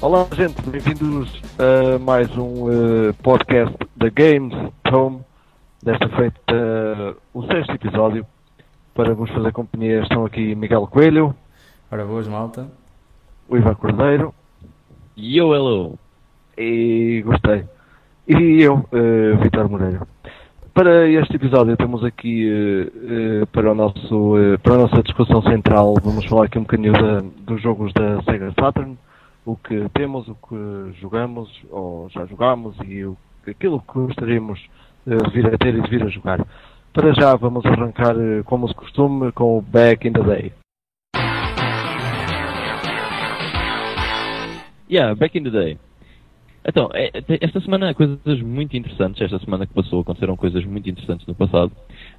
Olá, gente, bem-vindos a mais um uh, podcast da Games Home. Desta feita uh, o sexto episódio. Para vos fazer companhia estão aqui Miguel Coelho, Ora boas, malta. o Ivan Cordeiro Yo, hello. e gostei. E eu, uh, Vitor Moreira. Para este episódio temos aqui uh, uh, para, o nosso, uh, para a nossa discussão central, vamos falar aqui um bocadinho da- dos jogos da Sega Saturn, o que temos, o que jogamos, ou já jogamos, e o, aquilo que gostaríamos eh, de vir a ter e de vir a jogar. Para já vamos arrancar, eh, como se costume, com o Back in the Day. Yeah, back in the day. Então, é- é- esta semana há coisas muito interessantes. Esta semana que passou aconteceram coisas muito interessantes no passado.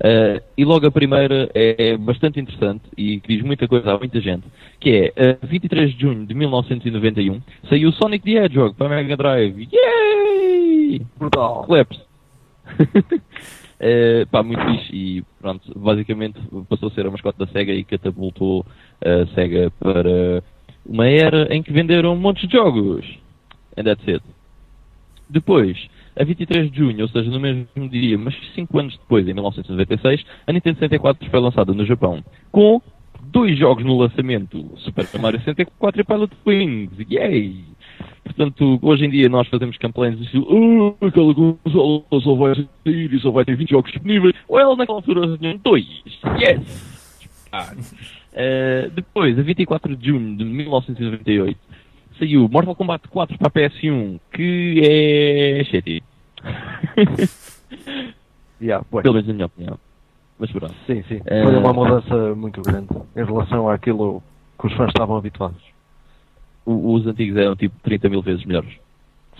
Eh, e logo a primeira é bastante interessante e que diz muita coisa a muita gente. Que é, a 23 de junho de 1991, saiu o Sonic the Hedgehog para Mega Drive. Yay! Brutal! Claps. Eh, pá, muito fixe e pronto, basicamente passou a ser a mascote da SEGA e catapultou a SEGA para uma era em que venderam montes de jogos. And that's it. Depois, a 23 de junho, ou seja, no mesmo dia, mas 5 anos depois, em 1996, a Nintendo 64 foi lançada no Japão, com dois jogos no lançamento, Super Mario 64 e Pilot Wings. Yay! Portanto, hoje em dia nós fazemos campanhas de estilo "Ah, aquela consola só vai sair e só vai ter 20 jogos disponíveis. Well, naquela altura tinham dois. Yes! Ah. Eh, depois, a 24 de junho de 1998, saiu Mortal Kombat 4 para a PS1, que é shitty. Yeah. Pelo menos na minha opinião. Mas pronto. Sim, sim. Eh, Foi uma mudança muito grande em relação àquilo que os fãs estavam habituados. O- os antigos eram tipo 30 mil vezes melhores.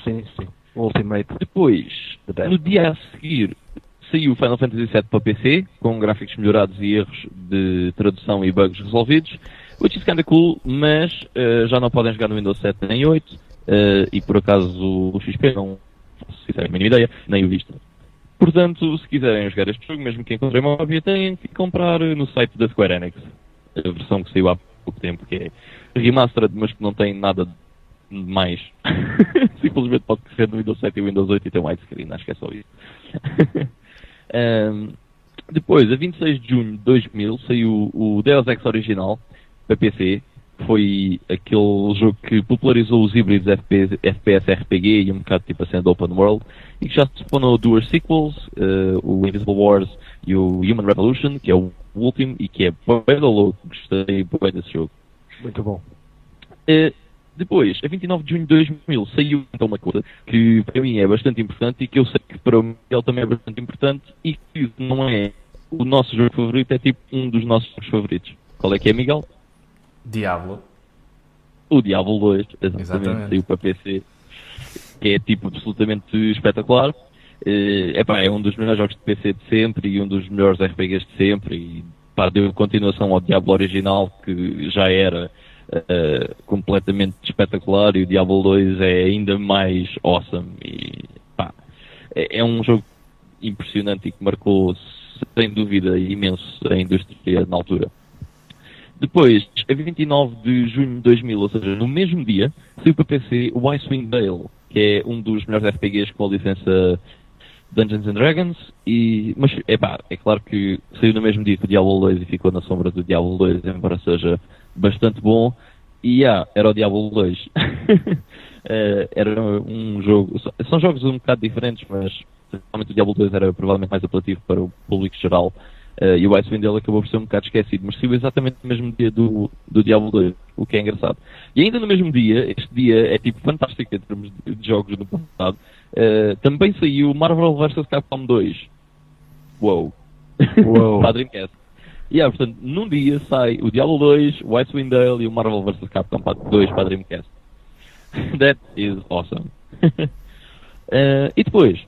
Sim, sim. Ultimate. Depois, no dia a seguir, saiu Final Fantasy VII para PC, com gráficos melhorados e erros de tradução e bugs resolvidos, which is kinda cool, mas eh, já não podem jogar no Windows 7 nem 8, eh, e por acaso o XP não faço sinceramente a mínima ideia, nem o visto. Portanto, se quiserem jogar este jogo, mesmo que encontrem uma cópia, têm que comprar no site da Square Enix, a versão que saiu há pouco tempo, que é remastered, mas que não tem nada de mais. Simplesmente pode correr no Windows 7 e Windows 8 e tem um widescreen, acho que é só isso. Ahm, depois, a 26 de junho de 2000, saiu o Deus Ex original para PC. Foi aquele jogo que popularizou os híbridos FPS, FPS RPG e um bocado tipo a cena do Open World e que já se spawnou duas sequels, eh, o Invisible Wars e o Human Revolution, que é o último e que é bem da louco. Gostei bem desse jogo. Muito bom. Eh, depois, a 29 de junho de 2000, saiu então uma coisa que para mim é bastante importante e que eu sei que para o Miguel também é bastante importante e que não é o nosso jogo favorito, é tipo um dos nossos favoritos. Qual é que é, Miguel? Diablo. O Diablo 2, exatamente, Exatamente. saiu para PC, que é tipo absolutamente espetacular. Eh, epá, é um dos melhores jogos de PC de sempre e um dos melhores RPGs de sempre e pá, deu continuação ao Diablo original que já era eh, completamente espetacular e o Diablo 2 é ainda mais awesome e pá, é, é um jogo impressionante e que marcou sem dúvida imenso a indústria na altura. Depois, a 29 de junho de 2000, ou seja, no mesmo dia, saiu para PC o Icewind Dale, que é um dos melhores RPGs com a licença Dungeons and Dragons, e, mas epá, é claro que saiu no mesmo dia que o Diablo 2 e ficou na sombra do Diablo 2, embora seja bastante bom, e ah, era o Diablo 2. Eh, era um jogo, são jogos um bocado diferentes, mas realmente o Diablo 2 era provavelmente mais apelativo para o público geral. Eh, e o Icewind Dale acabou por ser um bocado esquecido, mas saiu exatamente no mesmo dia do, do Diablo 2, o que é engraçado. E ainda no mesmo dia, este dia é tipo fantástico em termos de, de jogos no passado, eh, também saiu Marvel vs Capcom 2. Uou. Uou. para a Dreamcast. E yeah, portanto, num dia sai o Diablo 2, o Icewind Dale e o Marvel vs. Capcom 2 para a Dreamcast. That is awesome. Eh, e depois,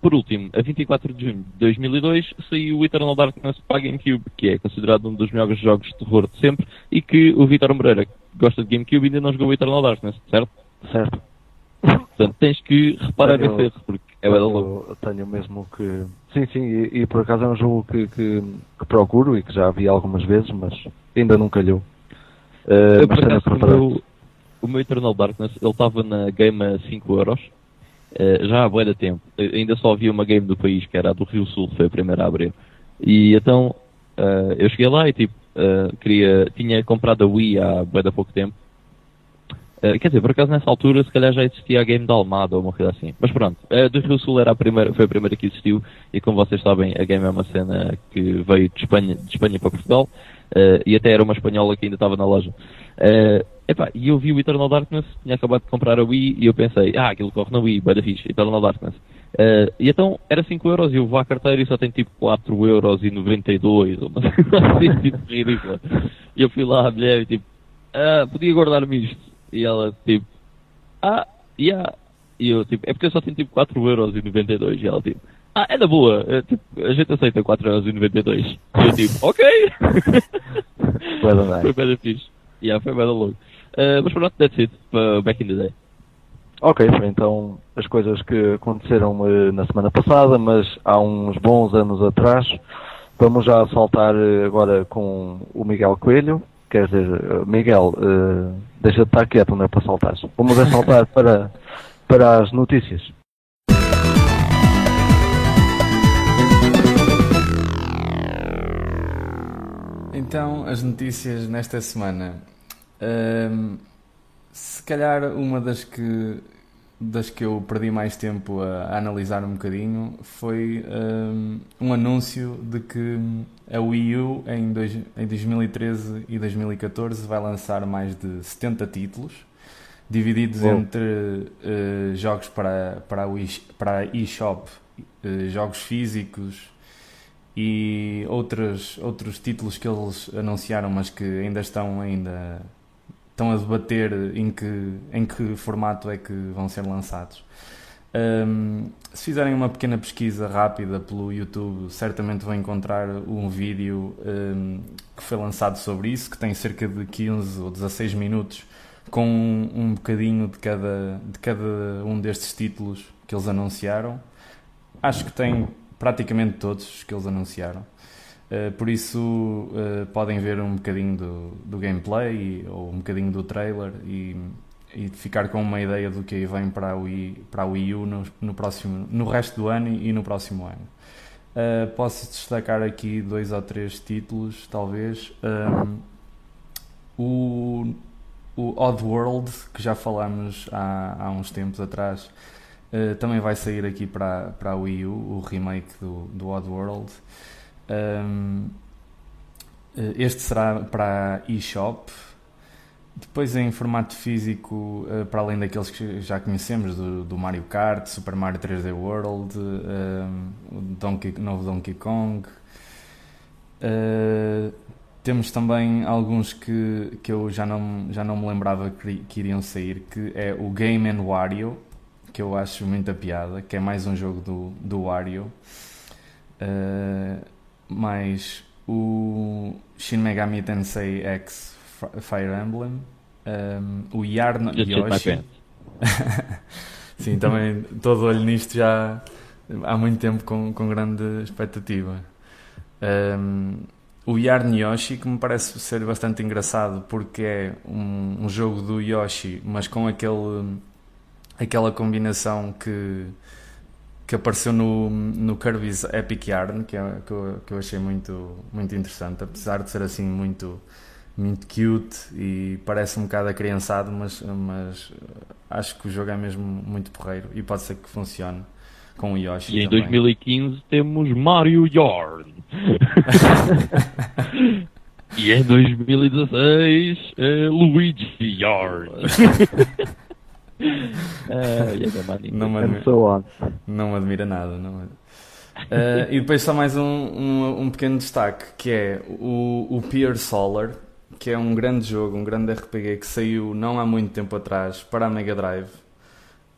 por último, a 24 de junho de 2002 saiu o Eternal Darkness para a GameCube, que é considerado um dos melhores jogos de terror de sempre e que o Vitor Moreira, que gosta de GameCube, ainda não jogou o Eternal Darkness, certo? Certo. Portanto, tens que reparar Tenho- nesse erro, porque é louco. Eu tenho mesmo que. Sim, sim, e, e por acaso é um jogo que, que, que procuro e que já vi algumas vezes, mas ainda não calhou. Eh, Eu, mas por acaso, o meu, o meu Eternal Darkness, ele estava na game a 5 eh, já há bué tempo. Eh, ainda só havia uma game do país, que era a do Rio Sul, foi a primeira a abrir. E então, eh, eu cheguei lá e tipo, eh, queria, tinha comprado a Wii há de pouco tempo. Quer dizer, por acaso nessa altura se calhar já existia a game da Almada ou uma coisa assim. Mas pronto, a do Rio Sul era a primeira, foi a primeira que existiu e como vocês sabem, a game é uma cena que veio de Espanha, de Espanha para Portugal e até era uma espanhola que ainda estava na loja. Eh, epá, e eu vi o Eternal Darkness, tinha acabado de comprar a Wii e eu pensei, ah, aquilo corre na Wii, bada fixe, Eternal Darkness. Eh, e então era 5 euros e eu vou à carteira e só tem tipo 4 euros e 92 ou uma coisa assim, tipo ridícula. E eu fui lá à mulher e tipo, ah, podia guardar-me isto. E ela tipo, ah, yeah. E eu tipo, é porque eu só tenho tipo 4 euros e 92 e ela tipo, ah, é da boa, é, tipo, a gente aceita 4 euros e 92. E eu tipo, ok. Foi bem fixe. Yeah, foi bem louco. Uh, mas pronto, that's it, uh, back in the day. Ok, foi então as coisas que aconteceram eh, na semana passada, mas há uns bons anos atrás. Vamos já saltar eh, agora com o Miguel Coelho. Quer dizer, eh, Miguel, eh, deixa de estar quieto, não é para saltar. Vamos é saltar para, para as notícias. Então, as notícias nesta semana. Ahm, se calhar uma das que, das que eu perdi mais tempo a, a analisar um bocadinho foi ahm, um anúncio de que a Wii U em, dois, em 2013 e 2014 vai lançar mais de 70 títulos, divididos Bom. entre eh, jogos para, para a Wii, para a eShop, eh, jogos físicos e outros, outros títulos que eles anunciaram, mas que ainda estão ainda estão a debater em que, em que formato é que vão ser lançados. Ahm, se fizerem uma pequena pesquisa rápida pelo YouTube, certamente vão encontrar um vídeo ahm, que foi lançado sobre isso, que tem cerca de 15 ou 16 minutos, com um, um bocadinho de cada, de cada um destes títulos que eles anunciaram. Acho que tem praticamente todos os que eles anunciaram. Uh, por isso uh, podem ver um bocadinho do, do gameplay e- ou um bocadinho do trailer e, e ficar com uma ideia do que aí vem para a Wii, para a Wii U no, no, próximo, no resto do ano e no próximo ano. Uh, posso destacar aqui dois ou três títulos, talvez. Um, o, o Oddworld, que já falámos há, há uns tempos atrás, também vai sair aqui para, para a Wii U, o remake do, do Oddworld. Um, este será para eShop. Depois, em formato físico, uh, para além daqueles que já conhecemos, do, do Mario Kart, Super Mario 3D World, um, Donkey, novo Donkey Kong. Uh, temos também alguns que, que eu já não, já não me lembrava que, que iriam sair, que é o Game Wario, que eu acho muita piada, que é mais um jogo do, do Wario. Uh, mais o Shin Megami Tensei X Fi- Fire Emblem, um, o Yarn Yoshi. pants. Sim, também todo olho nisto já há muito tempo com, com grande expectativa. Um, o Yarn Yoshi, que me parece ser bastante engraçado porque é um, um jogo do Yoshi, mas com aquele, aquela combinação que, que apareceu no, no Kirby's Epic Yarn, que, é, que, eu, que eu achei muito, muito interessante, apesar de ser assim muito, muito cute e parece um bocado acriançado, mas, mas acho que o jogo é mesmo muito porreiro e pode ser que funcione com o Yoshi. E em também. 2015 temos Mario Yarn. e em 2016 é Luigi Yarn. Ah, é. Não me, And admi- so on. não me admira nada. Não me- Uh, e depois só mais um, um, um, pequeno destaque, que é o, o Pier Solar, que é um grande jogo, um grande RPG que saiu não há muito tempo atrás para a Mega Drive.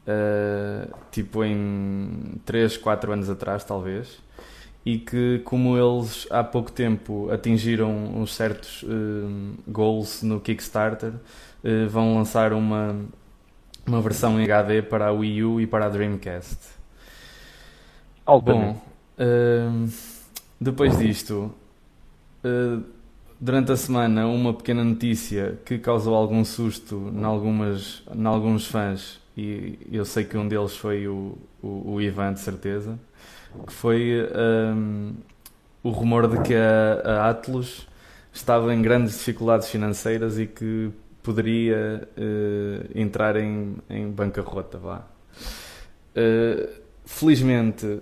Uh, tipo em 3, 4 anos atrás, talvez. E que, como eles há pouco tempo atingiram uns certos uh, goals no Kickstarter, uh, vão lançar uma, uma versão em HD para a Wii U e para a Dreamcast. Bom, uh, depois disto, uh, durante a semana, uma pequena notícia que causou algum susto em, algumas, em alguns fãs, e eu sei que um deles foi o, o, o Ivan, de certeza, que foi um, o rumor de que a, a Atlus estava em grandes dificuldades financeiras e que poderia uh, entrar em, em bancarrota. Vá. Uh, felizmente,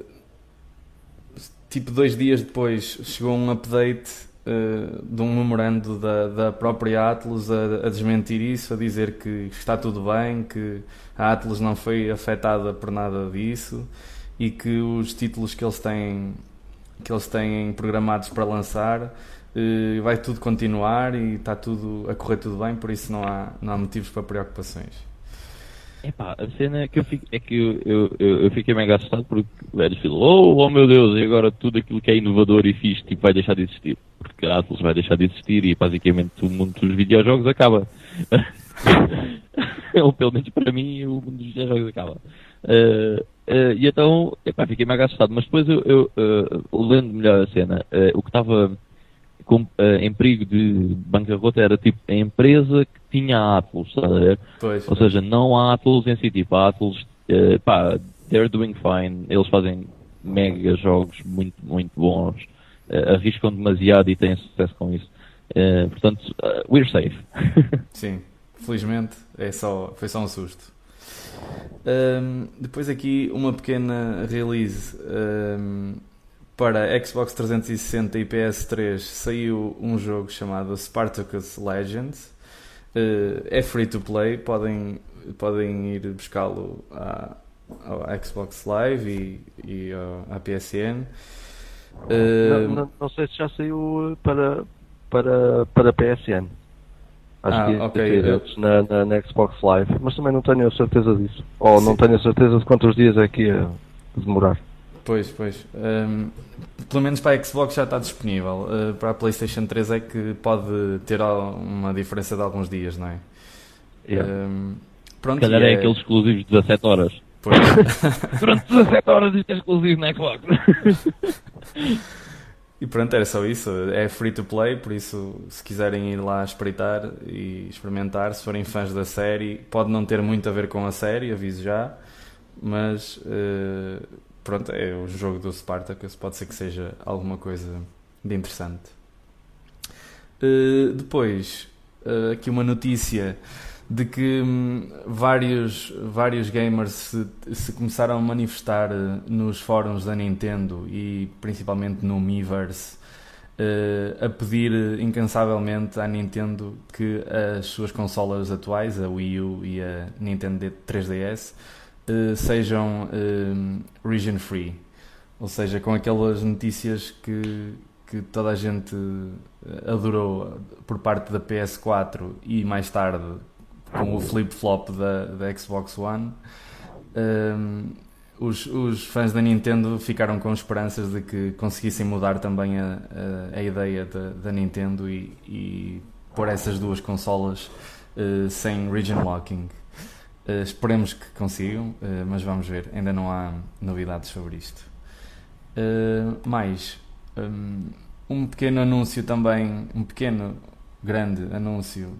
tipo dois dias depois, chegou um update uh, de um memorando da, da própria Atlas a, a, desmentir isso, a dizer que está tudo bem, que a Atlas não foi afetada por nada disso e que os títulos que eles têm que eles têm programados para lançar uh, vai tudo continuar e está tudo a correr tudo bem, por isso não há, não há motivos para preocupações. Epá, a cena é que eu, fico, é que eu, eu, eu, eu fiquei mega assustado porque o Eles falou, oh, oh meu Deus, e agora tudo aquilo que é inovador e fixe tipo, vai deixar de existir. Porque a Atlas vai deixar de existir e basicamente o mundo dos videojogos acaba. Ou pelo menos para mim o mundo dos videojogos acaba. Uh, uh, e então, epá, fiquei mega assustado. Mas depois eu, eu uh, lendo melhor a cena, o que estava com, uh, em perigo de bancarrota era tipo a empresa que tinha Atlas, a ver? Pois, Ou pois. seja, não há Atlas em si, tipo, a Atlas, uh, pá, they're doing fine, eles fazem mega jogos muito, muito bons, uh, arriscam demasiado e têm sucesso com isso. Uh, portanto, we're safe. Sim, felizmente é só, foi só um susto. Um, depois aqui uma pequena release um, para Xbox 360 e PS3 saiu um jogo chamado Spartacus Legends. Uh, é free to play, podem, podem ir buscá-lo ao Xbox Live e, e à PSN. Não, não, não, sei se já saiu para, para, para PSN. Acho ah, que okay. na, na, na, Xbox Live, mas também não tenho a certeza disso. Ou Sim. não tenho a certeza de quantos dias é que ia demorar. Pois, pois. Um, pelo menos para a Xbox já está disponível. Uh, para a PlayStation 3 é que pode ter uma diferença de alguns dias, não é? Yeah. Um, pronto, Se calhar é, é aqueles exclusivos de 17 horas. Pois. Durante 17 horas isto é exclusivo na Xbox. e pronto, era só isso. É free to play, por isso, se quiserem ir lá espreitar e experimentar, se forem fãs da série, pode não ter muito a ver com a série, aviso já, mas. Uh, pronto, é o jogo do Spartacus, pode ser que seja alguma coisa de interessante. Uh, depois, uh, aqui uma notícia de que um, vários, vários gamers se, se, começaram a manifestar uh, nos fóruns da Nintendo e principalmente no Miiverse a pedir incansavelmente à Nintendo que as suas consolas atuais, a Wii U e a Nintendo 3DS, uh, sejam uh, region free, ou seja, com aquelas notícias que, que toda a gente eh, adorou por parte da PS4 e mais tarde com o flip-flop da, da Xbox One. Um, os, os, fãs da Nintendo ficaram com esperanças de que conseguissem mudar também a, a, a ideia da, da Nintendo e, e pôr essas duas consolas uh, sem region locking. Uh, esperemos que consigam, uh, mas vamos ver. Ainda não há novidades sobre isto. Uh, mais um, um, pequeno anúncio também, um pequeno, grande anúncio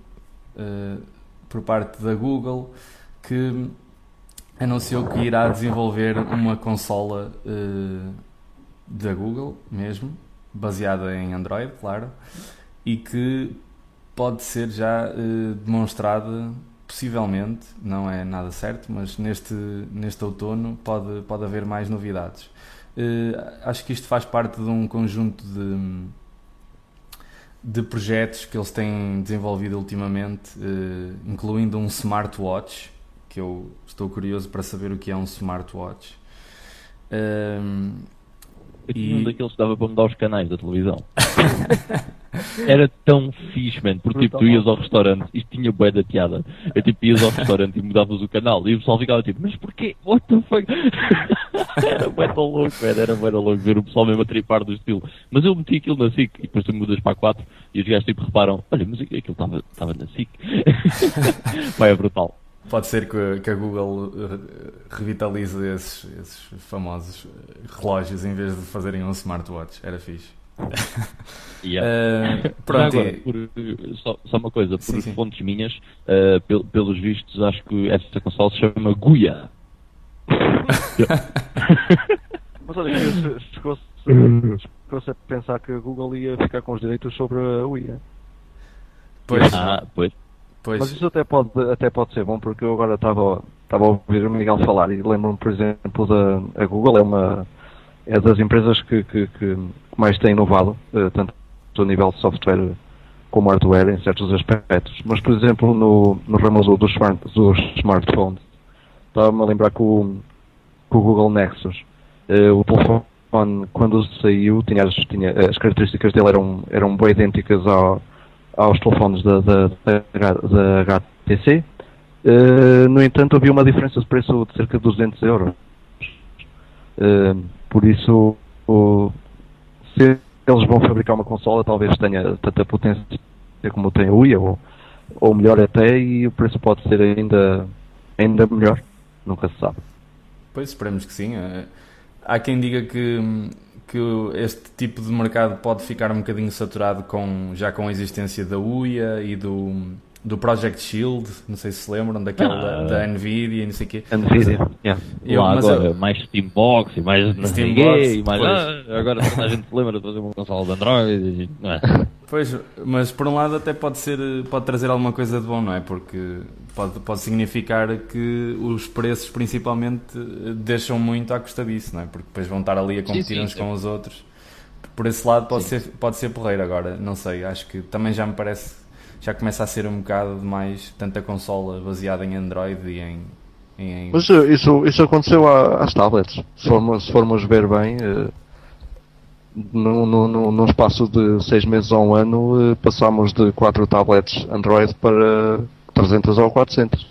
por parte da Google que anunciou que irá desenvolver uma consola da Google mesmo, baseada em Android, claro, e que pode ser já demonstrada possivelmente, não é nada certo, mas neste, neste outono pode, pode haver mais novidades. Uh, acho que isto faz parte de um conjunto de, de projetos que eles têm desenvolvido ultimamente, uh, incluindo um smartwatch, que eu estou curioso para saber o que é um smartwatch. Uh, Eu tinha um daqueles que dava para mudar os canais da televisão. Era tão fixe, man, porque tipo, tu ias ao restaurante, isto tinha bué da piada. Eu tipo, ias ao restaurante e mudavas o canal e o pessoal ficava tipo, mas porquê? What the fuck? era bué tão louco, man, era bué tão louco ver o pessoal mesmo a tripar do estilo. Mas eu meti aquilo na SIC e depois tu mudas para a 4 e os gajos tipo reparam, olha, mas aquilo estava na SIC. Vai, é brutal. Pode ser que, que a Google revitalize esses, esses famosos relógios em vez de fazerem um smartwatch. Era fixe. Yeah. Uh, pronto, agora, por, só, só, uma coisa, por sim, sim. fontes minhas, uh, pel, pelos vistos, acho que esta consola se chama Guia. Mas olha, chegou-se a pensar que a Google ia ficar com os direitos sobre a Wii. Pois. Ah, pois. Pois. Mas isso até pode, até pode ser bom, porque eu agora estava a ouvir o Miguel falar e lembro-me, por exemplo, da a Google é uma é das empresas que, que, que mais tem inovado, uh, tanto a nível de software como hardware em certos aspectos. Mas, por exemplo, no, no ramo dos, smart, dos smartphones, estava-me a lembrar que o, que o Google Nexus, uh, o telefone, quando saiu, tinha as, tinha, as características dele eram, eram bem idênticas ao aos telefones da, da, da, da HTC. Eh, no entanto, havia uma diferença de preço de cerca de 200 euros. Uh, por isso, o, se eles vão fabricar uma consola, talvez tenha tanta potência como tem o Wii, ou, ou melhor até, e o preço pode ser ainda, ainda melhor. Nunca se sabe. Pois, esperemos que sim. Eh, há quem diga que que este tipo de mercado pode ficar um bocadinho saturado com, já com a existência da UIA e do, do Project Shield, não sei se se lembram, daquela ah, da, Nvidia e não sei o quê. Nvidia, yeah. eu, Lá, agora, eu, mais Steambox e mais Steambox, e mais, ah, agora a gente se lembra de fazer uma consola de Android e, é? Pois, mas por um lado até pode ser, pode trazer alguma coisa de bom, não é? Porque pode, pode significar que os preços principalmente deixam muito à custa disso, não é? Porque depois vão estar ali a competir sim, sim, uns sim. com os outros. Por esse lado pode ser, pode ser porreiro agora, não sei, acho que também já me parece, já começa a ser um bocado demais tanta consola baseada em Android e em, em... Mas eh, isso, isso aconteceu às tablets, se formos, se formos ver bem... Uh no, no, no, espaço de seis meses a um ano, eh, passámos de quatro tablets Android para 300 ou 400.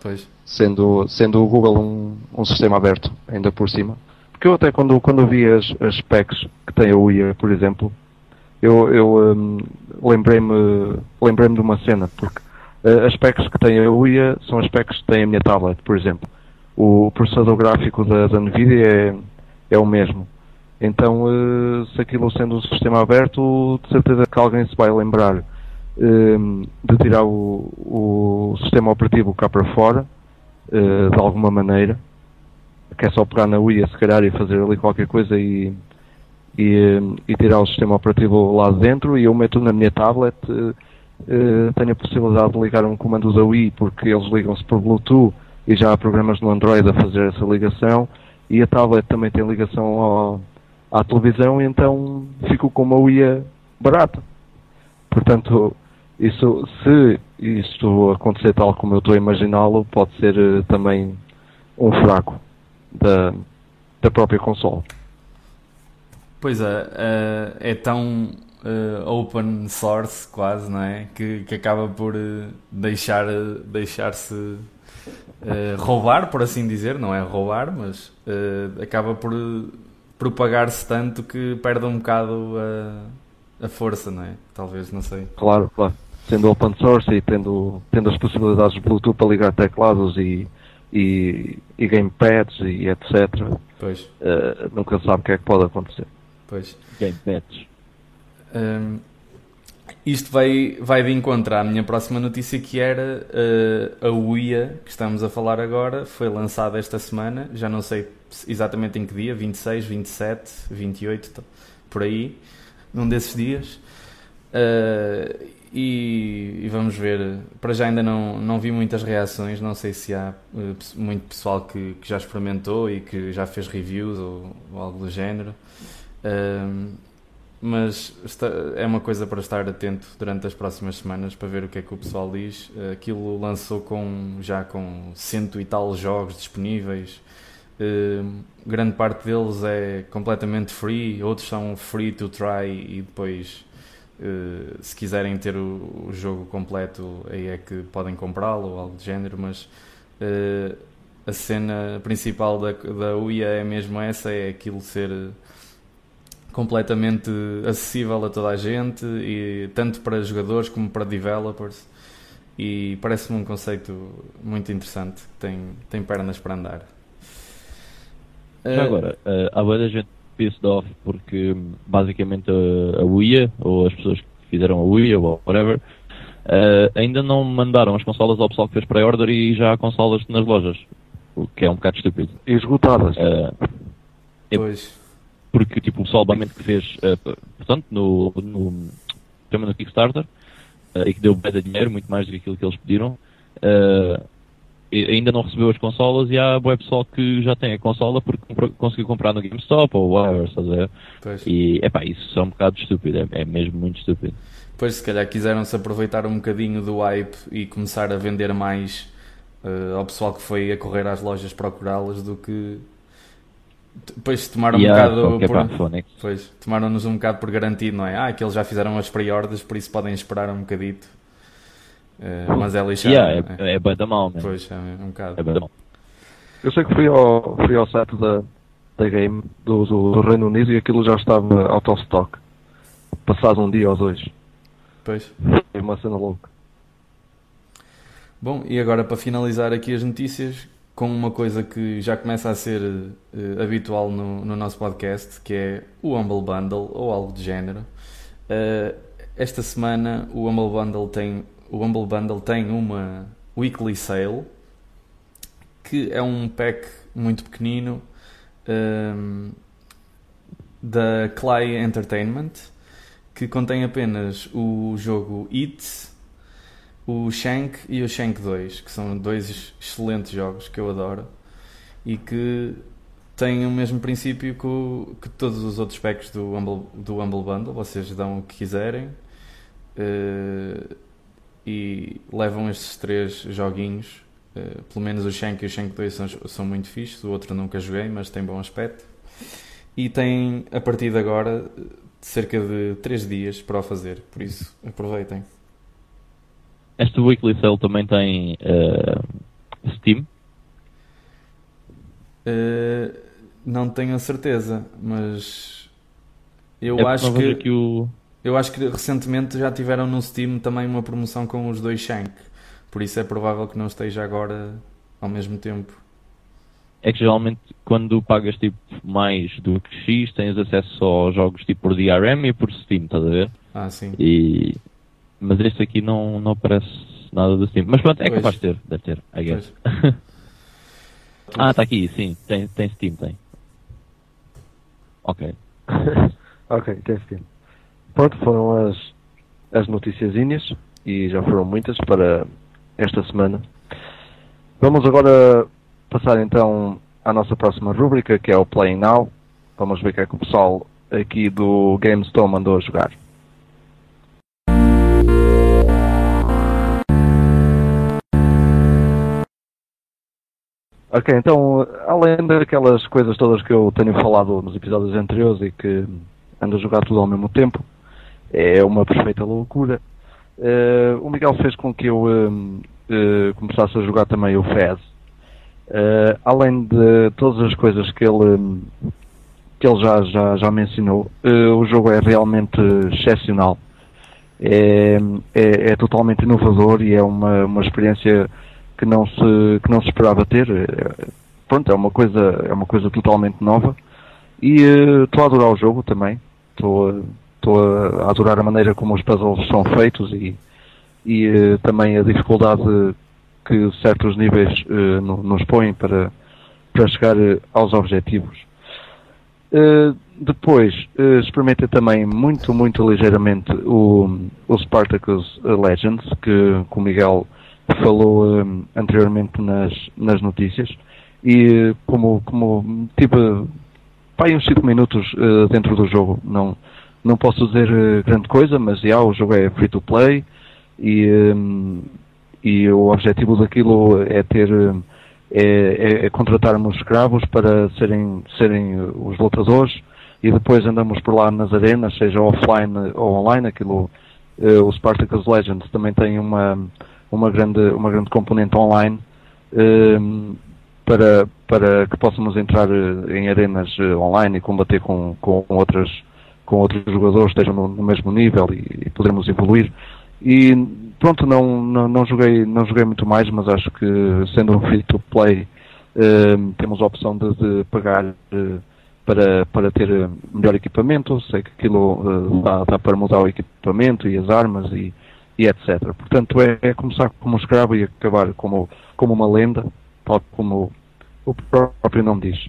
Pois. Sendo, sendo o Google um, um sistema aberto, ainda por cima. Porque eu até quando, quando vi as, as specs que tem a UIA, por exemplo, eu, eu um, lembrei-me lembrei de uma cena, porque uh, as specs que tem a UIA são as specs que tem a minha tablet, por exemplo. O processador gráfico da, da NVIDIA é, é o mesmo. Então, uh, se aquilo sendo um sistema aberto, de certeza que alguém se vai lembrar uh, de tirar o, o, sistema operativo cá para fora, uh, de alguma maneira, que é só pegar na UIA se calhar e fazer ali qualquer coisa e, e, e tirar o sistema operativo lá dentro e eu meto na minha tablet, tenho a possibilidade de ligar um comando da UI porque eles ligam-se por Bluetooth e já há programas no Android a fazer essa ligação e a tablet também tem ligação ao à televisão, então fico com uma UIA barata. Portanto, isso, se isto acontecer tal como eu estou a imaginá-lo, pode ser uh, também um fraco da, da própria consola. Pois é, uh, é tão uh, open source quase, não é? Que, que acaba por deixar, deixar-se roubar, por assim dizer, não é roubar, mas acaba por propagar-se tanto que perde um bocado a, a força, não é? Talvez, não sei. Claro, claro. Sendo open source e tendo, tendo as possibilidades de Bluetooth para ligar teclados e, e, e gamepads e etc. Pois. Uh, nunca sabe o que é que pode acontecer. Pois. Um, isto vai, vai de encontro à minha próxima notícia que era uh, a UIA, que estamos a falar agora, foi lançada esta semana, já não sei exatamente em que dia, 26, 27, 28, por aí, num desses dias. Uh, e, e, vamos ver. Para já ainda não, não vi muitas reações, não sei se há uh, muito pessoal que, que, já experimentou e que já fez reviews ou, ou algo do género. Uh, mas é uma coisa para estar atento durante as próximas semanas para ver o que é que o pessoal diz. Aquilo lançou com, já com cento e tal jogos disponíveis grande parte deles é completamente free, outros são free to try e depois, uh, se quiserem ter o, o, jogo completo, aí é que podem comprá-lo ou algo do género. Mas uh, a cena principal da, da UIA é mesmo essa: é aquilo ser completamente acessível a toda a gente, e tanto para jogadores como para developers. E parece-me um conceito muito interessante, tem, tem pernas para andar. Já uh, agora, uh, há muita gente pissed off porque basicamente a, a UIA, ou as pessoas que fizeram a UIA, ou whatever, uh, ainda não mandaram as consolas ao pessoal que fez pré-order e já há consolas nas lojas. O que é um bocado estúpido. E esgotadas. Uh, pois. Porque tipo, o pessoal basicamente que fez, portanto, no, no, também no Kickstarter, e que deu bem de dinheiro, muito mais do que aquilo que eles pediram, ainda não recebeu as consolas e há boa pessoal que já tem a consola porque conseguiu comprar no GameStop ou whatever, estás a ver? Pois. E epá, isso é um bocado estúpido, é, é mesmo muito estúpido. Pois se calhar quiseram se aproveitar um bocadinho do hype e começar a vender mais uh, ao pessoal que foi a correr às lojas procurá-las do que depois tomaram yeah, um bocado por, pois, tomaram-nos um bocado por garantido, não é? Ah, que eles já fizeram as pre-orders, por isso podem esperar um bocadito. Uh, mas é lixado. Yeah, é, é, é bem da mal, mesmo. Pois, é, um bocado. É bem da mal. Eu sei que fui ao, fui ao site da, da game do, do, do Reino Unido e aquilo já estava out of stock. Passado um dia ou dois. Pois. É uma cena louca. Bom, e agora para finalizar aqui as notícias, com uma coisa que já começa a ser uh, habitual no, no, nosso podcast, que é o Humble Bundle ou algo de género. Uh, esta semana o Humble Bundle tem o Humble Bundle tem uma weekly sale que é um pack muito pequenino um, da Clay Entertainment que contém apenas o jogo It, o Shank e o Shank 2, que são dois excelentes jogos que eu adoro e que têm o mesmo princípio que, o, que todos os outros packs do Humble, do Humble Bundle, vocês dão o que quiserem. Uh, e levam estes três joguinhos. Uh, pelo menos o Shank e o Shank 2 são, são muito fixos, o outro nunca joguei, mas tem bom aspecto. E tem, a partir de agora, cerca de 3 dias para o fazer, por isso aproveitem. Este Weekly Sale também tem uh, Steam? Uh, não tenho a certeza, mas eu é acho que. que o eu acho que recentemente já tiveram no Steam também uma promoção com os dois Shank. Por isso é provável que não esteja agora ao mesmo tempo. É que geralmente quando pagas tipo mais do que X tens acesso só aos jogos tipo por DRM e por Steam, estás a ver? Ah, sim. E... Mas este aqui não, não parece nada do Steam. Mas pronto, é pois. capaz de ter, deve ter, I guess. ah, está aqui, sim, tem, tem Steam, tem. Ok. ok, tem Steam. Pronto, foram as, as noticiazinhas e já foram muitas para esta semana. Vamos agora passar então à nossa próxima rúbrica que é o Playing Now. Vamos ver o que é que o pessoal aqui do GameStone mandou a jogar. Ok, então, além daquelas coisas todas que eu tenho falado nos episódios anteriores e que ando a jogar tudo ao mesmo tempo, é uma perfeita loucura. Uh, o Miguel fez com que eu uh, começasse a jogar também o Fez. além de todas as coisas que ele, que ele já, já, já mencionou, o jogo é realmente excepcional. É, é, é, totalmente inovador e é uma, uma experiência que não se, que não se esperava ter. pronto, é uma coisa, é uma coisa totalmente nova. E estou a adorar o jogo também. Estou estou a, adorar a maneira como os puzzles são feitos e, e uh, também a dificuldade que certos níveis uh, nos põem para, para chegar uh, aos objetivos. depois, uh, experimentei também muito, muito ligeiramente o, o Spartacus Legends, que, que o Miguel falou anteriormente nas, nas notícias, e como, como tive pai, uns 5 minutos dentro do jogo, não, não posso dizer eh, grande coisa, mas já o jogo é free to play e, um, e o objetivo daquilo é ter uh, é, é, é contratarmos escravos para serem, serem os lutadores e depois andamos por lá nas arenas, seja offline ou online, aquilo, uh, o Spartacus Legends também tem uma, uma, grande, uma grande componente online uh, para, para que possamos entrar uh, em arenas online e combater com, com, outras, com outros jogadores que estejam no, no mesmo nível e, e podermos evoluir. E pronto, não, não, não, joguei, não joguei muito mais, mas acho que sendo um free to play temos a opção de, de pagar para, para ter eh, melhor equipamento, sei que aquilo uh, dá, dá, para mudar o equipamento e as armas e, e etc. Portanto, é, é, começar como um escravo e acabar como, como uma lenda, tal como o próprio nome diz.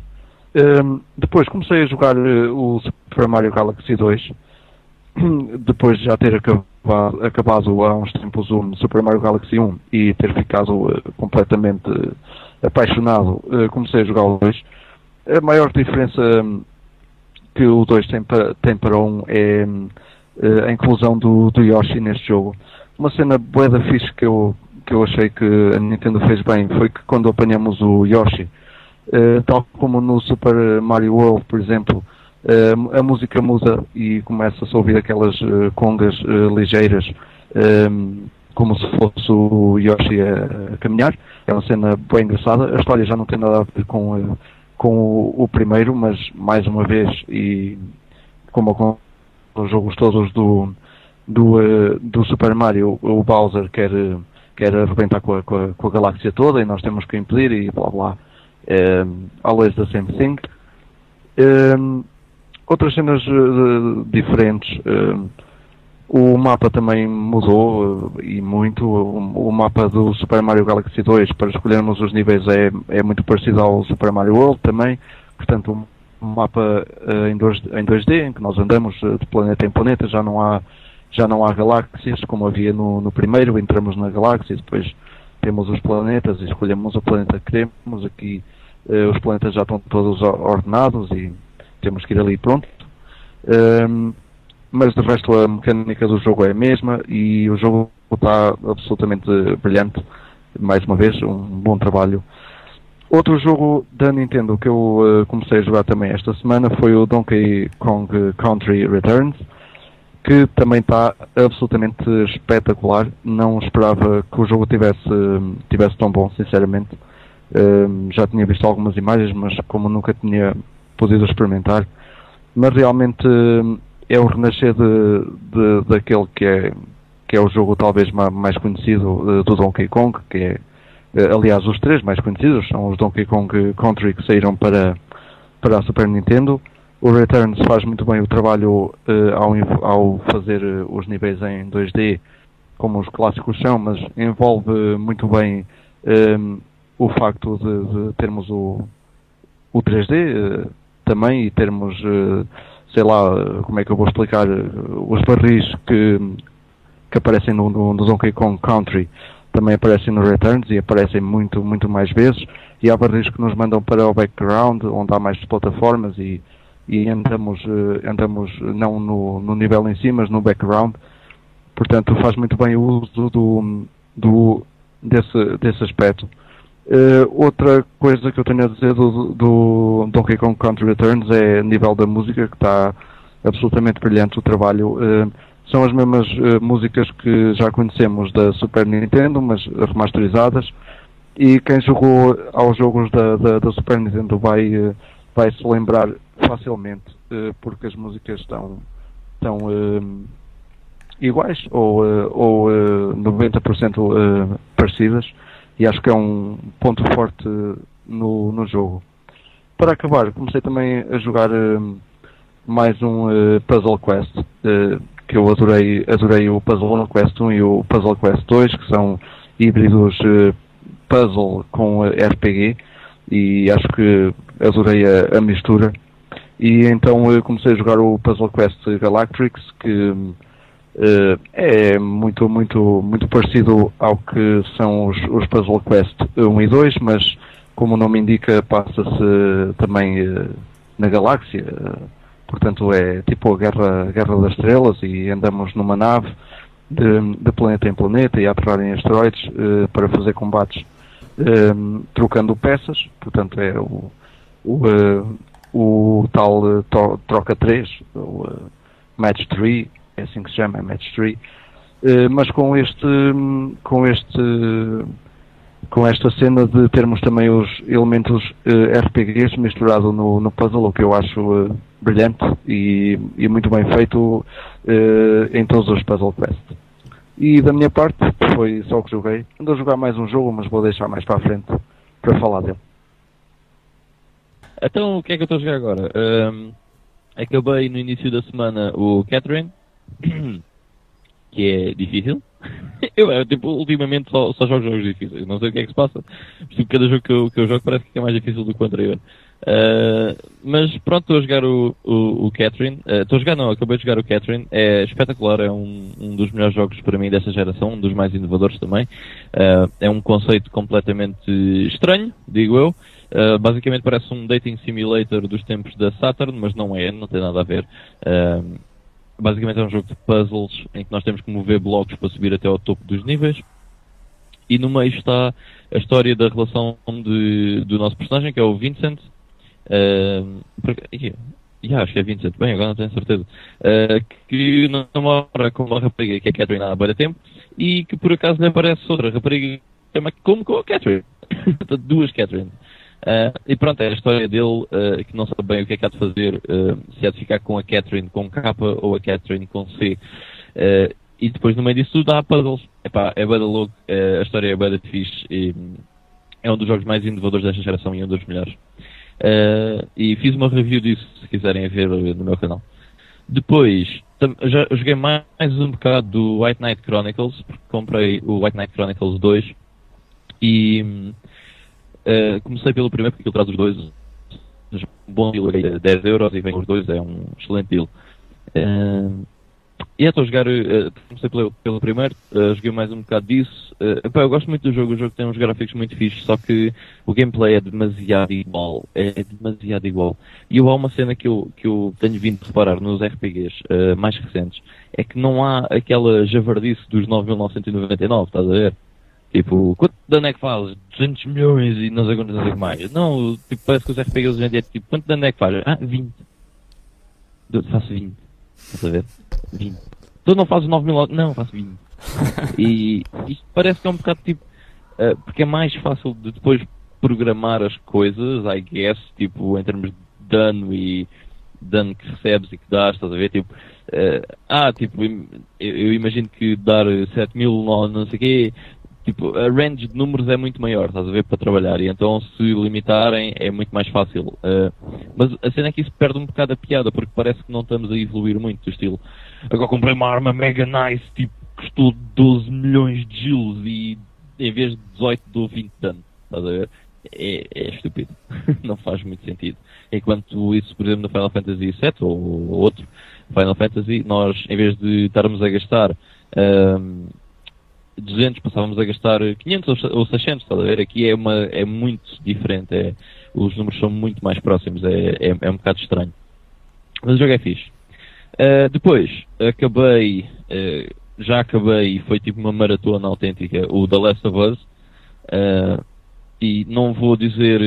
Um, depois comecei a jogar uh, o Super Mario Galaxy 2, depois de já ter acabado, acabado há uns tempos o Super Mario Galaxy 1 e ter ficado uh, completamente apaixonado, comecei a jogar o 2 a maior diferença hum, que o 2 tem para, tem para um é hum, a inclusão do, do Yoshi neste jogo. Uma cena boa da fixe que eu, que eu achei que a Nintendo fez bem foi que quando apanhamos o Yoshi, uh, tal como no Super Mario World, por exemplo, uh, a música muda e começa-se a ouvir aquelas uh, congas ligeiras hum, como se fosse o Yoshi a, a, caminhar. É uma cena bem engraçada. A história já não tem nada a ver com com o, o, primeiro, mas mais uma vez, e como com os jogos todos do, do, uh, do Super Mario, o Bowser quer, quer arrebentar com a, com, a, com a galáxia toda e nós temos que impedir e blá blá. Um, always the same thing. Um, outras cenas uh, diferentes. Um, o mapa também mudou eh, e muito. O, mapa do Super Mario Galaxy 2 para escolhermos os níveis é, é muito parecido ao Super Mario World também. Portanto, um mapa uh, em, 2, em 2D em que nós andamos de planeta em planeta, já não há, já não há galáxias como havia no, no primeiro. Entramos na galáxia depois temos os planetas e escolhemos o planeta que queremos. Aqui uh, os planetas já estão todos ordenados e temos que ir ali pronto. Um, mas de resto a mecânica do jogo é a mesma e o jogo está absolutamente brilhante. Mais uma vez, um bom trabalho. Outro jogo da Nintendo que eu uh, comecei a jogar também esta semana foi o Donkey Kong Country Returns, que também está absolutamente espetacular. Não esperava que o jogo tivesse, tivesse tão bom, sinceramente. Uh, já tinha visto algumas imagens, mas como nunca tinha podido experimentar, mas realmente uh, é o renascer de, de, daquele que é, que é o jogo talvez mais conhecido eh, do Donkey Kong, que é, eh, aliás, os três mais conhecidos são os Donkey Kong Country que saíram para, para a Super Nintendo. O Returns faz muito bem o trabalho uh, ao, ao fazer uh, os níveis em 2D, como os clássicos são, mas envolve muito bem um, o facto de, de, termos o, o 3D uh, também e termos sei lá, como é que eu vou explicar, os barris que, que aparecem no, no, no Donkey Kong Country também aparecem no Returns e aparecem muito, muito mais vezes. E há barris que nos mandam para o background, onde há mais plataformas e, e andamos, uh, andamos não no, no nível em cima, mas no background. Portanto, faz muito bem o uso do, do, desse, desse aspecto. Uh, outra coisa que eu tenho a dizer do, do Donkey Kong Country Returns é a nível da música, que está absolutamente brilhante o trabalho. Uh, são as mesmas uh, músicas que já conhecemos da Super Nintendo, mas remasterizadas. E quem jogou aos jogos da, da, da Super Nintendo vai, vai se lembrar facilmente, porque as músicas estão, estão iguais ou, ou 90% parecidas e acho que é um ponto forte no, no jogo. Para acabar, comecei também a jogar mais um Puzzle Quest, que eu adorei, adorei o Puzzle Quest 1 e o Puzzle Quest 2, que são híbridos puzzle com RPG, e acho que adorei a, a mistura. E então comecei a jogar o Puzzle Quest Galactrix, que Uh, é muito, muito, muito parecido ao que são os, os Puzzle Quest 1 e 2, mas como o nome indica, passa-se também uh, na galáxia. Uh, portanto, é tipo a guerra, guerra das Estrelas e andamos numa nave de, de planeta em planeta e a aterrar em asteroides para fazer combates trocando peças, portanto é o, o, uh, o tal uh, to, troca 3, o uh, match 3, é assim que se chama, é match 3, mas com este, com este, com esta cena de termos também os elementos RPGs misturado no, no puzzle, o que eu acho brilhante e, e, muito bem feito em todos os Puzzle Quest. E da minha parte, foi só o que joguei. Ando a jogar mais um jogo, mas vou deixar mais para a frente para falar dele. Então, o que é que eu estou a jogar agora? Um, acabei no início da semana o Catherine, que é difícil. eu, tipo, ultimamente só, só jogo jogos difíceis. Não sei o que é que se passa. Tipo, cada jogo que eu, que eu jogo parece que é mais difícil do que o anterior. Uh, mas pronto, estou a jogar o, o, o Catherine. Uh, estou a jogar, não, acabei de jogar o Catherine. É espetacular, é um, um dos melhores jogos para mim desta geração, um dos mais inovadores também. Uh, é um conceito completamente estranho, digo eu. Basicamente parece um dating simulator dos tempos da Saturn, mas não é, não tem nada a ver. basicamente é um jogo de puzzles em que nós temos que mover blocos para subir até ao topo dos níveis. E no meio está a história da relação de, do nosso personagem, que é o Vincent, Uh, porque, yeah, acho que é 27, bem, agora não tenho certeza. Uh, que namora com uma rapariga que é Catherine há bastante tempo e que por acaso lhe aparece outra rapariga como com a Catherine. Duas Catherine. Uh, e pronto, é a história dele uh, que não sabe bem o que é que há de fazer, uh, se há de ficar com a Catherine com K ou a Catherine com C. e depois no meio disso tudo há puzzles. Epá, é bada louco, a história é bada fixe e é um dos jogos mais inovadores desta geração e um dos melhores. E fiz uma review disso, se quiserem ver no meu canal. Depois, já joguei mais um bocado do White Knight Chronicles, porque comprei o White Knight Chronicles 2 e uh, comecei pelo primeiro, porque ele traz os dois. Um bom deal, 10 euros e vem os dois, é um excelente deal. Uh, e a jogar, uh, comecei pelo, pelo primeiro, uh, joguei mais um bocado disso. Uh, eu gosto muito do jogo, o jogo tem uns gráficos muito fixos, só que o gameplay é demasiado igual. É demasiado igual. E há uma cena que eu, que eu tenho vindo a reparar nos RPGs mais recentes, é que não há aquela javardice dos 9.999, estás a ver? Tipo, quanto dano é que faz? 200 milhões e não sei quanto não sei mais. Não, tipo, parece que os RPGs hoje em dia é tipo, quanto dano é que faz? Ah, 20. Eu faço 20. Estás a ver? 20. Tu não fazes 9 mil Não, faço 20. e isto parece que é um bocado tipo. Uh, porque é mais fácil de depois programar as coisas, I guess, tipo, em termos de dano e dano que recebes e que dás, estás a ver? Tipo, uh, ah, tipo, eu, eu, imagino que dar 7 mil não sei o quê tipo, a range de números é muito maior, estás a ver, para trabalhar, e então se limitarem é muito mais fácil. Uh, mas a cena é que isso perde um bocado a piada, porque parece que não estamos a evoluir muito, do estilo, agora comprei uma arma mega nice, tipo, custou 12 milhões de gilos e em vez de 18 dou 20 de dano, estás a ver? É, é estúpido, não faz muito sentido. Enquanto isso, por exemplo, no Final Fantasy VII ou outro Final Fantasy, nós, em vez de estarmos a gastar uh, 200 passávamos a gastar 500 ou 600, está a ver? Aqui é, uma, é muito diferente, é, os números são muito mais próximos, é, é, é um bocado estranho. Mas o jogo é fixe. Uh, depois, acabei, uh, já acabei foi tipo uma maratona autêntica, o The Last of Us. Uh, e não vou dizer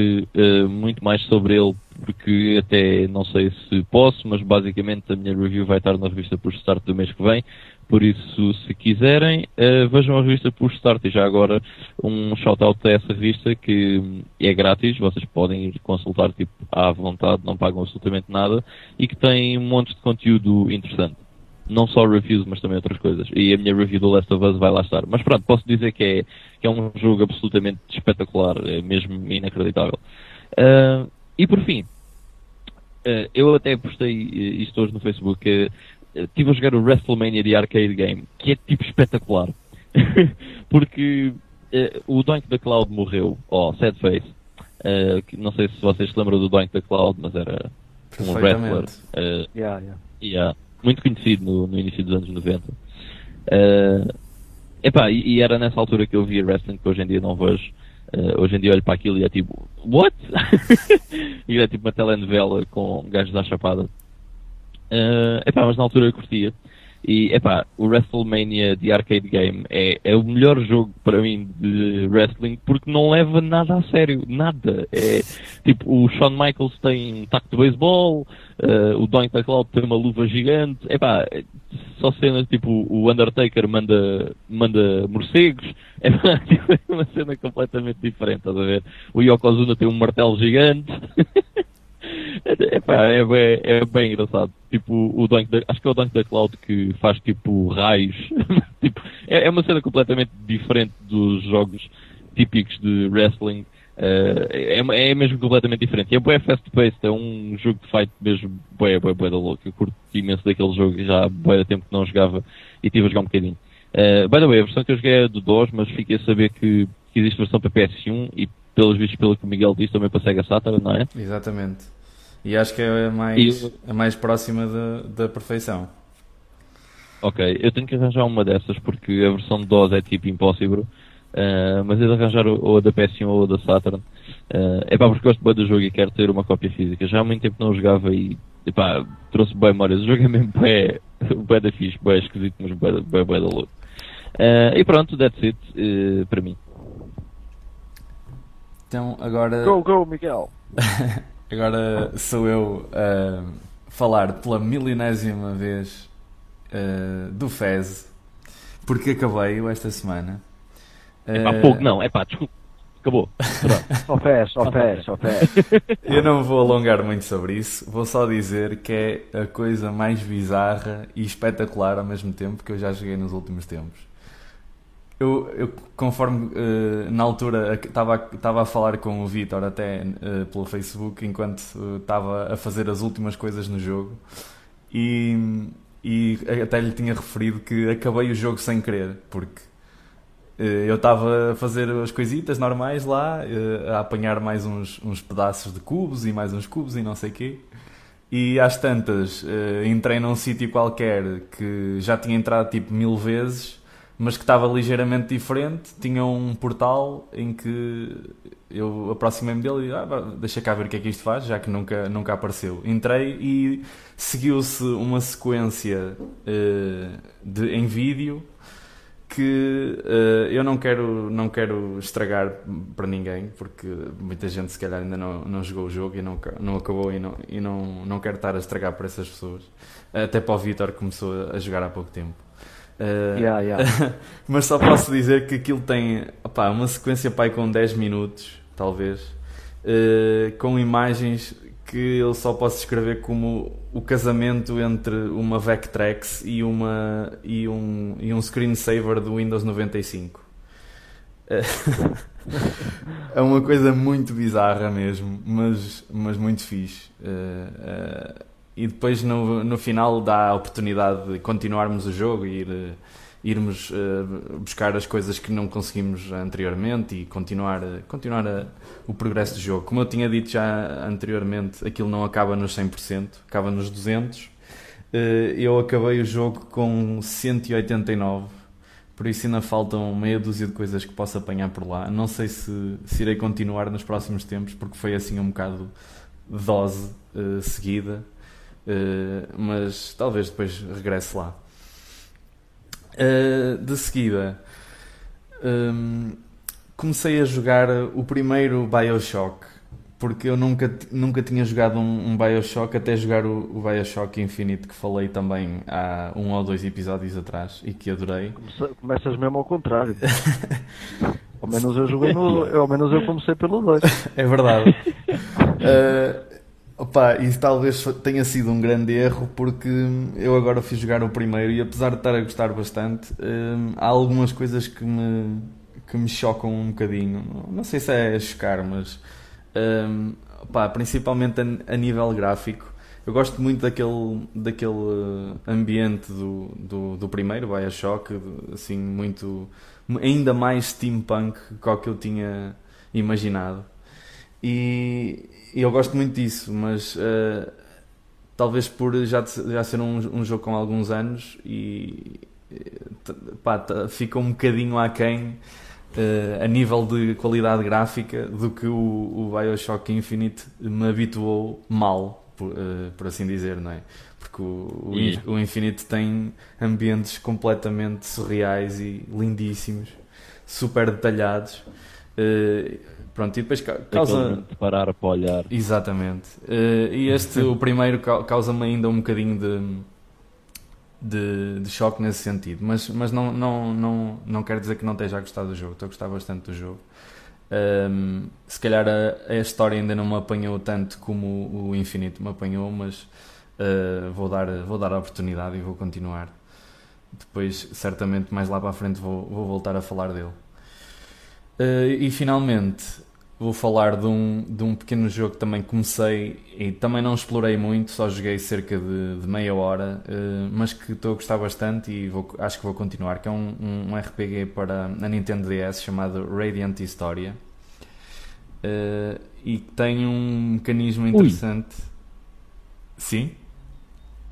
muito mais sobre ele porque até não sei se posso, mas basicamente a minha review vai estar na revista por start do mês que vem. Por isso, se quiserem, uh, vejam a revista por Start e já agora um shout-out a essa revista que é grátis, vocês podem consultar tipo, à vontade, não pagam absolutamente nada e que tem um monte de conteúdo interessante. Não só reviews, mas também outras coisas. E a minha review do Last of Us vai lá estar. Mas pronto, posso dizer que é, que é um jogo absolutamente espetacular, é mesmo inacreditável. Uh, e por fim, uh, eu até postei isto hoje no Facebook, estive a jogar o WrestleMania de arcade game, que é tipo espetacular. Porque uh, o Doink the Cloud morreu, ó, oh, Sad Face. Uh, não sei se vocês se lembram do Doink the Cloud, mas era um wrestler. Uh, yeah, yeah. Yeah, muito conhecido no, no, início dos anos 90. Uh, epá, e, e, era nessa altura que eu via wrestling que hoje em dia não vejo. Uh, hoje em dia olho para aquilo e é tipo, what? e é tipo uma telenovela com gajos à chapada. Uh, epá, mas na altura eu curtia. E, epá, o WrestleMania de arcade game é, é o melhor jogo para mim de wrestling porque não leva nada a sério, nada. É, tipo, o Shawn Michaels tem um taco de beisebol, uh, o Doink McCloud tem uma luva gigante, epá, só cenas tipo, o Undertaker manda, manda morcegos, tipo, é uma cena completamente diferente, estás a ver? O Yokozuna tem um martelo gigante. É, pá, é, bem, é bem engraçado. Tipo, o Dunk da, acho que é o Dunk da Cloud que faz tipo raios. tipo, é, é, uma cena completamente diferente dos jogos típicos de wrestling. Uh, é, é mesmo completamente diferente. E é bem fast-paced, é um jogo de fight mesmo bem, bem, bem da louco. Eu curto imenso daquele jogo, já há tempo que não jogava e tive a jogar um bocadinho. Uh, by the way, a versão que eu joguei é do DOS, mas fiquei a saber que, que existe versão para PS1 e pelos vistos pelo que o Miguel disse também para Sega Saturn, não é? Exatamente. E acho que é a mais, e... a mais próxima da, da perfeição. Ok, eu tenho que arranjar uma dessas porque a versão de DOS é tipo impossível. Uh, mas é de arranjar ou a da PS1 ou a da Saturn. Uh, é pá, porque gosto bem do jogo e quero ter uma cópia física. Já há muito tempo não jogava e epá, trouxe bem memórias. O jogo é mesmo bem, bem da fixe, bem esquisito, mas bem, bem, bem da louco. Uh, e pronto, that's it uh, para mim. Então agora. Go, go, Miguel! Agora sou eu a falar pela milenésima vez uh, do Fez, porque acabei esta semana. É pá, pouco não, é pá, desculpa. Acabou. Só Fez, só Fez, só Fez. Eu não vou alongar muito sobre isso, vou só dizer que é a coisa mais bizarra e espetacular ao mesmo tempo que eu já joguei nos últimos tempos. Eu, eu conforme uh, na altura estava a falar com o Vitor até uh, pelo Facebook enquanto estava uh, a fazer as últimas coisas no jogo e, e até lhe tinha referido que acabei o jogo sem querer porque eu estava a fazer as coisitas normais lá, a apanhar mais uns, uns pedaços de cubos e mais uns cubos e não sei quê. E às tantas entrei num sítio qualquer que já tinha entrado tipo mil vezes mas que estava ligeiramente diferente. Tinha um portal em que eu aproximei-me dele e ah, deixa cá ver o que é que isto faz, já que nunca, nunca apareceu. Entrei e seguiu-se uma sequência uh, de, em vídeo que uh, eu não quero, não quero estragar para ninguém, porque muita gente se calhar ainda não, não jogou o jogo e não, não acabou e, não, e não, não quero estar a estragar para essas pessoas. Até para o Vitor que começou a jogar há pouco tempo. Uh, yeah, yeah. mas só posso dizer que aquilo tem opá, uma sequência pai com 10 minutos, talvez, uh, com imagens que eu só posso descrever como o casamento entre uma Vectrex e, uma, e, um, e um screensaver do Windows 95. é uma coisa muito bizarra mesmo, mas, mas muito fixe. Uh, e depois no, no final dá a oportunidade de continuarmos o jogo e ir, eh, irmos uh, buscar as coisas que não conseguimos anteriormente e continuar, continuar a, o progresso do jogo. Como eu tinha dito já anteriormente, aquilo não acaba nos 100%, acaba nos 200%. Uh, eh, eu acabei o jogo com 189%. Por isso ainda faltam meia dúzia de coisas que posso apanhar por lá. Não sei se, se irei continuar nos próximos tempos, porque foi assim um bocado dose uh, seguida Uh, mas talvez depois regresse lá. Uh, de seguida, um, comecei a jogar o primeiro Bioshock, porque eu nunca, nunca tinha jogado um, um Bioshock até jogar o, o, Bioshock Infinite, que falei também há um ou dois episódios atrás e que adorei. Começas mesmo ao contrário. ao menos eu joguei no, ao menos eu comecei pelo 2. é verdade. Uh, Opa, isso talvez tenha sido um grande erro porque eu agora fiz jogar o primeiro e apesar de estar a gostar bastante, hum, há algumas coisas que me, que me chocam um bocadinho. Não sei se é chocar, mas hum, opa, principalmente a, a, nível gráfico. Eu gosto muito daquele, daquele uh, ambiente do, do, do primeiro Bioshock, assim, muito ainda mais steampunk que o que eu tinha imaginado. E, e eu gosto muito disso, mas uh, talvez por já, já ser um, um jogo com alguns anos e pá, fica um bocadinho aquém uh, a nível de qualidade gráfica do que o, o Bioshock Infinite me habituou mal. por, uh, por assim dizer, não é? Porque o, o, o Infinite tem ambientes completamente surreais e lindíssimos, super detalhados. Uh, pronto, e depois causa. De parar para olhar. Exatamente. Uh, e este, o primeiro, causa-me ainda um bocadinho de, de, de, choque nesse sentido. Mas, mas não, não, não, não quer dizer que não esteja a gostar do jogo. Estou a gostar bastante do jogo. Um, se calhar a, a, história ainda não me apanhou tanto como o, o Infinito me apanhou, mas uh, vou, dar, vou dar a oportunidade e vou continuar. Depois, certamente, mais lá para a frente, vou, vou voltar a falar dele. Uh, e finalmente, vou falar de um, de um pequeno jogo que também comecei e também não explorei muito, só joguei cerca de, de meia hora, uh, mas que estou a gostar bastante e vou, acho que vou continuar, que é um, um RPG para a Nintendo DS chamado Radiant História. Uh, e tem um mecanismo interessante. Ui. Sim?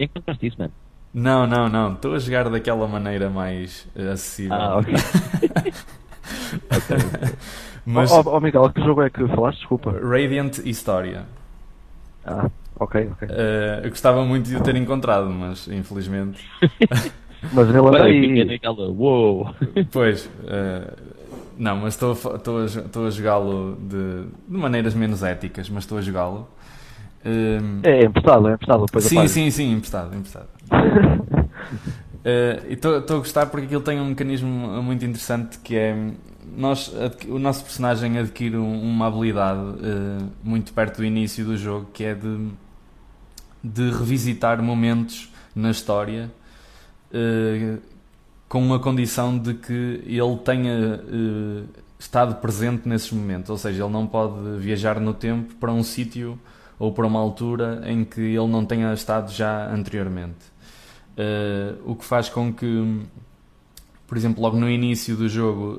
Encontraste isso, mano? Não, não, não. Estou a jogar daquela maneira mais acessível. Ah, ok. okay. Mas... Oh, oh, Miguel, que jogo é que falaste? Desculpa. Radiant História. Ah, ok, ok. Uh, eu gostava muito de o ter encontrado, mas infelizmente. mas ele anda aí. Naquela, uou! Pois, uh, não, mas estou, estou, estou a jogá-lo de, de maneiras menos éticas, mas estou a jogá-lo. Uh, é emprestado, é emprestado. Sim, sim, sim, emprestado, emprestado. Uh, estou a gostar porque aquilo tem um mecanismo muito interessante que é nós, o nosso personagem adquire uma habilidade uh, muito perto do início do jogo que é de, de revisitar momentos na história uh, com uma condição de que ele tenha uh, estado presente nesses momentos, ou seja, ele não pode viajar no tempo para um sítio ou para uma altura em que ele não tenha estado já anteriormente. o que faz com que, por exemplo, logo no início do jogo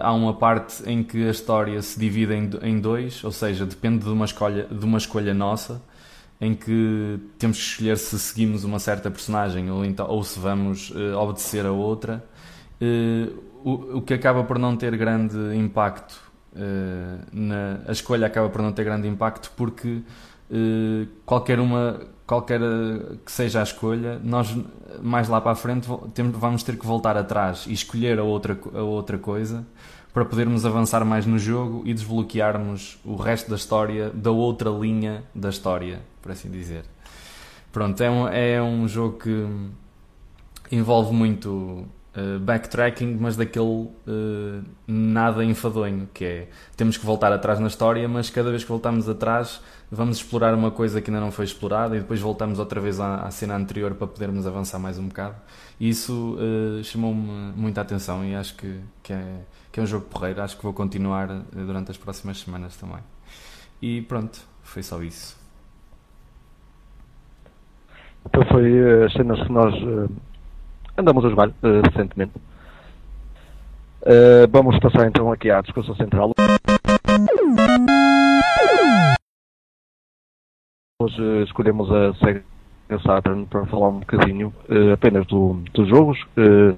há uma parte em que a história se divide em, dois, ou seja, depende de uma, escolha, de uma escolha nossa, em que temos que escolher se seguimos uma certa personagem ou, então, ou se vamos uh, obedecer a outra, uh, o, o, que acaba por não ter grande impacto. Na, a escolha acaba por não ter grande impacto porque qualquer uma qualquer que seja a escolha, nós mais lá para a frente vamos ter que voltar atrás e escolher a outra, a outra coisa para podermos avançar mais no jogo e desbloquearmos o resto da história da outra linha da história, por assim dizer. Pronto, é um, é um jogo que envolve muito uh, backtracking, mas daquele uh, nada enfadonho, que é temos que voltar atrás na história, mas cada vez que voltamos atrás vamos explorar uma coisa que ainda não foi explorada e depois voltamos outra vez à, à cena anterior para podermos avançar mais um bocado. E isso uh, chamou-me muita atenção e acho que, que, é, que é um jogo porreiro. Acho que vou continuar uh, durante as próximas semanas também. E pronto, foi só isso. Então foi uh, as cenas que nós andamos a jogar recentemente. vamos passar então aqui à discussão central. Hoje escolhemos a Sega Saturn para falar um bocadinho uh, apenas do, dos jogos. Uh,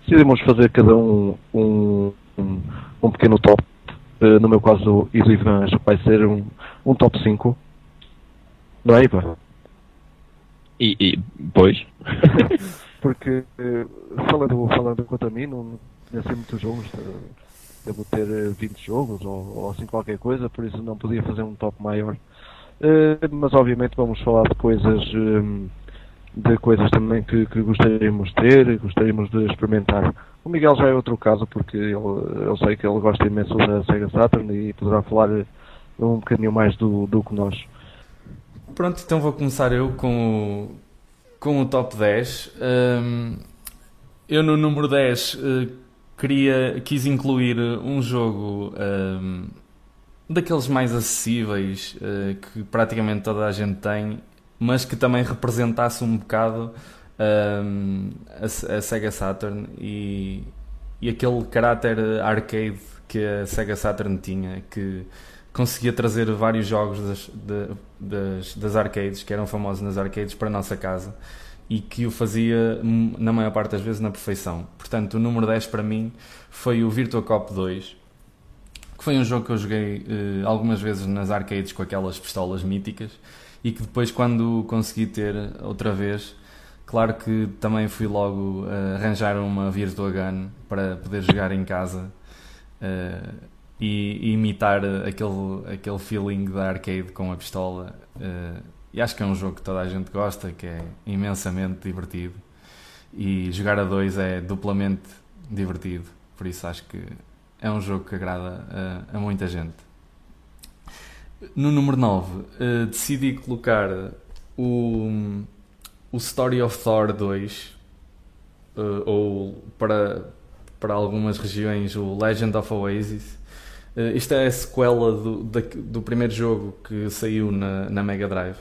decidimos fazer cada um um, um, um pequeno top. Uh, no meu caso, e do Ivan, acho que vai ser um, um top 5. Não é, Ivan? E, e pois? Porque, falando, falando quanto a mim, não tinha assim muitos jogos. Devo ter 20 jogos ou, ou assim qualquer coisa, por isso não podia fazer um top maior. Eh, mas obviamente vamos falar de coisas ehm, de coisas também que, que, gostaríamos de ter, gostaríamos de experimentar. O Miguel já é outro caso porque ele, eu sei que ele gosta imenso da Sega Saturn e poderá falar um bocadinho mais do, do que nós. Pronto, então vou começar eu com o, com o top 10. Um, ehm, eu no número 10 uh, eh, queria, quis incluir um jogo um, ehm, daqueles mais acessíveis uh, que praticamente toda a gente tem, mas que também representasse um bocado um, a, a, Sega Saturn e, e aquele caráter arcade que a Sega Saturn tinha, que conseguia trazer vários jogos das, das, das arcades, que eram famosos nas arcades, para a nossa casa e que o fazia na maior parte das vezes na perfeição. Portanto, o número 10 para mim foi o Virtua Cop 2 que foi um jogo que eu joguei uh, algumas vezes nas arcades com aquelas pistolas míticas e que depois, quando consegui ter outra vez, claro que também fui logo uh, arranjar uma Virtua Gun para poder jogar em casa uh, e, e, imitar aquele, aquele feeling da arcade com a pistola. e acho que é um jogo que toda a gente gosta, que é imensamente divertido e jogar a dois é duplamente divertido, por isso acho que é um jogo que agrada a, a muita gente. No número 9, uh, eh, decidi colocar o, o Story of Thor 2, uh, eh, ou para, para algumas regiões, o Legend of Oasis. Uh, isto é a sequela do, da, do primeiro jogo que saiu na, na Mega Drive.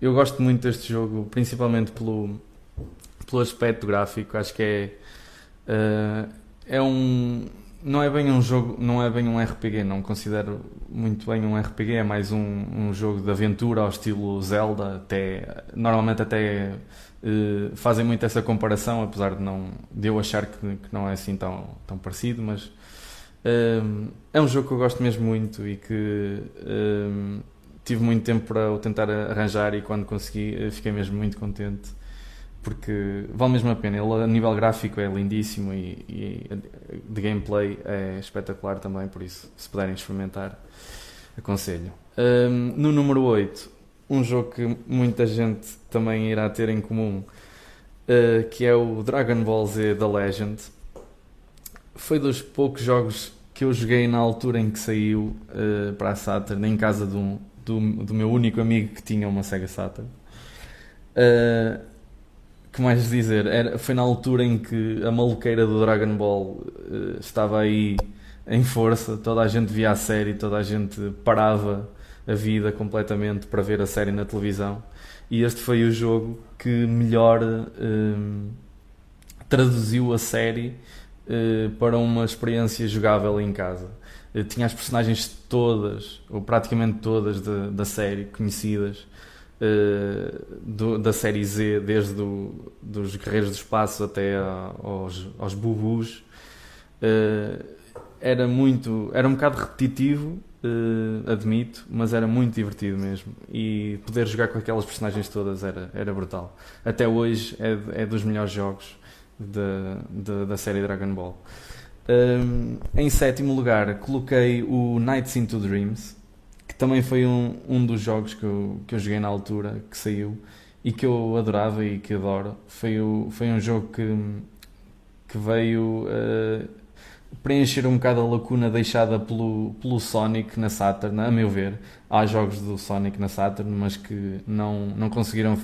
Eu gosto muito deste jogo, principalmente pelo, pelo aspecto gráfico. Acho que é, uh, é um não é bem um jogo, não é bem um RPG, não considero muito bem um RPG, é mais um, um jogo de aventura ao estilo Zelda, até normalmente até uh, fazem muito essa comparação, apesar de não de eu achar que, que não é assim tão, tão parecido, mas uh, é um jogo que eu gosto mesmo muito e que uh, tive muito tempo para o tentar arranjar e quando consegui fiquei mesmo muito contente porque vale mesmo a pena. Ele, a nível gráfico, é lindíssimo e, e de gameplay é espetacular também. Por isso, se puderem experimentar, aconselho. Um, no número 8, um jogo que muita gente também irá ter em comum, uh, que é o Dragon Ball Z The Legend. Foi dos poucos jogos que eu joguei na altura em que saiu uh, para a Saturn, em casa do, do, do, meu único amigo que tinha uma Sega Saturn. Uh, que mais dizer? Era, foi na altura em que a maluqueira do Dragon Ball uh, estava aí em força, toda a gente via a série, toda a gente parava a vida completamente para ver a série na televisão. E este foi o jogo que melhor uh, traduziu a série uh, para uma experiência jogável em casa. tinha as personagens todas, ou praticamente todas, de, da série conhecidas uh, do, da série Z, desde do, dos Guerreiros do Espaço até aos, aos Bubus. Uh, era muito. Era um bocado repetitivo, uh, admito, mas era muito divertido mesmo. E poder jogar com aquelas personagens todas era, era brutal. Até hoje é, é dos melhores jogos de, de, da série Dragon Ball. Um, em sétimo lugar, coloquei o Nights into Dreams, também foi um, um dos jogos que eu, que eu joguei na altura, que saiu, e que eu adorava e que adoro. Foi, o, foi um jogo que, que veio uh, preencher um bocado a lacuna deixada pelo, pelo Sonic na Saturn, a meu ver. Há jogos do Sonic na Saturn, mas que não, não conseguiram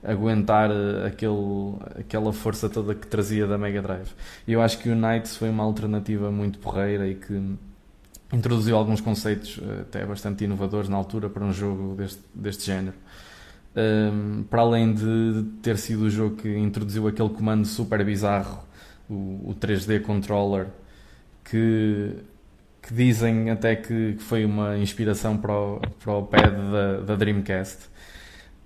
aguentar eh, aquele, aquela força toda que trazia da Mega Drive. Eu acho que o Knights foi uma alternativa muito porreira e que introduziu alguns conceitos eh, até bastante inovadores na altura para um jogo deste, deste género. Um, para além de ter sido o jogo que introduziu aquele comando super bizarro, o, o 3D controller, que, que dizem até que, que, foi uma inspiração para o, para o pad da, da Dreamcast.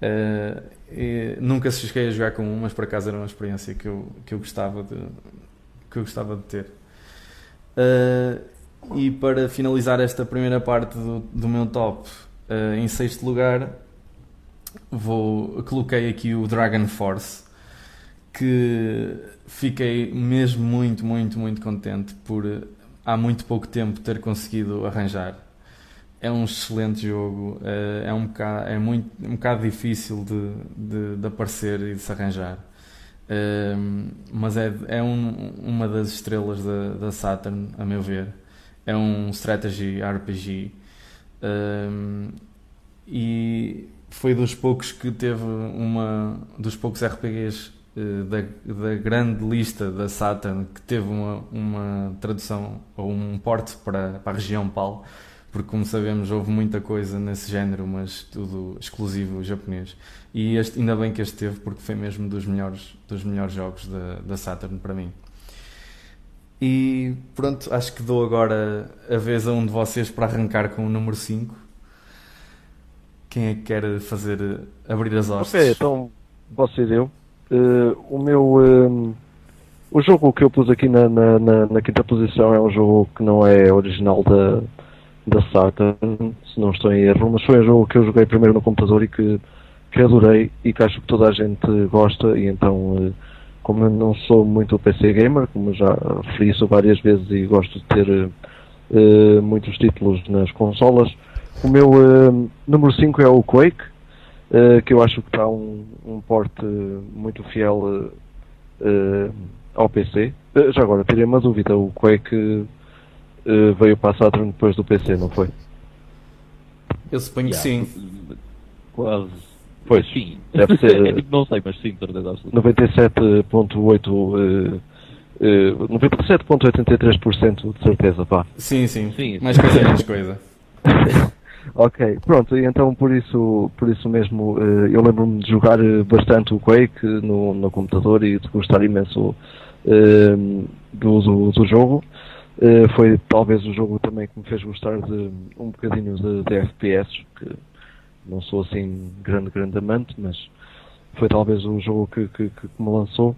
Uh, nunca se cheguei a jogar com um, mas por acaso era uma experiência que eu, que eu, gostava, de, que eu gostava de ter. Uh, e para finalizar esta primeira parte do, do meu top, uh, em sexto lugar, vou, coloquei aqui o Dragon Force, que fiquei mesmo muito, muito, muito contente por há muito pouco tempo ter conseguido arranjar. É um excelente jogo, uh, é, um bocado, é muito, um bocado difícil de, de, de aparecer e de se arranjar. Uh, mas é, é um, uma das estrelas da, da Saturn, a meu ver é um strategy RPG um, e foi dos poucos que teve uma dos poucos RPGs uh, da, da grande lista da Saturn que teve uma, uma tradução ou um porte para, para a região PAL porque como sabemos houve muita coisa nesse género mas tudo exclusivo japonês. E este, ainda bem que este teve porque foi mesmo dos melhores, dos melhores jogos da, da Saturn para mim e pronto, acho que dou agora a vez a um de vocês para arrancar com o número 5. Quem é que quer fazer abrir as hostes? Ok, então você deu. Uh, o meu uh, o jogo que eu pus aqui na, na, na, na, quinta posição é um jogo que não é original da, da Saturn, se não estou em erro, mas foi um jogo que eu joguei primeiro no computador e que, que adorei e que acho que toda a gente gosta e então eh, como eu não sou muito PC gamer, como já referi isso várias vezes e gosto de ter uh, muitos títulos nas consolas, o meu uh, número 5 é o Quake, uh, que eu acho que está um, um porte muito fiel ao PC. já agora, tirei uma dúvida, o Quake veio para a Saturn depois do PC, não foi? Eu suponho que sim. Quase. Pois, sim. Deve ser. É não sei, mas sim, certeza absoluta. 97,8. Uh, uh, 97,83% de certeza, pá. Sim, sim. sim mais coisa, menos coisa. ok, pronto, e então por isso, por isso mesmo uh, eu lembro-me de jogar eh, bastante o Quake no, no computador e de gostar imenso uh, do, do, do, jogo. Uh, foi talvez o jogo também que me fez gostar de um bocadinho de, de FPS, que não sou assim grande, grande amante, mas foi talvez o jogo que, que, que me lançou.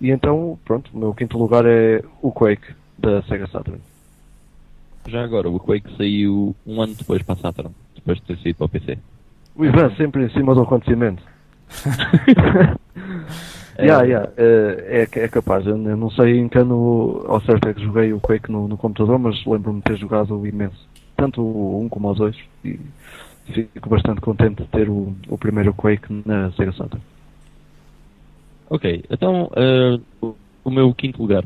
E então, pronto, o meu quinto lugar é o Quake da Sega Saturn. Já agora, o Quake saiu um ano depois para a Saturn, depois de ter saído para o PC. O Ivan sempre em cima do acontecimento. yeah, yeah, é, é, é capaz. Eu não sei em que ano ao certo é que joguei o Quake no, no computador, mas lembro-me de ter jogado imenso. Tanto o 1 como o 2. E fico bastante contente de ter o, o primeiro Quake na Sega Saturn. Ok, então uh, o, meu quinto lugar.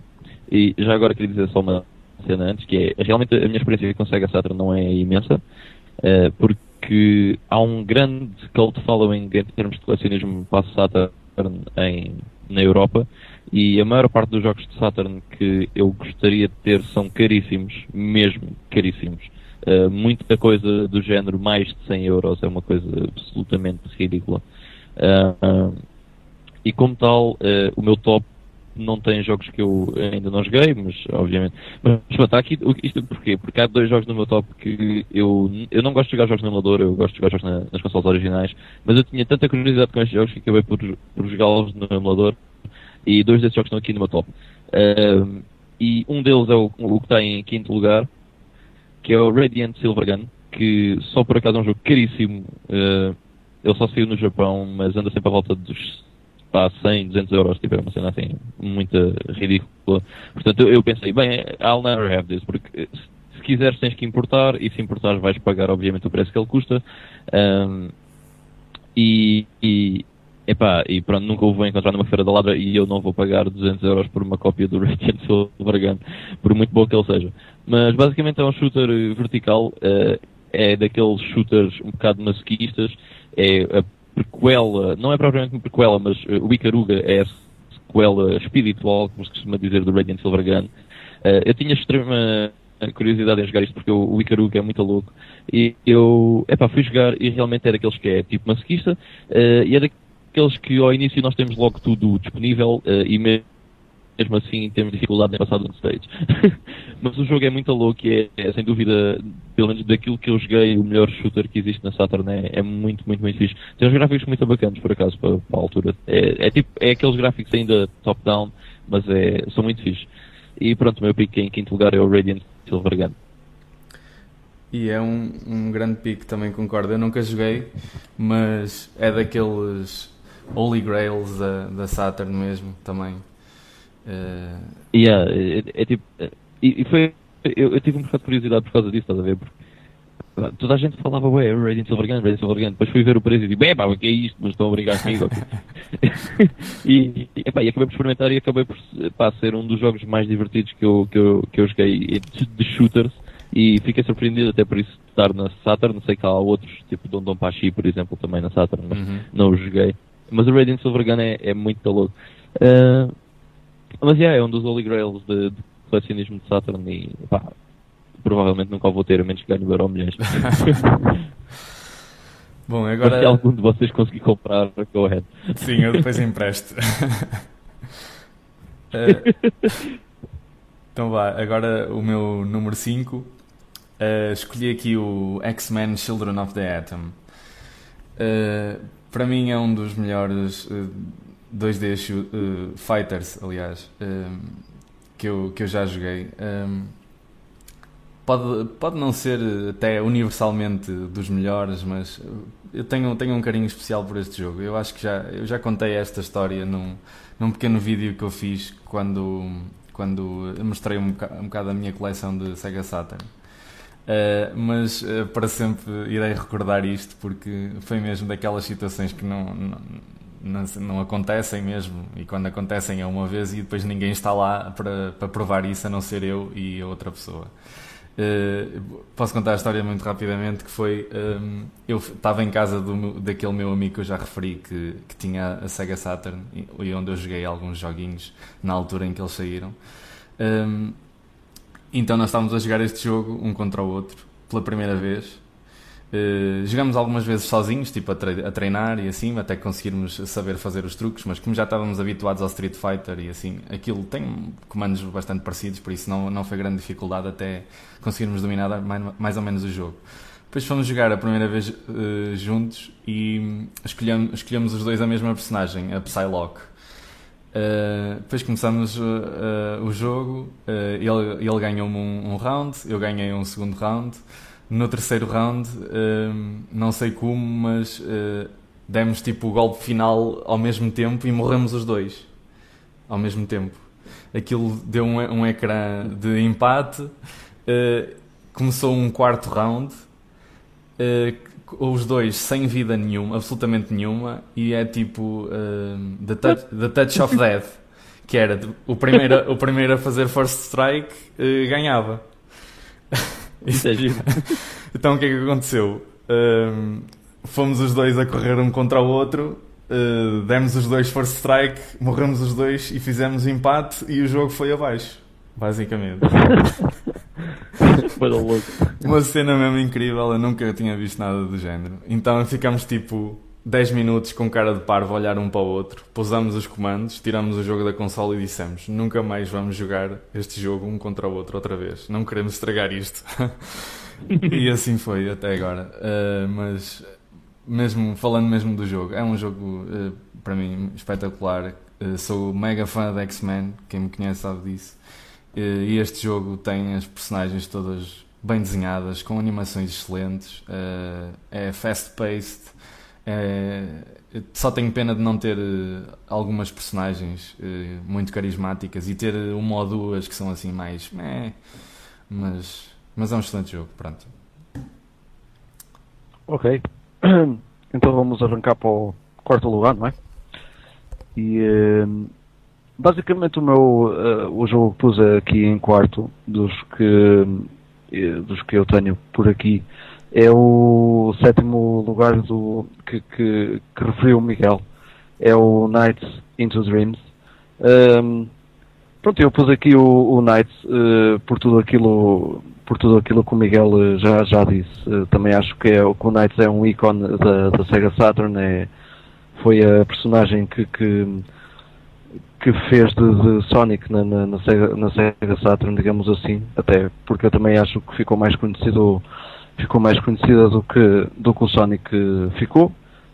E já agora queria dizer só uma cena antes, que é realmente a minha experiência com Sega Saturn não é imensa, uh, porque há um grande cult following em termos de colecionismo para Saturn em, na Europa e a maior parte dos jogos de Saturn que eu gostaria de ter são caríssimos, mesmo caríssimos. Uh, muita coisa do género mais de 100 euros é uma coisa absolutamente ridícula. Uh, e como tal, o meu top não tem jogos que eu ainda não joguei, mas obviamente. Mas, está aqui, isto porquê? Porque há dois jogos no meu top que eu, eu não gosto de jogar jogos no emulador, eu gosto de jogar jogos na, nas consoles originais, mas eu tinha tanta curiosidade com estes jogos que acabei por, por jogá-los no emulador e dois desses jogos estão aqui no meu top. E um deles é o, o que está em quinto lugar, que é o Radiant Silvergun, que só por acaso é um jogo caríssimo. Uh, ele só saiu no Japão, mas anda sempre à volta dos pá, 100, 200 euros, tipo, é uma cena assim, muito ridícula. Portanto, eu, pensei, bem, I'll never have this, porque se quiseres tens que importar, e se importares vais pagar, obviamente, o preço que ele custa. Um, e, e, epá, e pronto, nunca o vou encontrar numa feira da ladra e eu não vou pagar 200 euros por uma cópia do Radiant Silvergun, por muito bom que ele seja. Mas basicamente é um shooter vertical, uh, é daqueles shooters um bocado masoquistas, é a prequela, não é propriamente uma prequela, mas uh, o Icaruga é a sequela espiritual, como se costuma dizer, do Radiant Silvergun. Uh, eu tinha extrema curiosidade em jogar isto porque o, Icaruga é muito louco e eu, epá, fui jogar e realmente é daqueles que é tipo masoquista uh, e é daqueles que ao início nós temos logo tudo disponível uh, e mesmo mesmo assim temos dificuldade em passar do stage. Mas o jogo é muito louco e é, é, sem dúvida, pelo menos daquilo que eu joguei, o melhor shooter que existe na Saturn é, é muito, muito, muito fixe. Tem uns gráficos muito bacanas, por acaso, para, para a altura. É, é, tipo, é aqueles gráficos ainda top-down, mas é, são muito fixes. E pronto, o meu pick em quinto lugar é o Radiant Silvergun. E é um, um grande pick, também concordo. Eu nunca joguei, mas é daqueles Holy Grails da, da Saturn mesmo, também. Uh... Yeah, é, é, tipo. É, e, foi. Eu, eu, tive um bocado de curiosidade por causa disso, estás a ver? Porque toda a gente falava, ué, Radiant Silvergun, Radiant Silvergun. Depois fui ver o preço e digo, é pá, o que é isto? Mas estão a brigar comigo. e, epá, e acabei por experimentar e acabei por pá, ser um dos jogos mais divertidos que eu, que eu, que eu joguei de, shooters. E fiquei surpreendido até por isso estar na Saturn. Não sei que há outros, tipo Don Pachi, por exemplo, também na Saturn, mas uhum. não o joguei. Mas o Radiant Silvergun é, é muito louco. Uh, mas yeah, é um dos Holy Grails de, de colecionismo de Saturn e pá, provavelmente nunca o vou ter, a menos que ganhe o Euro Milhões. Bom, agora... Mas se algum de vocês conseguir comprar, go ahead. Sim, eu depois empresto. uh, então vá, agora o meu número 5. Uh, eh, escolhi aqui o X-Men Children of the Atom. Uh, para mim é um dos melhores 2D uh, Fighters, aliás, um, que, eu, que eu já joguei. Um, pode, pode não ser até universalmente dos melhores, mas eu tenho, tenho um carinho especial por este jogo. Eu acho que já, eu já contei esta história num, num pequeno vídeo que eu fiz quando, quando mostrei um bocado, um bocado a minha coleção de Sega Saturn. Uh, mas uh, para sempre irei recordar isto porque foi mesmo daquelas situações que não, não, não, não, acontecem mesmo e quando acontecem é uma vez e depois ninguém está lá para, para provar isso a não ser eu e outra pessoa. Uh, posso contar a história muito rapidamente que foi um, eu estava em casa do, daquele meu amigo que eu já referi que, que tinha a Sega Saturn e, e onde eu joguei alguns joguinhos na altura em que eles saíram um, então nós estávamos a jogar este jogo um contra o outro pela primeira vez Uh, jogamos algumas vezes sozinhos, tipo a, tre a, treinar e assim, até conseguirmos saber fazer os truques, mas como já estávamos habituados ao Street Fighter e assim, aquilo tem comandos bastante parecidos, por isso não, não foi grande dificuldade até conseguirmos dominar mais, mais ou menos o jogo. Depois fomos jogar a primeira vez uh, juntos e escolhemos, escolhemos os dois a mesma personagem, a Psylocke. Uh, depois começamos uh, o jogo, ele, ele ganhou-me um, um round, eu ganhei um segundo round. No terceiro round, não sei como, mas demos tipo o golpe final ao mesmo tempo e morremos os dois ao mesmo tempo. Aquilo deu um, um ecrã de empate. Começou um quarto round, os dois sem vida nenhuma, absolutamente nenhuma, e é tipo the, touch, the Touch of Death, que era o primeiro, o primeiro a fazer first strike ganhava. Isso é giro. então o que é que aconteceu? Um, fomos os dois a correr um contra o outro, uh, demos os dois first strike, morremos os dois e fizemos empate e o jogo foi abaixo. Basicamente. Uma cena mesmo incrível, eu nunca tinha visto nada do género. Então ficamos tipo 10 minutos com cara de parvo a olhar um para o outro, pousamos os comandos, tiramos o jogo da consola e dissemos: nunca mais vamos jogar este jogo um contra o outro outra vez, não queremos estragar isto. e assim foi até agora. Uh, mas, mesmo falando mesmo do jogo, é um jogo uh, para mim espetacular. Uh, sou mega fã de X-Men, quem me conhece sabe disso. E este jogo tem as personagens todas bem desenhadas, com animações excelentes, é fast-paced é, só tenho pena de não ter uh, algumas personagens uh, muito carismáticas e ter uma ou duas que são assim mais. Meh, mas, mas é um excelente jogo, pronto. Ok. Então vamos arrancar para o quarto lugar, não é? E basicamente o meu o jogo que pus aqui em quarto dos que dos que eu tenho por aqui é o sétimo lugar do que, que, que referiu o Miguel. É o Nights into Dreams. Um, pronto, eu pus aqui o, o Nights uh, por tudo aquilo por tudo aquilo que o Miguel eh, já, já disse. Uh, também acho que, é, que o Nights é um ícone da, da Sega Saturn. É, foi a personagem que, que, que fez de, de Sonic na, na, na, Sega, na Sega Saturn, digamos assim. Até porque eu também acho que ficou mais conhecido ficou mais conhecida do que, do que o Sonic ficou.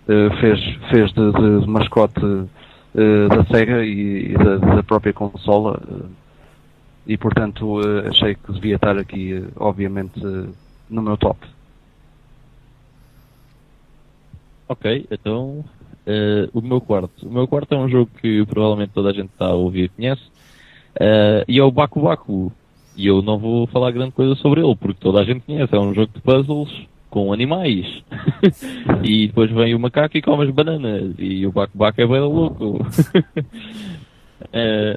Uh, fez, fez de, de mascote uh, da SEGA e, e da, da, própria consola. Uh, e portanto achei que devia estar aqui, obviamente, no meu top. Ok, então o meu quarto. O meu quarto é um jogo que provavelmente toda a gente está a ouvir e conhece. e é o Baku Baku. E eu não vou falar grande coisa sobre ele, porque toda a gente conhece. É um jogo de puzzles com animais. e depois vem o macaco e come as bananas. E o baco-baco é bem louco. uh,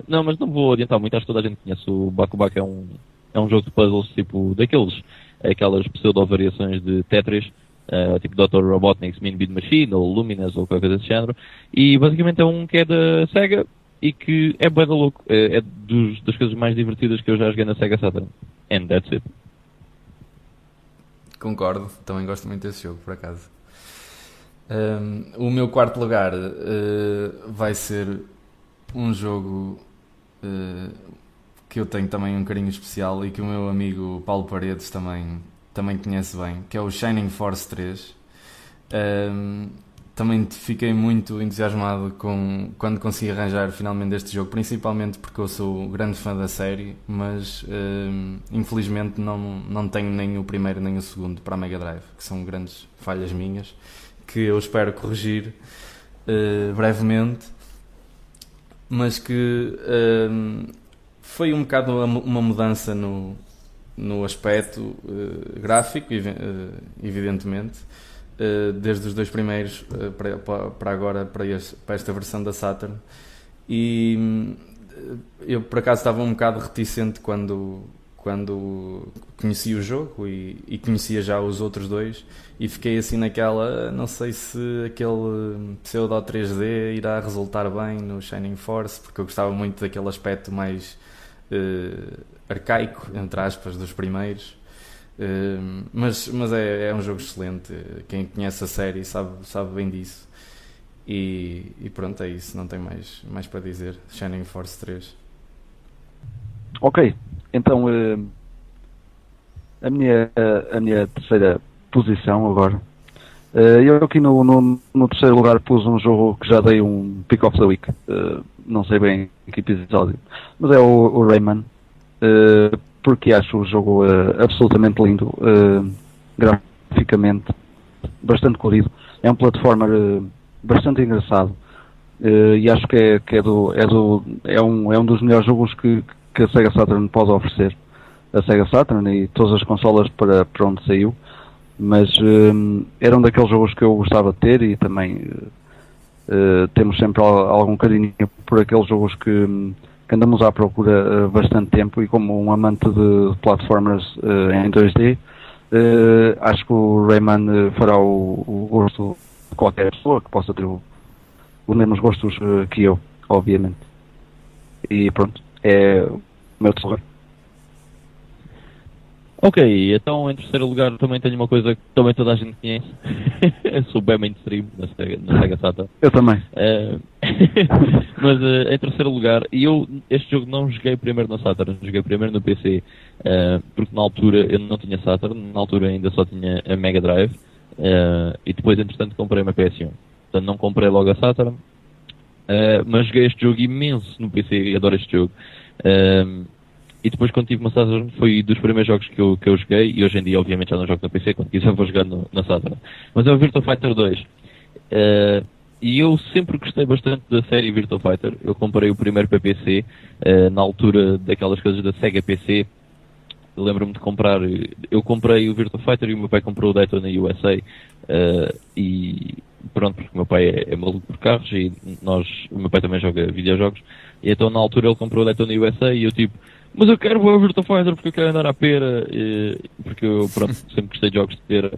não, mas não vou adiantar muito. Acho que toda a gente conhece. O baco-baco é um, é um jogo de puzzles tipo daqueles, aquelas pseudo-variações de Tetris. Uh, tipo Dr. Robotnik's Mean Beat Machine ou Luminous ou qualquer coisa desse género. E basicamente é um que é da SEGA e que é bué louco. É, é dos, das coisas mais divertidas que eu já joguei na Sega Saturn. And that's it. Concordo, também gosto muito desse jogo, por acaso. Um, o meu quarto lugar uh, vai ser um jogo uh, que eu tenho também um carinho especial e que o meu amigo Paulo Paredes também, também conhece bem, que é o Shining Force 3. Um, também fiquei muito entusiasmado com quando consegui arranjar finalmente este jogo, principalmente porque eu sou grande fã da série, mas uh, infelizmente não, não tenho nem o primeiro nem o segundo para a Mega Drive, que são grandes falhas minhas, que eu espero corrigir uh, brevemente, mas que uh, foi um bocado uma mudança no, no aspecto gráfico, evidentemente eh, desde os dois primeiros uh, para, para agora, para, este, para, esta versão da Saturn. E uh, eu, por acaso, estava um bocado reticente quando, quando conheci o jogo e, e, conhecia já os outros dois e fiquei assim naquela, não sei se aquele pseudo 3D irá resultar bem no Shining Force, porque eu gostava muito daquele aspecto mais arcaico, entre aspas, dos primeiros Ehm, mas mas é, é um jogo excelente. Quem conhece a série sabe, sabe bem disso. E, e pronto, é isso. Não tem mais, mais para dizer. Shining Force 3. Ok, então uh, a, minha, a minha terceira posição agora. Uh, eu aqui no, no, no, terceiro lugar pus um jogo que já dei um Pick of the Week. Uh, não sei bem em que episódio, mas é o, o Rayman porque acho o jogo uh, absolutamente lindo, uh, graficamente, bastante colorido. É um platformer uh, bastante engraçado e acho que, é, que é, do, é, do, é, um, é um dos melhores jogos que, que a Sega Saturn pode oferecer. A Sega Saturn e todas as consolas para, para onde saiu, mas um daqueles jogos que eu gostava de ter e também temos sempre algum carinho por aqueles jogos que que andamos à procura uh, bastante tempo e como um amante de platformers uh, em 2D, uh, eh, acho que o Rayman fará o, o, gosto de qualquer pessoa que possa ter o, os mesmos gostos que eu, obviamente. E pronto, é o meu tesouro. Ok, então em terceiro lugar também tenho uma coisa que também toda a gente conhece. Sou bem mainstream na Sega, na Sega Saturn. Eu também. Uh, mas uh, em terceiro lugar, e eu este jogo não joguei primeiro na Saturn, joguei primeiro no PC, uh, eh, porque na altura eu não tinha Saturn, na altura ainda só tinha a Mega Drive, e depois entretanto comprei uma PS1. Portanto não comprei logo a Saturn, mas joguei este jogo imenso no PC e adoro este jogo. E depois quando tive uma Saturn foi dos primeiros jogos que eu, que eu joguei e hoje em dia obviamente já não jogo na PC, quando quiser vou jogar no, na Saturn. Mas é o Virtua Fighter 2. Uh, eh, e eu sempre gostei bastante da série Virtua Fighter. Eu comprei o primeiro para PC, uh, na altura daquelas coisas da Sega PC. Lembro-me de comprar, eu comprei o Virtua Fighter e o meu pai comprou o Daytona USA. Uh, eh, e pronto, porque o meu pai é, é maluco por carros e nós, o meu pai também joga videojogos. E então na altura ele comprou o Daytona USA e eu tipo, mas eu quero o Virtua Fighter porque eu quero andar à pera, e, porque eu pronto, sempre gostei de jogos de pera.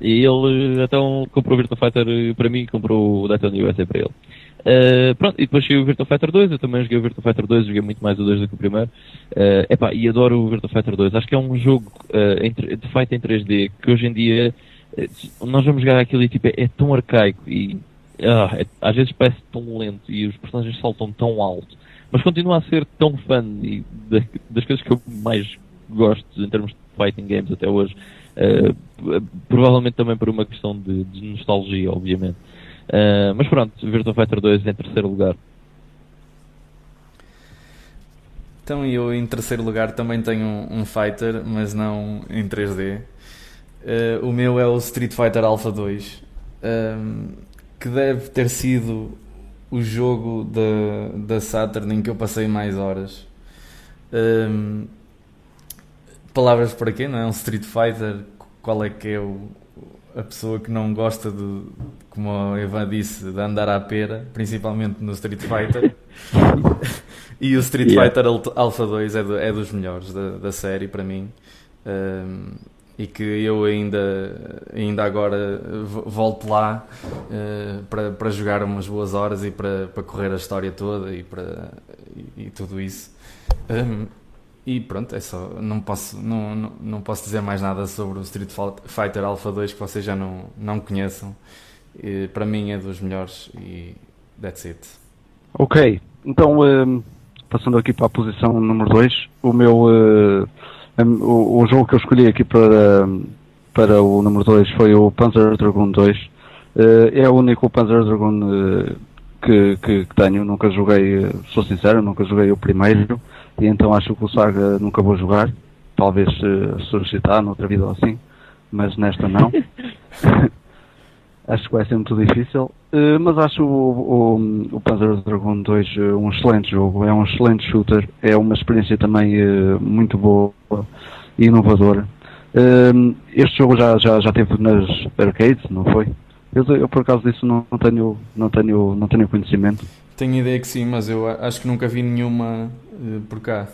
E ele então comprou o Virtua Fighter para mim e comprou o Daytona USA para ele. Uh, pronto, e depois cheguei o Virtua Fighter 2, eu também joguei o Virtua Fighter 2, joguei muito mais o 2 do que o primeiro. Uh, epá, e adoro o Virtua Fighter 2. Acho que é um jogo uh, de fight em 3D que hoje em dia nós vamos jogar aquilo e tipo, é, é tão arcaico e ah, é, às vezes parece tão lento e os personagens saltam tão alto mas continuo a ser tão fã e das coisas que eu mais gosto em termos de fighting games até hoje. Uh, provavelmente também por uma questão de, de nostalgia, obviamente. Uh, mas pronto, Virtua Fighter 2 em terceiro lugar. Então eu em terceiro lugar também tenho um, um fighter, mas não em 3D. Uh, eh, o meu é o Street Fighter Alpha 2, que deve ter sido o jogo da, da Saturn em que eu passei mais horas. Um, palavras para quê? Não é? Um Street Fighter. Qual é que é o, a pessoa que não gosta de, como a Eva disse, de andar à pera, principalmente no Street Fighter? e o Street yeah. Fighter Alpha 2 é, do, é dos melhores da, da série para mim. Um, e que eu ainda, ainda agora volto lá uh, para, para jogar umas boas horas e para, para correr a história toda e, para, e, e tudo isso. Um, e pronto, é só. Não posso, não, não, não, posso dizer mais nada sobre o Street Fighter Alpha 2 que vocês já não, não conheçam. E, para mim é dos melhores e that's it. Ok, então um, passando aqui para a posição número 2, o meu. Uh o, o, jogo que eu escolhi aqui para, para o número 2 foi o Panzer Dragoon 2. Uh, é o único Panzer Dragoon uh, que, que, que, tenho. Nunca joguei, sou sincero, nunca joguei o primeiro. E então acho que o Saga nunca vou jogar. Talvez uh, solicitar noutra vida ou assim. Mas nesta não. acho que vai ser muito difícil. Uh, mas acho o, o, o Panzer Dragoon 2 uh, um excelente jogo. É um excelente shooter. É uma experiência também uh, muito boa e inovadora. este jogo já, já, já teve nas arcades, não foi? Eu, eu por acaso disso não, não, tenho, não, tenho, não tenho conhecimento. Tenho ideia que sim, mas eu acho que nunca vi nenhuma por cá.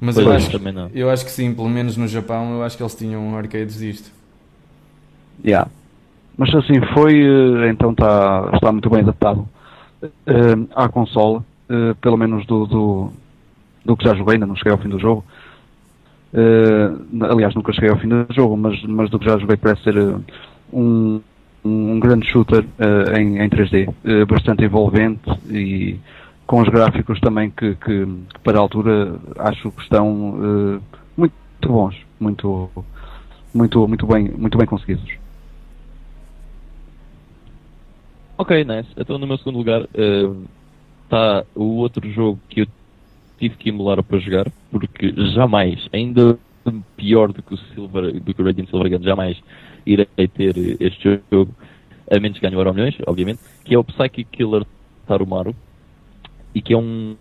Mas eu acho, eu acho que sim, pelo menos no Japão, eu acho que eles tinham arcades disto. Yeah. Mas assim foi, eh, então está, está muito bem adaptado uh, à consola, uh, pelo menos do, do, do, que já joguei, ainda não cheguei ao fim do jogo. Uh, aliás, nunca cheguei ao fim do jogo, mas, mas do que já joguei parece ser um, um grande shooter em, em 3D, bastante envolvente e com os gráficos também que, que, que para a altura acho que estão muito bons, muito, muito, muito, bem, muito bem conseguidos. Ok, nice. Então no meu segundo lugar está uh, o outro jogo que eu tive que emular para jogar, porque jamais, ainda pior do que o Silver, do que o Radiant Silvergun, jamais irei ter este jogo, a menos que ganhe o Euro Milhões, obviamente, que é o Psychic Killer Tarumaru, e que é um,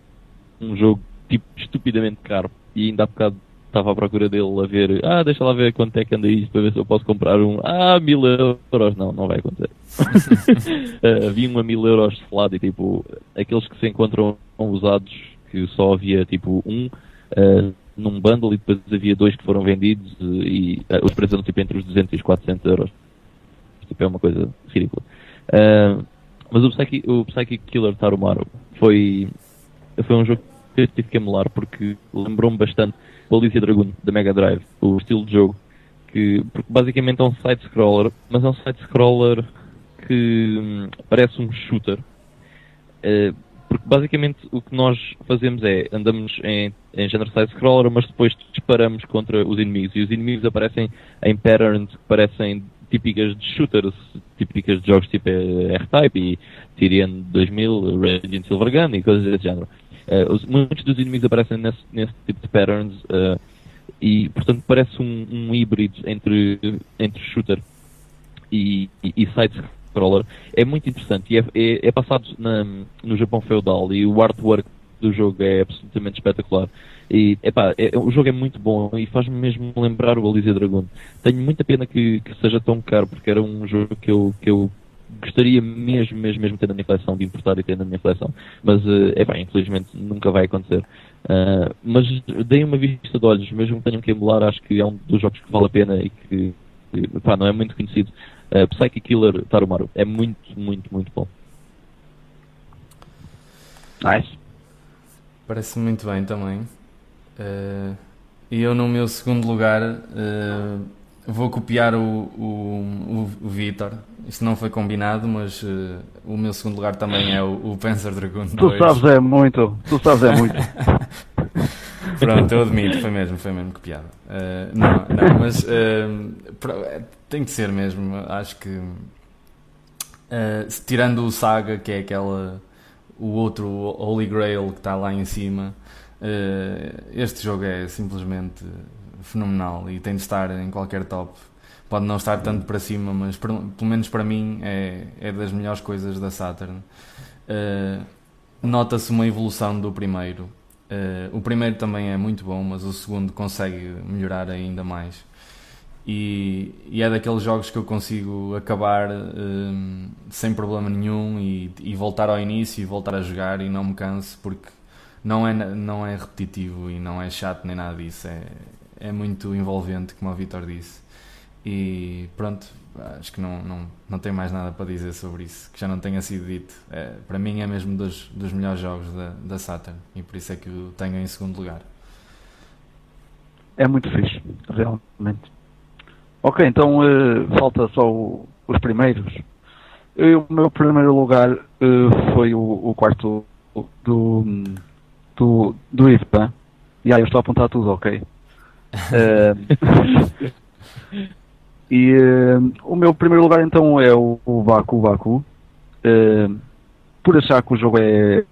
um jogo tipo estupidamente caro, e ainda há bocado estava à procura dele a ver, ah, deixa lá ver quanto é que anda isto para ver se eu posso comprar um, ah, mil euros. Não, não vai acontecer. uh, havia um a mil euros de lado e tipo, aqueles que se encontram usados, que só havia tipo um, uh, num bundle e depois havia dois que foram vendidos e uh, os preços eram tipo entre os 200 e os 400 euros. Tipo, é uma coisa ridícula. Uh, mas o Psychic, o Psychic Killer Tarumaru foi, foi um jogo que eu tive que emular porque lembrou-me bastante Policia Dragoon da Mega Drive, o estilo de jogo, que basicamente é um side-scroller, mas é um side-scroller que hum, parece um shooter. Uh, porque basicamente o que nós fazemos é andamos em, em género side-scroller, mas depois disparamos contra os inimigos e os inimigos aparecem em patterns que parecem típicas de shooters, típicas de jogos tipo R-Type e Tyrian 2000, Radiant Silvergun e coisas desse género. Uh, os, muitos dos inimigos aparecem nesse, nesse tipo de patterns uh, e, portanto, parece um, um híbrido entre, entre shooter e, e, e side-scroller. É muito interessante e é, é, é passado na, no Japão feudal e o artwork do jogo é absolutamente espetacular. E epá, é, o jogo é muito bom e faz-me mesmo lembrar o Elysia Dragon. Tenho muita pena que, que, seja tão caro, porque era um jogo que eu, que eu gostaria mesmo, mesmo, mesmo ter na minha coleção, de importar e ter na minha coleção. Mas, uh, epá, infelizmente nunca vai acontecer. Uh, mas deem uma vista de olhos, mesmo que tenham que emular, acho que é um dos jogos que vale a pena e que, epá, não é muito conhecido. Uh, Killer Tarumaru é muito, muito, muito bom. Nice. Parece muito bem também. Uh, e eu, no meu segundo lugar, uh, vou copiar o, o, o, o Vitor. Isto não foi combinado, mas uh, o meu segundo lugar também é o, o Panzer Dragoon 2. Tu sabes é muito, tu sabes é muito. Pronto, eu admito, foi mesmo, foi mesmo copiado. Uh, não, não, mas uh, tem que ser mesmo. Acho que tirando o Saga, que é aquela o outro Holy Grail que está lá em cima, este jogo é simplesmente fenomenal e tem de estar em qualquer top pode não estar tanto para cima, mas pelo menos para mim é, é das melhores coisas da Saturn. Uh, Nota-se uma evolução do primeiro. Uh, o primeiro também é muito bom, mas o segundo consegue melhorar ainda mais. E, e é daqueles jogos que eu consigo acabar uh, sem problema nenhum e, e, voltar ao início e voltar a jogar e não me canso porque não é, não é repetitivo e não é chato nem nada disso. É, é muito envolvente, como o Vitor disse. E pronto, acho que não, não, não tenho mais nada para dizer sobre isso, que já não tenha sido dito. É, para mim é mesmo dos, dos melhores jogos da, da Saturn e por isso é que o tenho em segundo lugar. É muito fixe, realmente. Ok, então uh, falta só o, os primeiros. Eu, o meu primeiro lugar uh, foi o, o, quarto do, do, do Ivan. E aí eu estou a apontar tudo, ok? Uh, E uh, o meu primeiro lugar então é o, o Baku Baku. Uh, por achar que o jogo é,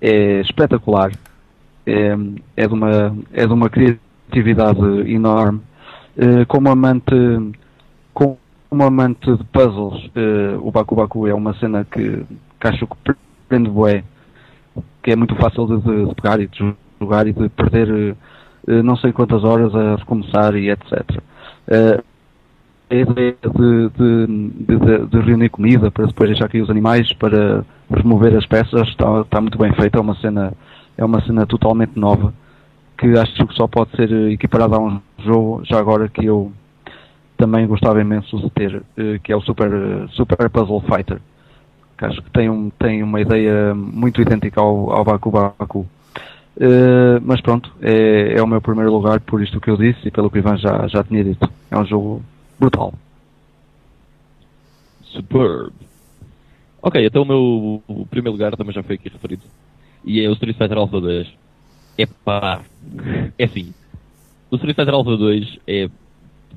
é espetacular. É, é, de uma, é de uma criatividade enorme. Como amante como amante de puzzles, o Baku Baku é uma cena que, que acho que prende bué, que é muito fácil de, de, de pegar e de jogar e de perder não sei quantas horas a recomeçar e etc. Uh, a ideia de, de, de, de, reunir comida para depois deixar aqui os animais para remover as peças está, está muito bem feita, é uma cena é uma cena totalmente nova que acho que só pode ser equiparada a um jogo já agora que eu também gostava imenso de ter, eh, que é o Super, Super Puzzle Fighter que acho que tem, um, tem uma ideia muito idêntica ao, ao Baku Baku Uh, mas pronto, é, é, o meu primeiro lugar por isto que eu disse e pelo que o Ivan já, já tinha dito. É um jogo brutal. Superb. Ok, então o meu o primeiro lugar também já foi aqui referido. E é o Street Fighter Alpha 2. É pá. É assim. O Street Fighter Alpha 2 é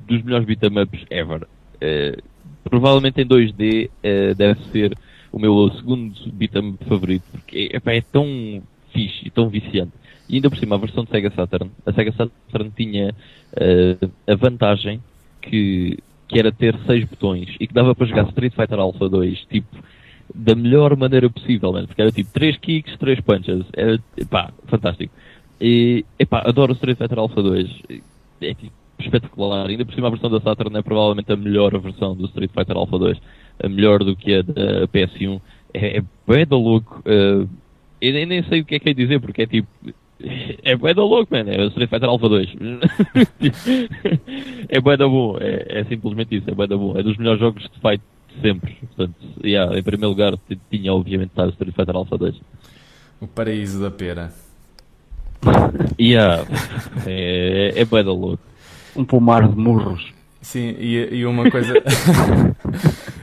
dos melhores beat'em ups ever. Uh, provavelmente em 2D uh, eh, deve ser o meu segundo beat'em favorito. Porque é, é tão fixe e tão viciante. E ainda por cima, a versão de Sega Saturn, a Sega Saturn tinha uh, a vantagem que, que era ter seis botões e que dava para jogar Street Fighter Alpha 2, tipo, da melhor maneira possível, porque era tipo 3 kicks, 3 punches, era, pá, fantástico. E, epá, adoro Street Fighter Alpha 2, é tipo, espetacular, ainda por cima a versão da Saturn é provavelmente a melhor versão do Street Fighter Alpha 2, a melhor do que a da PS1, é, é bem da louco, uh, eu nem, nem sei o que é que é dizer, porque é tipo. É bué da louco, mano. É o Street Fighter Alpha 2. é bué da bom. É, é, simplesmente isso. É bué da bom. É dos melhores jogos de fight sempre. Portanto, yeah, em primeiro lugar tinha obviamente estar o Street Fighter Alpha 2. O paraíso da pera. Yeah. É, é bué da louco. Um pomar de murros. Sim, e, e uma coisa.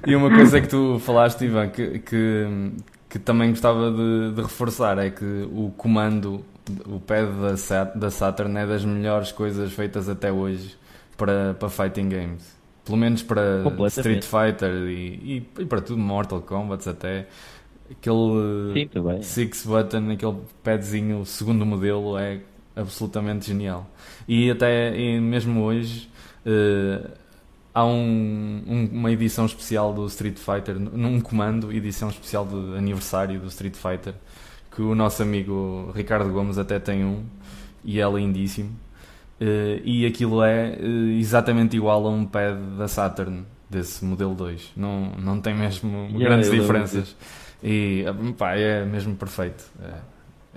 e uma coisa que tu falaste, Ivan, que, que, que também gostava de, de, reforçar é que o comando, o pad da, Saturn é das melhores coisas feitas até hoje para, para fighting games. Pelo menos para Street Fighter e, e, e, para tudo, Mortal Kombat até. Aquele Sim, six button, aquele padzinho, o segundo modelo é absolutamente genial. E até e mesmo hoje uh, há um, um, uma edição especial do Street Fighter, num comando, edição especial de aniversário do Street Fighter, que o nosso amigo Ricardo Gomes até tem um, e é lindíssimo. Uh, e aquilo é uh, exatamente igual a um pad da Saturn, desse modelo 2. Não, não tem mesmo yeah, grandes diferenças. E pá, é mesmo perfeito. É,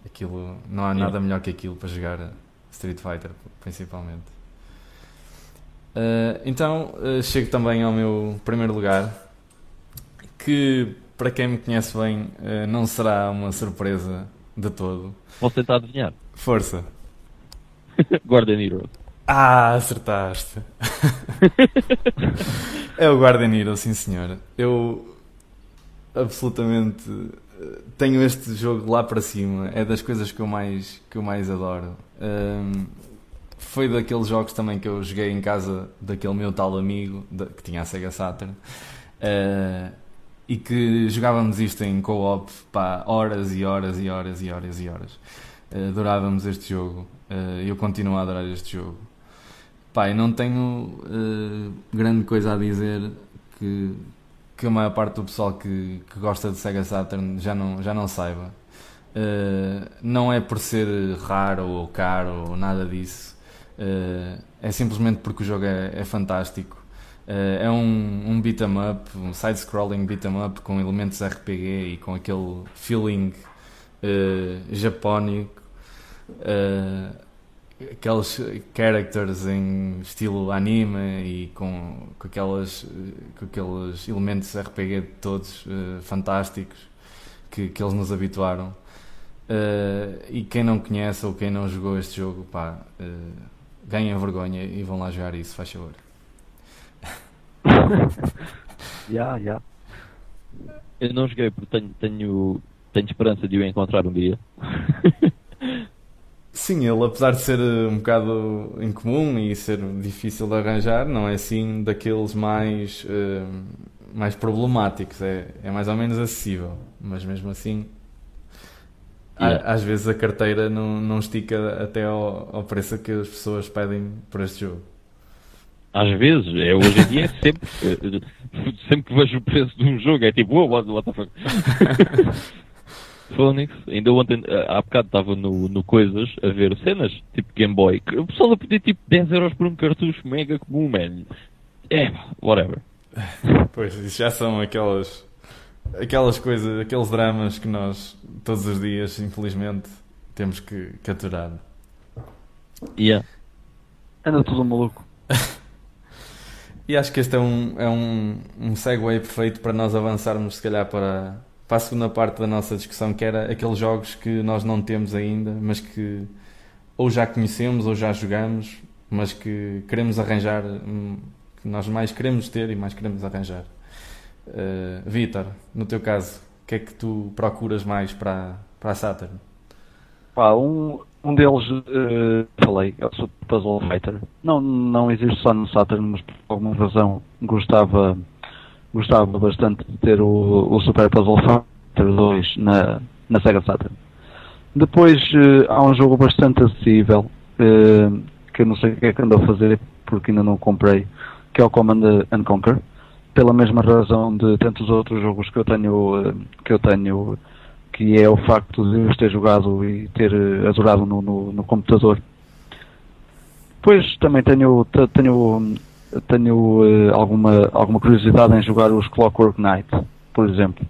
aquilo, não há nada melhor que aquilo para jogar Street Fighter, principalmente. Uh, então uh, chego também ao meu primeiro lugar, que para quem me conhece bem uh, não será uma surpresa de todo. Vou tentar adivinhar. Força. Guardian Hero. Ah, acertaste. é o Guardian Hero, sim senhor. Eu absolutamente tenho este jogo lá para cima. É das coisas que eu mais, que eu mais adoro. Um, foi daqueles jogos também que eu joguei em casa daquele meu tal amigo que tinha a Sega Saturn uh, e que jogávamos isto em co-op horas e horas e horas e horas e horas. Uh, adorávamos este jogo. Uh, eu continuo a adorar este jogo. Pá, eu não tenho grande coisa a dizer que, que a maior parte do pessoal que, que gosta de Sega Saturn já não, já não saiba. Uh, não é por ser raro ou caro ou nada disso. Uh, é simplesmente porque o jogo é, é fantástico. Uh, é um, um beat'em up, um side-scrolling beat'em up com elementos RPG e com aquele feeling uh, japónico. Uh, aqueles characters em estilo anime e com, com, aquelas, com aqueles elementos RPG todos fantásticos que, que eles nos habituaram. e quem não conhece ou quem não jogou este jogo, pá, ganhem vergonha e vão lá jogar isso, faz favor. Já, já. Eu não joguei porque tenho, tenho, tenho esperança de o encontrar um dia. Sim, ele apesar de ser eh, um bocado incomum e ser difícil de arranjar, não é assim daqueles mais, uh, mais problemáticos, é, é mais ou menos acessível, mas mesmo assim yeah. às vezes a carteira não, não estica até ao, ao preço que as pessoas pedem por este jogo. Às vezes, é, hoje em dia é sempre, sempre que vejo o preço de um jogo é tipo, oh, what, what the fuck. Phonics, ainda ontem, há bocado estava no, no Coisas a ver cenas, tipo Game Boy, que o pessoal a pedir tipo 10 euros por um cartucho mega comum, man. É, whatever. Pois, isso já são aquelas, aquelas coisas, aqueles dramas que nós todos os dias, infelizmente, temos que capturar. Yeah. Anda tudo maluco. e acho que este é um, é um, um segue perfeito para nós avançarmos, se calhar, para para a segunda parte da nossa discussão, que era aqueles jogos que nós não temos ainda, mas que ou já conhecemos ou já jogamos, mas que queremos arranjar, hum, que nós mais queremos ter e mais queremos arranjar. Uh, Vitor, no teu caso, o que é que tu procuras mais para, para a Saturn? Pá, um, um deles, uh, falei, o Super Puzzle Fighter. Não, não existe só no Saturn, mas por alguma razão gostava gostava bastante de ter o, o Super Puzzle Fighter 2 na, na Sega Saturn. Depois uh, há um jogo bastante acessível, uh, que eu não sei o que é que ando a fazer, porque ainda não comprei, que é o Command and Conquer, pela mesma razão de tantos outros jogos que eu tenho, uh, que eu tenho, que é o facto de eu ter jogado e ter adorado no, no, no computador. Depois também tenho, tenho tenho uh, alguma, alguma curiosidade em jogar os Clockwork Knight, por exemplo.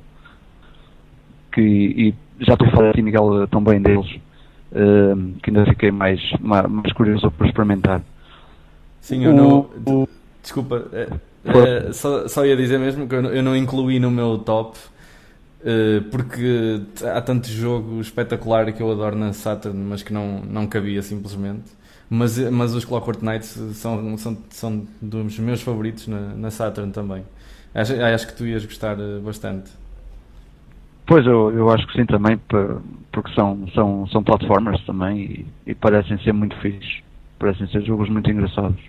Que, e já estou a falar aqui, Miguel, também deles, uh, que ainda fiquei mais, mais, mais, curioso para experimentar. Sim, eu o, não. O, desculpa, é, é, só, só ia dizer mesmo que eu não incluí no meu top. Uh, porque há tanto jogo espetacular que eu adoro na Saturn, mas que não, não cabia simplesmente. Mas, mas os Clockwork Knights são, são, são dos meus favoritos na, na Saturn também. Acho, acho que tu ias gostar eh, bastante. Pois, eu, eu acho que sim também, porque são, são, são platformers também e, e parecem ser muito fixos. Parecem ser jogos muito engraçados.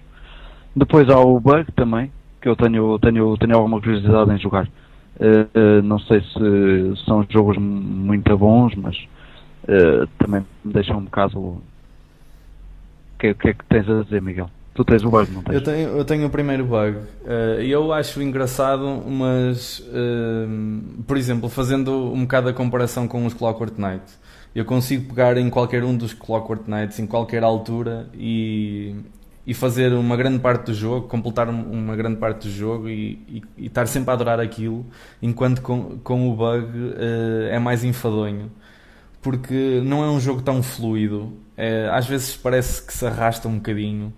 Depois há o Bug também, que eu tenho, tenho, tenho alguma curiosidade em jogar. Uh, não sei se são jogos muito bons, mas uh, também me deixam um bocado que, que é que tens a dizer, Miguel? Tu tens o bug, não tens? Eu tenho, eu tenho o primeiro bug. Uh, eu acho engraçado, mas, uh, por exemplo, fazendo um bocado a comparação com os Clockwork Knight, eu consigo pegar em qualquer um dos Clockwork Knights, em qualquer altura, e, e fazer uma grande parte do jogo, completar uma grande parte do jogo e, e, e estar sempre a adorar aquilo, enquanto com, com o bug uh, é mais enfadonho porque não é um jogo tão fluido. É, às vezes parece que se arrasta um bocadinho.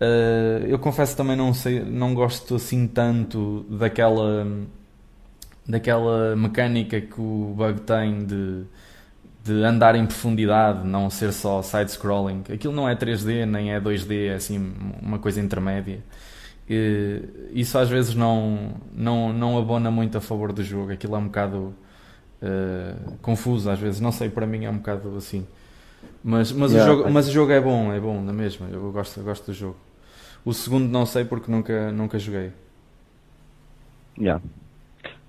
Uh, eu confesso também não sei, não gosto assim tanto daquela daquela mecânica que o bug tem de, de andar em profundidade, não ser só side-scrolling. Aquilo não é 3D nem é 2D, é assim uma coisa intermédia. E, isso às vezes não, não, não abona muito a favor do jogo. Aquilo é um bocado uh, confuso às vezes. Não sei, para mim é um bocado assim. Mas, mas, yeah, o jogo, mas o jogo é bom, é bom na mesma. Eu gosto, eu gosto do jogo. O segundo não sei porque nunca, nunca joguei. Yeah.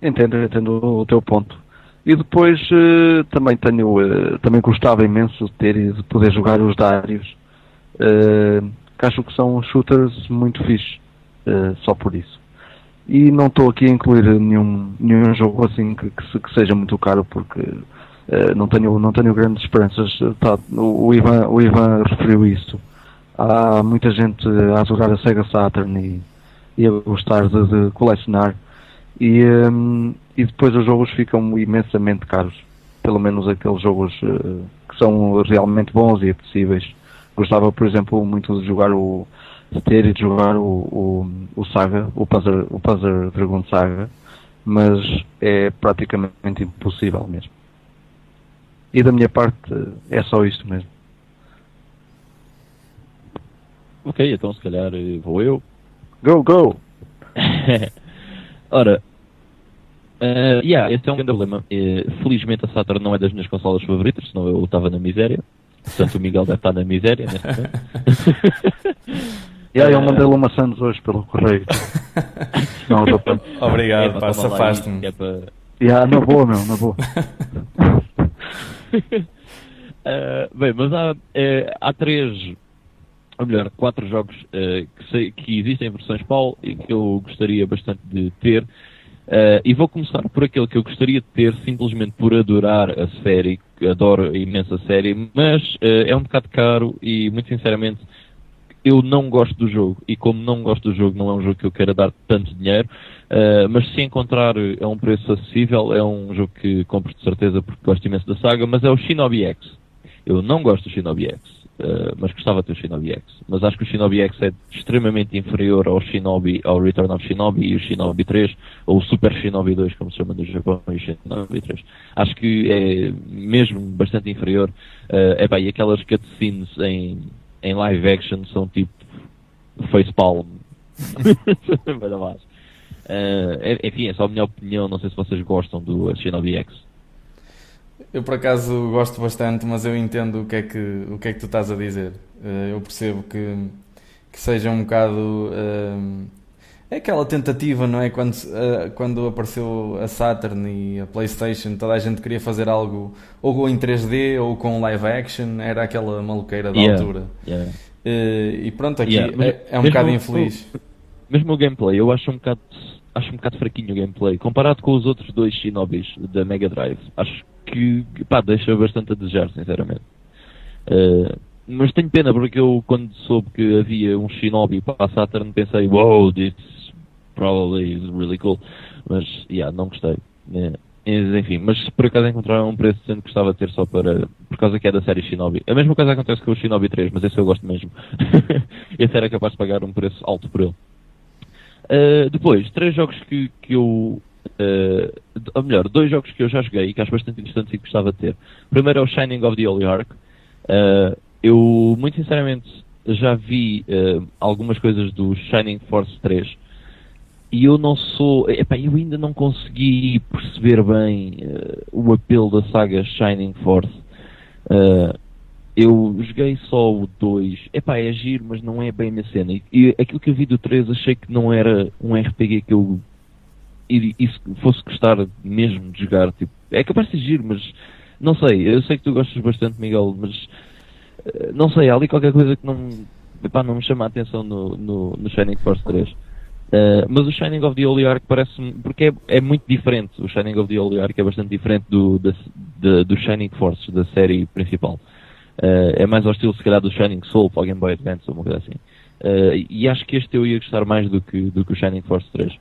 Entendo, entendo o teu ponto. E depois uh, também tenho, uh, também gostava imenso de ter e de poder jogar os Darius, uh, que acho que são shooters muito fixes, só por isso. E não estou aqui a incluir nenhum, nenhum jogo assim que, que, que seja muito caro porque não, tenho, não tenho grandes esperanças. Tá, o, o, Ivan, o Ivan referiu isso. Há muita gente a adorar a Sega Saturn e, e a gostar de, de colecionar. E, um, e depois os jogos ficam imensamente caros. Pelo menos aqueles jogos uh, que são realmente bons e acessíveis. Gostava, por exemplo, muito de jogar o de ter e de jogar o, o, o Saga, o Puzzle, o Puzzle Dragon Saga, mas é praticamente impossível mesmo. E da minha parte é só isto mesmo. Ok, então se calhar eh, vou eu. Go, go! Ora, uh, yeah, esse é um grande problema. Uh, felizmente a Saturn não é das minhas consolas favoritas, senão eu estava na miséria. Portanto, o Miguel deve estar na miséria neste momento. E aí eu mandei-lhe uma Santos hoje pelo correio. Não, Obrigado, É, pá, safaste-me. é para- Yeah, na boa, meu, na boa. Uh, bem, mas há, há três, ou melhor, quatro jogos eh, que, sei- que existem em versões PAL e que eu gostaria bastante de ter. Uh, e vou começar por aquele que eu gostaria de ter simplesmente por adorar a série, adoro a série, mas eh, é um bocado caro e muito sinceramente eu não gosto do jogo e como não gosto do jogo não é um jogo que eu queira dar tanto dinheiro, uh, mas se encontrar a um preço acessível é um jogo que compro de certeza porque gosto imenso da saga, mas é o Shinobi X. Eu não gosto do Shinobi X, uh, mas gostava de ter o Shinobi X. Mas acho que o Shinobi X é extremamente inferior ao Shinobi, ao Return of Shinobi e o Shinobi 3, ou o Super Shinobi 2, como se chama no Japão, e o Shinobi 3. Acho que é mesmo bastante inferior. Uh, epá, e aquelas cutscenes em, em live action são tipo facepalm. Uh, enfim, é só a minha opinião. Não sei se vocês gostam do Shinobi X. Eu por acaso gosto bastante, mas eu entendo o que é que, o que, é que tu estás a dizer. Eh, Eu percebo que, que seja um bocado. eh, É aquela tentativa, não é? Quando, eh, quando apareceu a Saturn e a PlayStation, toda a gente queria fazer algo ou em 3D ou com live action, era aquela maluqueira da Yeah. altura. Yeah. Eh, E pronto, aqui Yeah, mas é, é um bocado o- infeliz. Mesmo o gameplay, eu acho um bocado, acho um bocado fraquinho o gameplay. Comparado com os outros dois Shinobis da Mega Drive, acho que, pá, deixa bastante a desejar, sinceramente. Uh, mas tenho pena porque eu, quando soube que havia um Shinobi para a Saturn, pensei, wow, this probably is really cool. Mas, yeah, não gostei. Mas, enfim, mas por acaso encontraram um preço decente, gostava de ter só para, por causa que é da série Shinobi. A mesma coisa acontece com o Shinobi 3, mas esse eu gosto mesmo. esse era capaz de pagar um preço alto por ele. Uh, depois, três jogos que, que eu. Uh, ou melhor, dois jogos que eu já joguei e que acho bastante interessantes e que gostava de ter. Primeiro é o Shining of the Holy Ark. Uh, eu, muito sinceramente, já vi uh, algumas coisas do Shining Force 3 e eu não sou. Epá, eu ainda não consegui perceber bem o apelo da saga Shining Force. Eu joguei só o 2. Epá, é giro, mas não é bem a minha cena. E, e aquilo que eu vi do 3 achei que não era um RPG que eu e, e se fosse gostar mesmo de jogar. Tipo, é capaz de giro, mas não sei. Eu sei que tu gostas bastante, Miguel, mas eh, não sei, há ali qualquer coisa que não, epá, não me chama a atenção no, no, no Shining Force 3. Uh, mas o Shining of the Holy Ark parece-me. Porque é, é muito diferente. O Shining of the Holy Ark é bastante diferente do, da, da- do Shining Force, da série principal. Uh, é mais ao estilo, se calhar, do Shining Soul para o Game Boy Advance ou uma coisa assim. E acho que este eu ia gostar mais do que, do que o Shining Force 3.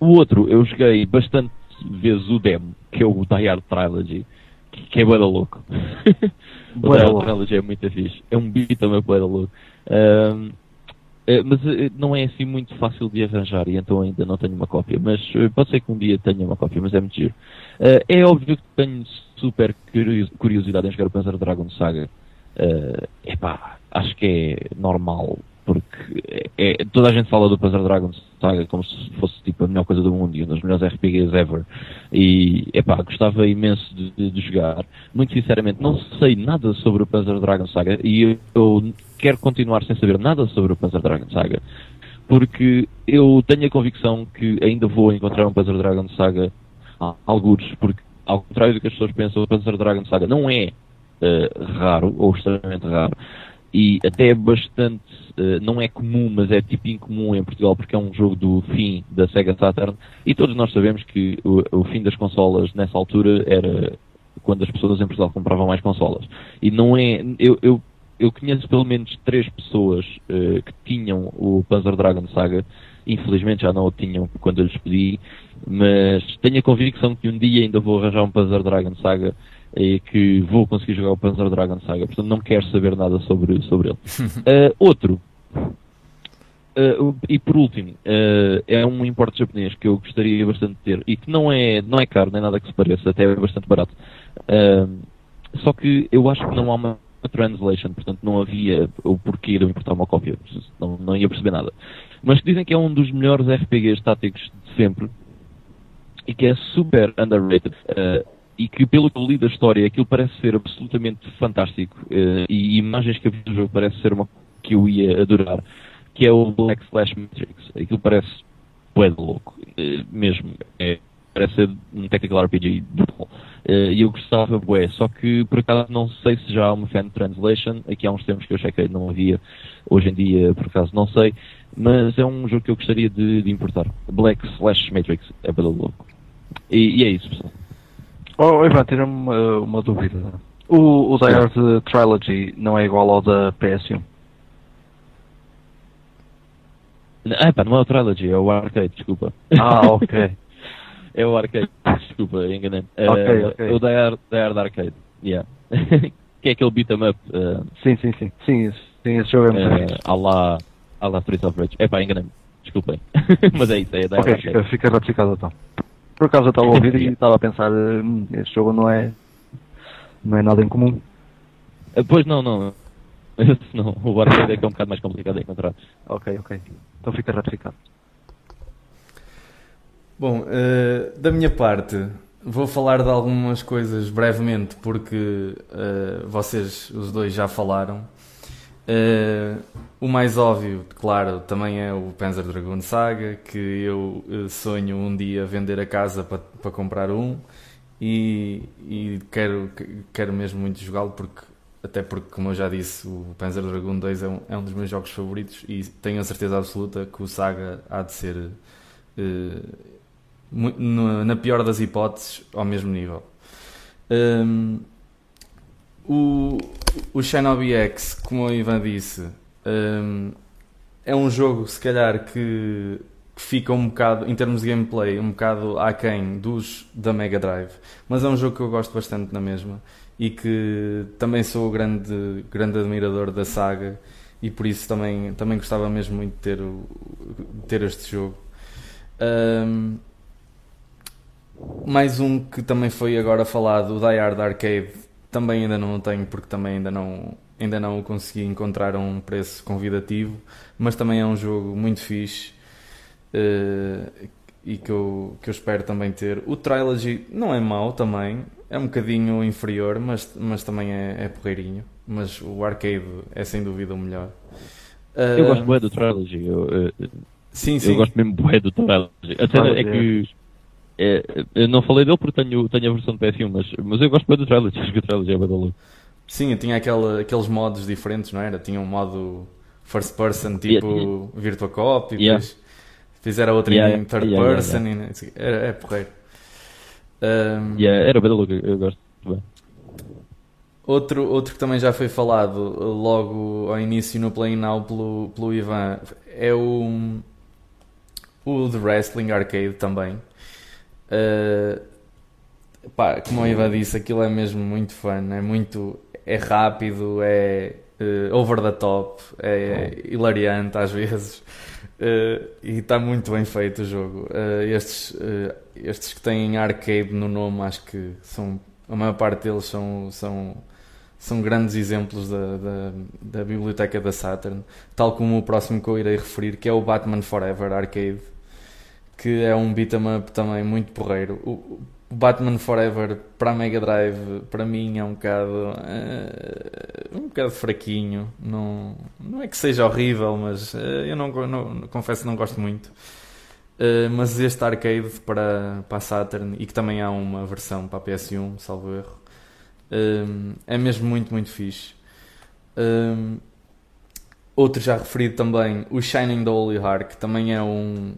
O outro, eu joguei bastante vezes o demo, que é o Die Hard Trilogy, que, que é bué louco. o Die Hard. Trilogy é muito fixe. É um beat também bué louco. Um, eh, mas eh, não é assim muito fácil de arranjar e então ainda não tenho uma cópia. Mas eh, pode ser que um dia tenha uma cópia, mas é muito giro. Eh, é óbvio que tenho super curios- curiosidade em jogar o Panzer Dragon Saga. Eh, epá, acho que é normal, porque é, é- toda a gente fala do Panzer Dragon Saga como se fosse tipo a melhor coisa do mundo e um dos melhores RPGs ever. E epá, gostava imenso de, de- jogar. Muito sinceramente, não sei nada sobre o Panzer Dragon Saga e eu, quero continuar sem saber nada sobre o Panzer Dragon Saga. Porque eu tenho a convicção que ainda vou encontrar um Panzer Dragon Saga a- algures, porque ao contrário do que as pessoas pensam, o Panzer Dragon Saga não é eh, raro, ou extremamente raro, e até é bastante, eh, não é comum, mas é tipo incomum em Portugal, porque é um jogo do fim da Sega Saturn, e todos nós sabemos que o, o fim das consolas nessa altura era quando as pessoas em Portugal compravam mais consolas. E não é, eu, eu, eu conheço pelo menos três pessoas eh, que tinham o Panzer Dragon Saga, infelizmente já não o tinham quando eu lhes pedi, mas tenho a convicção que um dia ainda vou arranjar um Panzer Dragon Saga e que vou conseguir jogar o Panzer Dragon Saga, portanto não quero saber nada sobre, sobre ele. Eh, outro, o- e por último, eh, é um importe japonês que eu gostaria bastante de ter e que não é, não é caro, nem nada que se pareça, até é bastante barato. Eh, só que eu acho que não há uma translation, portanto não havia o porquê de eu importar uma cópia, não, não ia perceber nada. Mas dizem que é um dos melhores RPGs táticos de sempre e que é super underrated. Eh, e que, pelo que eu li da história, aquilo parece ser absolutamente fantástico uh, e imagens que eu vi do jogo parece ser uma que eu ia adorar, que é o Black Slash Matrix. Aquilo parece bué louco, uh, mesmo. É, parece ser um technical RPG brutal. Uh, e eu gostava, bué, só que por acaso não sei se já há uma fan translation, aqui há uns tempos que eu chequei não havia, hoje em dia por acaso não sei, mas é um jogo que eu gostaria de, de importar. Black Matrix, é para louco. E, e, é isso, pessoal. Oh, Ivan, tira-me uma, uma, dúvida. O, o Die Hard Trilogy não é igual ao da PS1? Ah, pá, não é o Trilogy, é o Arcade, desculpa. Ah, ok. é o Arcade, desculpa, enganei. É, ok, ok. O Die Hard, Die Hard Arcade, yeah. que é aquele beat 'em up. Uh, sim, sim, sim. Sim, sim esse jogo é muito uh, à lá, à lá Street of Rage. É pá, enganei-me. Desculpem. Mas é isso, é Die Hard Ok, fica, fica ratificado então. Por acaso eu estava a ouvir e estava a pensar, hum, este jogo não é, não é nada incomum. Uh, pois não, não. não, o arcade é que é um bocado mais complicado de encontrar. Ok, ok. Então fica ratificado. Bom, uh, da minha parte, vou falar de algumas coisas brevemente, porque uh, vocês, os dois, já falaram. Uh, o mais óbvio, claro, também é o Panzer Dragoon Saga, que eu sonho um dia vender a casa para, comprar um e, e quero, quero mesmo muito jogá-lo, porque, até porque, como eu já disse, o Panzer Dragoon 2 é um, é um dos meus jogos favoritos e tenho a certeza absoluta que o Saga há de ser. Uh, na pior das hipóteses, ao mesmo nível. Um, o, o Shinobi X, como o Ivan disse, um, é um jogo, se calhar, que, que, fica um bocado, em termos de gameplay, um bocado aquém dos da Mega Drive, mas é um jogo que eu gosto bastante na mesma e que também sou grande, grande admirador da saga e por isso também, também gostava mesmo muito de ter, o, ter este jogo. Um, mais um que também foi agora falado, o Die Hard Arcade, também ainda não o tenho porque também ainda não, ainda não o consegui encontrar a um preço convidativo, mas também é um jogo muito fixe uh, e que eu, que eu espero também ter. O Trilogy não é mau também, é um bocadinho inferior, mas, mas também é, é porreirinho. Mas o Arcade é sem dúvida o melhor. Uh, eu gosto bem do Trilogy. Eu, eu, sim, sim. Eu gosto mesmo bem do Trilogy. A cena é que é, eu não falei dele porque tenho, tenho a versão de PS1, mas, mas eu gosto bem do trailer, acho que o trailer já é bem Sim, tinha aquele, aqueles modos diferentes, não era? Tinha um modo first person tipo yeah, Virtua Cop e yeah. depois fizeram outra yeah, em third person e era, é porreiro. Um, yeah, era bem louco, eu gosto bem. Outro, outro que também já foi falado logo ao início no Play Now pelo, pelo Ivan é o, o The Wrestling Arcade também Uh, pá, como a Iva disse, aquilo é mesmo muito fun, é muito. é rápido, é uh, over the top, é hilariante às vezes. Uh, e está muito bem feito o jogo. Uh, estes, uh, estes que têm arcade no nome, acho que são a maior parte deles são, são, são grandes exemplos da, da, da biblioteca da Saturn, tal como o próximo que eu irei referir, que é o Batman Forever Arcade que é um beat'em up também muito porreiro. O, Batman Forever para Mega Drive, para mim, é um bocado, uh, um bocado fraquinho. Não, não é que seja horrível, mas uh, eu não, não, confesso que não gosto muito. Uh, mas este arcade para, para a Saturn e que também há uma versão para a PS1, salvo erro, é mesmo muito, muito fixe. outro já referido também, o Shining the Holy Heart, que também é um,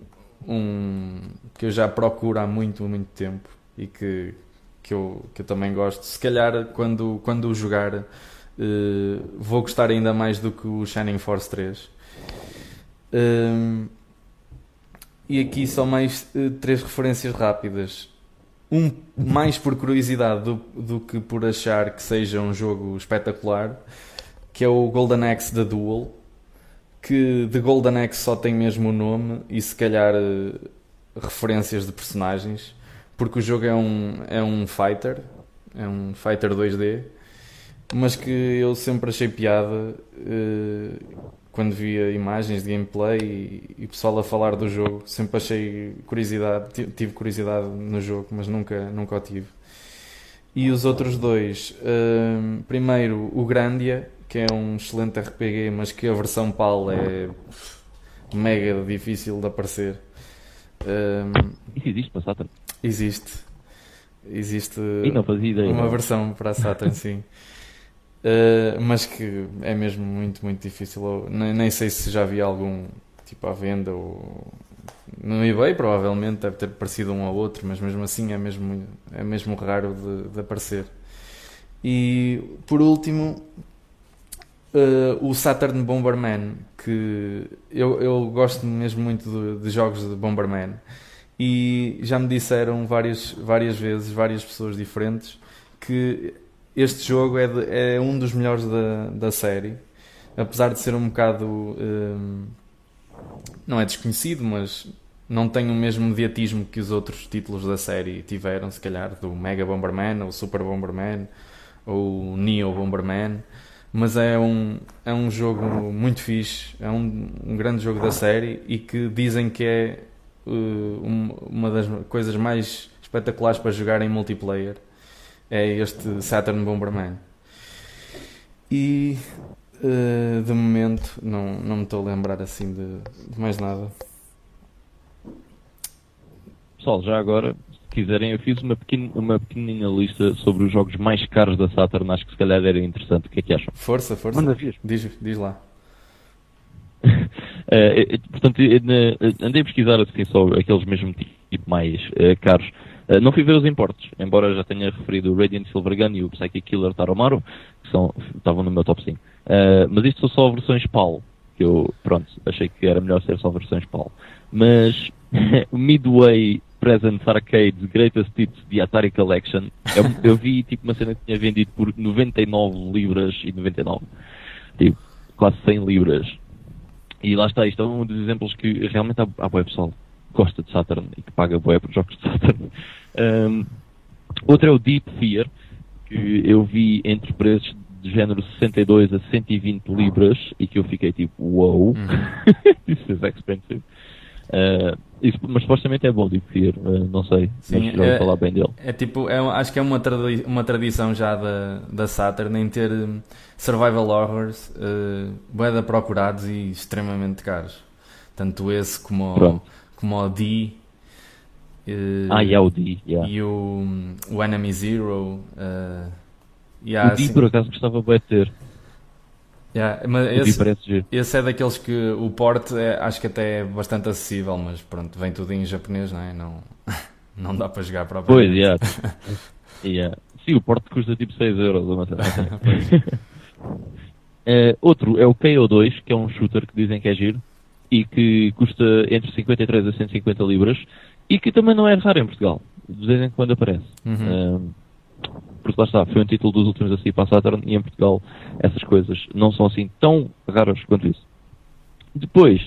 um que eu já procuro há muito, muito tempo e que, que, eu, que eu também gosto. Se calhar quando, quando o jogar uh, vou gostar ainda mais do que o Shining Force 3. Um, e aqui só mais uh, três referências rápidas. Um mais por curiosidade do, do que por achar que seja um jogo espetacular, que é o Golden Axe The Duel que de Golden Axe só tem mesmo o nome e se calhar uh, referências de personagens, porque o jogo é um, é um fighter, é um fighter 2D, mas que eu sempre achei piada uh, quando via imagens de gameplay e, e pessoal a falar do jogo, sempre achei curiosidade, tive curiosidade no jogo, mas nunca, nunca o tive. E os outros dois, uh, primeiro o Grandia, que é um excelente RPG, mas que a versão PAL é mega difícil de aparecer. Um, Isso existe para Saturn? Existe. Existe ideia, uma não. versão para a Saturn, sim. Uh, mas que é mesmo muito, muito difícil. Nem, nem sei se já vi algum tipo à venda ou no eBay provavelmente deve ter parecido um ao outro, mas mesmo assim é mesmo, é mesmo raro de, de aparecer. E por último, uh, o Saturn Bomberman, que eu, eu gosto mesmo muito de, de, jogos de Bomberman. E já me disseram várias, várias vezes, várias pessoas diferentes, que este jogo é, de, é um dos melhores da, da série. Apesar de ser um bocado. Um, eh, não é desconhecido, mas não tem o mesmo mediatismo que os outros títulos da série tiveram, se calhar, do Mega Bomberman, ou Super Bomberman, ou Neo Bomberman. Mas é um, é um jogo muito fixe, é um, um grande jogo da série e que dizem que é uh, uma das coisas mais espetaculares para jogar em multiplayer. É este Saturn Bomberman. E uh, de momento não, não me estou a lembrar assim de, de mais nada. Pessoal, já agora, quiserem, eu fiz uma, pequena, uma pequenina lista sobre os jogos mais caros da Saturn, acho que se calhar era interessante. O que é que acham? Força, força. Manda Diz, diz lá. uh, portanto, andei a pesquisar assim só aqueles mesmo tipo mais uh, caros. Uh, não fui ver os importes, embora já tenha referido o Radiant Silver Gun e o Psychic Killer Taromaro, que são, estavam no meu top 5. mas isto são só versões PAL, que eu, pronto, achei que era melhor ser só versões PAL. Mas o Midway Presents Arcade Greatest Hits de Atari Collection. Eu, eu, vi tipo uma cena que tinha vendido por 99 libras e 99. Tipo, quase 100 libras. E lá está, isto é um dos exemplos que realmente há, há boa pessoal que gosta de Saturn e que paga boa por jogos de Saturn. Um, outro é o Deep Fear, que eu vi entre preços de género 62 a 120 libras e que eu fiquei tipo, wow, uhum. this is expensive. Uh, isso, mas supostamente é bom de Fear, uh, não sei, Sim, mas é, falar bem dele. É tipo, é, acho que é uma, tradi uma tradição já da, da Saturn em ter um, survival horrors uh, bem procurados e extremamente caros. Tanto esse como, o, como o D. Uh, ah, e é o D, yeah. E o, o Enemy Zero. Uh, yeah, o D assim, por acaso gostava bem de ter. Yeah, mas esse, esse, é daqueles que o porte é, acho que até é bastante acessível, mas pronto, vem tudo em japonês, não é? Não, não dá para jogar para Pois, yeah. yeah. Sim, o porte custa tipo 6 euros. Uma uh, outro é o KO2, que é um shooter que dizem que é giro e que custa entre 53 a 150 libras e que também não é raro em Portugal. De vez em quando aparece. Uhum. Uh, porque lá está, foi um título dos últimos a sair para a Saturn e em Portugal essas coisas não são assim tão raras quanto isso. Depois,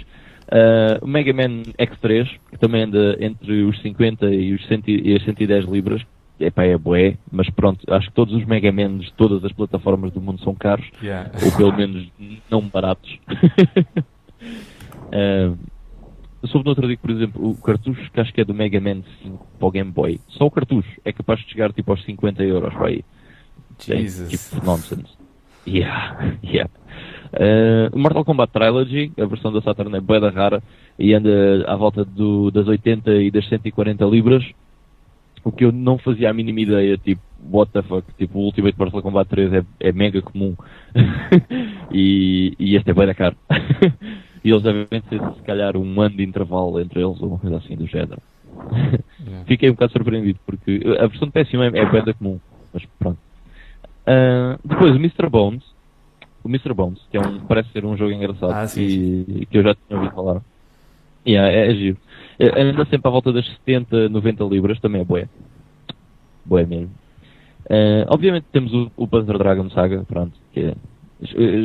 uh, o Mega Man X3, que também anda entre os 50 e, os 100, e as 110 libras, Epá, é bué, mas pronto, acho que todos os Mega Man de todas as plataformas do mundo são caros, yeah. ou pelo menos não baratos. uh, soube no outro dia que, por exemplo, o cartucho que acho que é do Mega Man 5 para o Game Boy, só o cartucho é capaz de chegar tipo aos 50 euros para aí. Jesus. É, tipo, nonsense. Yeah, yeah. Uh, Mortal Kombat Trilogy, a versão da Saturn é bué da rara e anda à volta do, das 80 e das 140 libras, o que eu não fazia a mínima ideia, tipo, what the fuck, tipo, o Ultimate Mortal Kombat 3 é, é mega comum e, e este é bué da caro. E eles devem ter, se calhar, um ano de intervalo entre eles, ou uma coisa assim do género. Yeah. Fiquei um bocado surpreendido, porque a versão de PS1 é, é bem comum, mas pronto. Uh, depois, o Mr. Bones, o Mr. Bones, que é um, parece ser um jogo engraçado ah, sim, e, que eu já tinha ouvido falar. Yeah, é, é giro. É, anda sempre à volta das 70, 90 libras, também é boé. Boé mesmo. Uh, obviamente temos o, o Panzer Dragon Saga, pronto, que é,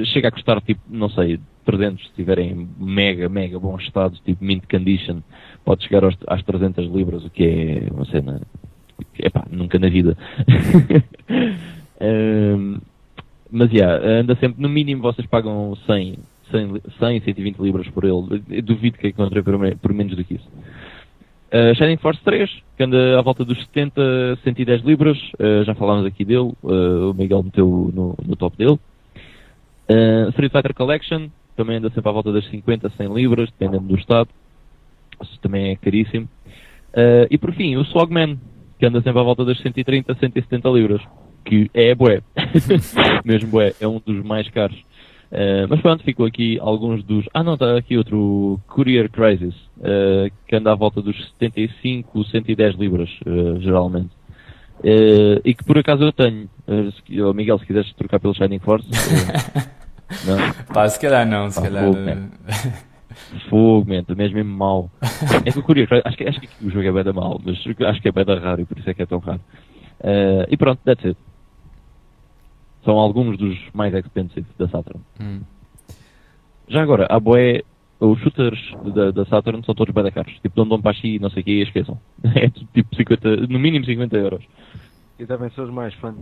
chega a custar tipo, não sei, 300 se estiverem mega, mega bom estado, tipo mint condition, pode chegar aos, às 300 libras, o que é uma cena, epá, nunca na vida. um, mas, yeah, anda sempre, no mínimo vocês pagam 100, 100, 100 120 libras por ele. Eu duvido que encontrei por, por menos do que isso. Uh, Shining Force 3, que anda à volta dos 70, 110 libras, uh, já falámos aqui dele, uh, o Miguel meteu no, no top dele. Uh, Street Fighter Collection, também anda sempre à volta das 50, 100 libras, dependendo do estado. Isso também é caríssimo. Uh, e por fim, o Swagman, que anda sempre à volta das 130, 170 libras, que é bué. Mesmo bué, é um dos mais caros. Uh, mas pronto, ficou aqui alguns dos. Ah, não, está aqui outro Courier Crisis, uh, que anda à volta dos 75, 110 libras, geralmente. e que por acaso eu tenho. Uh, Miguel, se quiseres trocar pelo Shining Force. não? Pá, se calhar não, se Pá, calhar. Fogo, man. fogo, man, é mesmo mesmo mau. É que o Courier Crisis, acho que, acho que o jogo é bem da mal, mas acho que é bem da raro e por isso é que é tão raro. e pronto, that's it são alguns dos mais expensive da Saturn. Hum. Já agora, a boé, os shooters da, da, Saturn são todos bem caros. Tipo, Dom Dom e não sei o que, esqueçam. É tipo 50, no mínimo 50 euros. E devem ser os mais fãs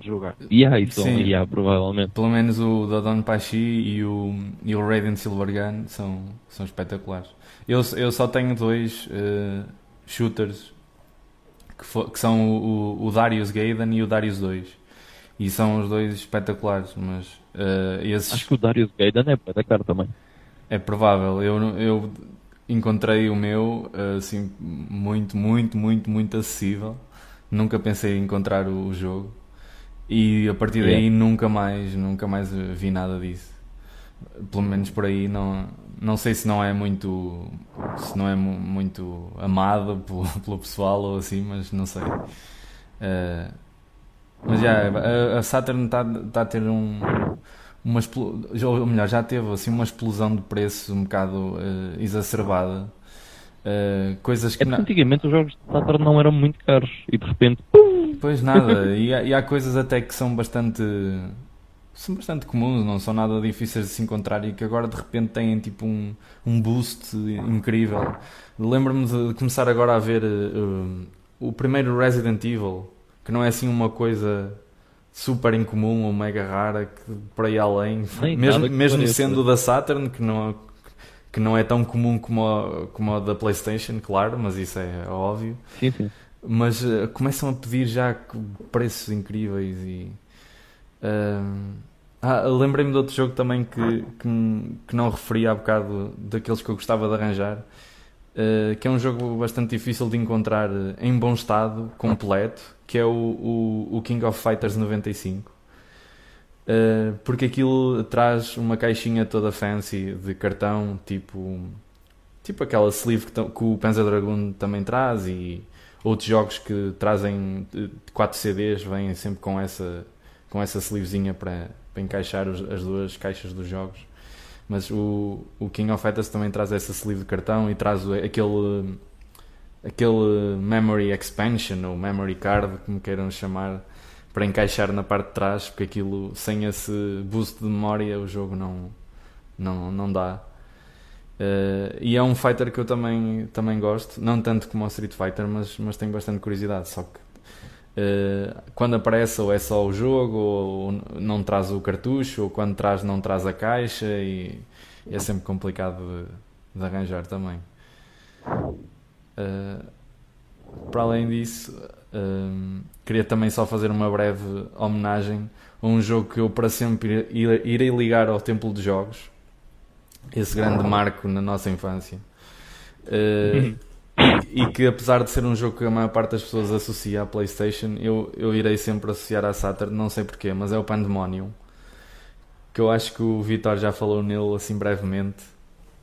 jogar. E yeah, isso Sim. Yeah, provavelmente. Pelo menos o Dodon Pachi e o, e o Raiden Silvergun são, são espetaculares. Eu, eu só tenho dois uh, shooters que, for, que são o, o, o Darius Gaiden e o Darius 2. E são os dois espetaculares, mas uh, esses... Acho que o Darius Gaiden é da cara também. É provável. Eu, eu encontrei o meu assim muito, muito, muito, muito acessível. Nunca pensei em encontrar o, jogo. E a partir daí nunca mais, nunca mais vi nada disso. Pelo menos por aí não, não sei se não é muito se não é muito amado pelo, pelo pessoal ou assim, mas não sei. Uh, mas já, a, a Saturn está tá a ter um, uma ou melhor, já teve assim uma explosão de preços um bocado uh, exacerbada. Uh, coisas que é antigamente os jogos de Saturn não eram muito caros e de repente pois nada e, há, e, há, coisas até que são bastante são bastante comuns não são nada difíceis de se encontrar e que agora de repente têm tipo um, um boost incrível lembro-me de começar agora a ver uh, o primeiro Resident Evil que não é assim uma coisa super incomum ou mega rara que por aí além, Nem mesmo, mesmo sendo da Saturn, que não, que não é tão comum como a, como a da PlayStation, claro, mas isso é óbvio. Sim, sim. Mas uh, começam a pedir já preços incríveis e. Uh, ah, Lembrei-me de outro jogo também que, que, que, não referi há bocado daqueles que eu gostava de arranjar, uh, que é um jogo bastante difícil de encontrar em bom estado, completo, que é o, o, o King of Fighters 95. Uh, porque aquilo traz uma caixinha toda fancy de cartão, tipo, tipo aquela sleeve que, que o Panzer Dragoon também traz e outros jogos que trazem 4 CDs vêm sempre com essa, com essa sleevezinha para, para encaixar os, as duas caixas dos jogos. Mas o, o King of Fighters também traz essa sleeve de cartão e traz aquele aquele memory expansion ou memory card, como queiram chamar, para encaixar na parte de trás, porque aquilo sem esse boost de memória o jogo não, não, não dá. Uh, e é um fighter que eu também, também gosto, não tanto como o Street Fighter, mas, mas tenho bastante curiosidade. Só que uh, quando aparece, ou é só o jogo, ou não traz o cartucho, ou quando traz, não traz a caixa, e é sempre complicado de, de arranjar também. Uh, para além disso, queria também só fazer uma breve homenagem a um jogo que eu para sempre irei ligar ao Templo de Jogos, esse grande marco na nossa infância. Uh, e que apesar de ser um jogo que a maior parte das pessoas associa à Playstation, eu, eu irei sempre associar à Saturn, não sei porquê, mas é o Pandemonium. Que eu acho que o Vitor já falou nele assim brevemente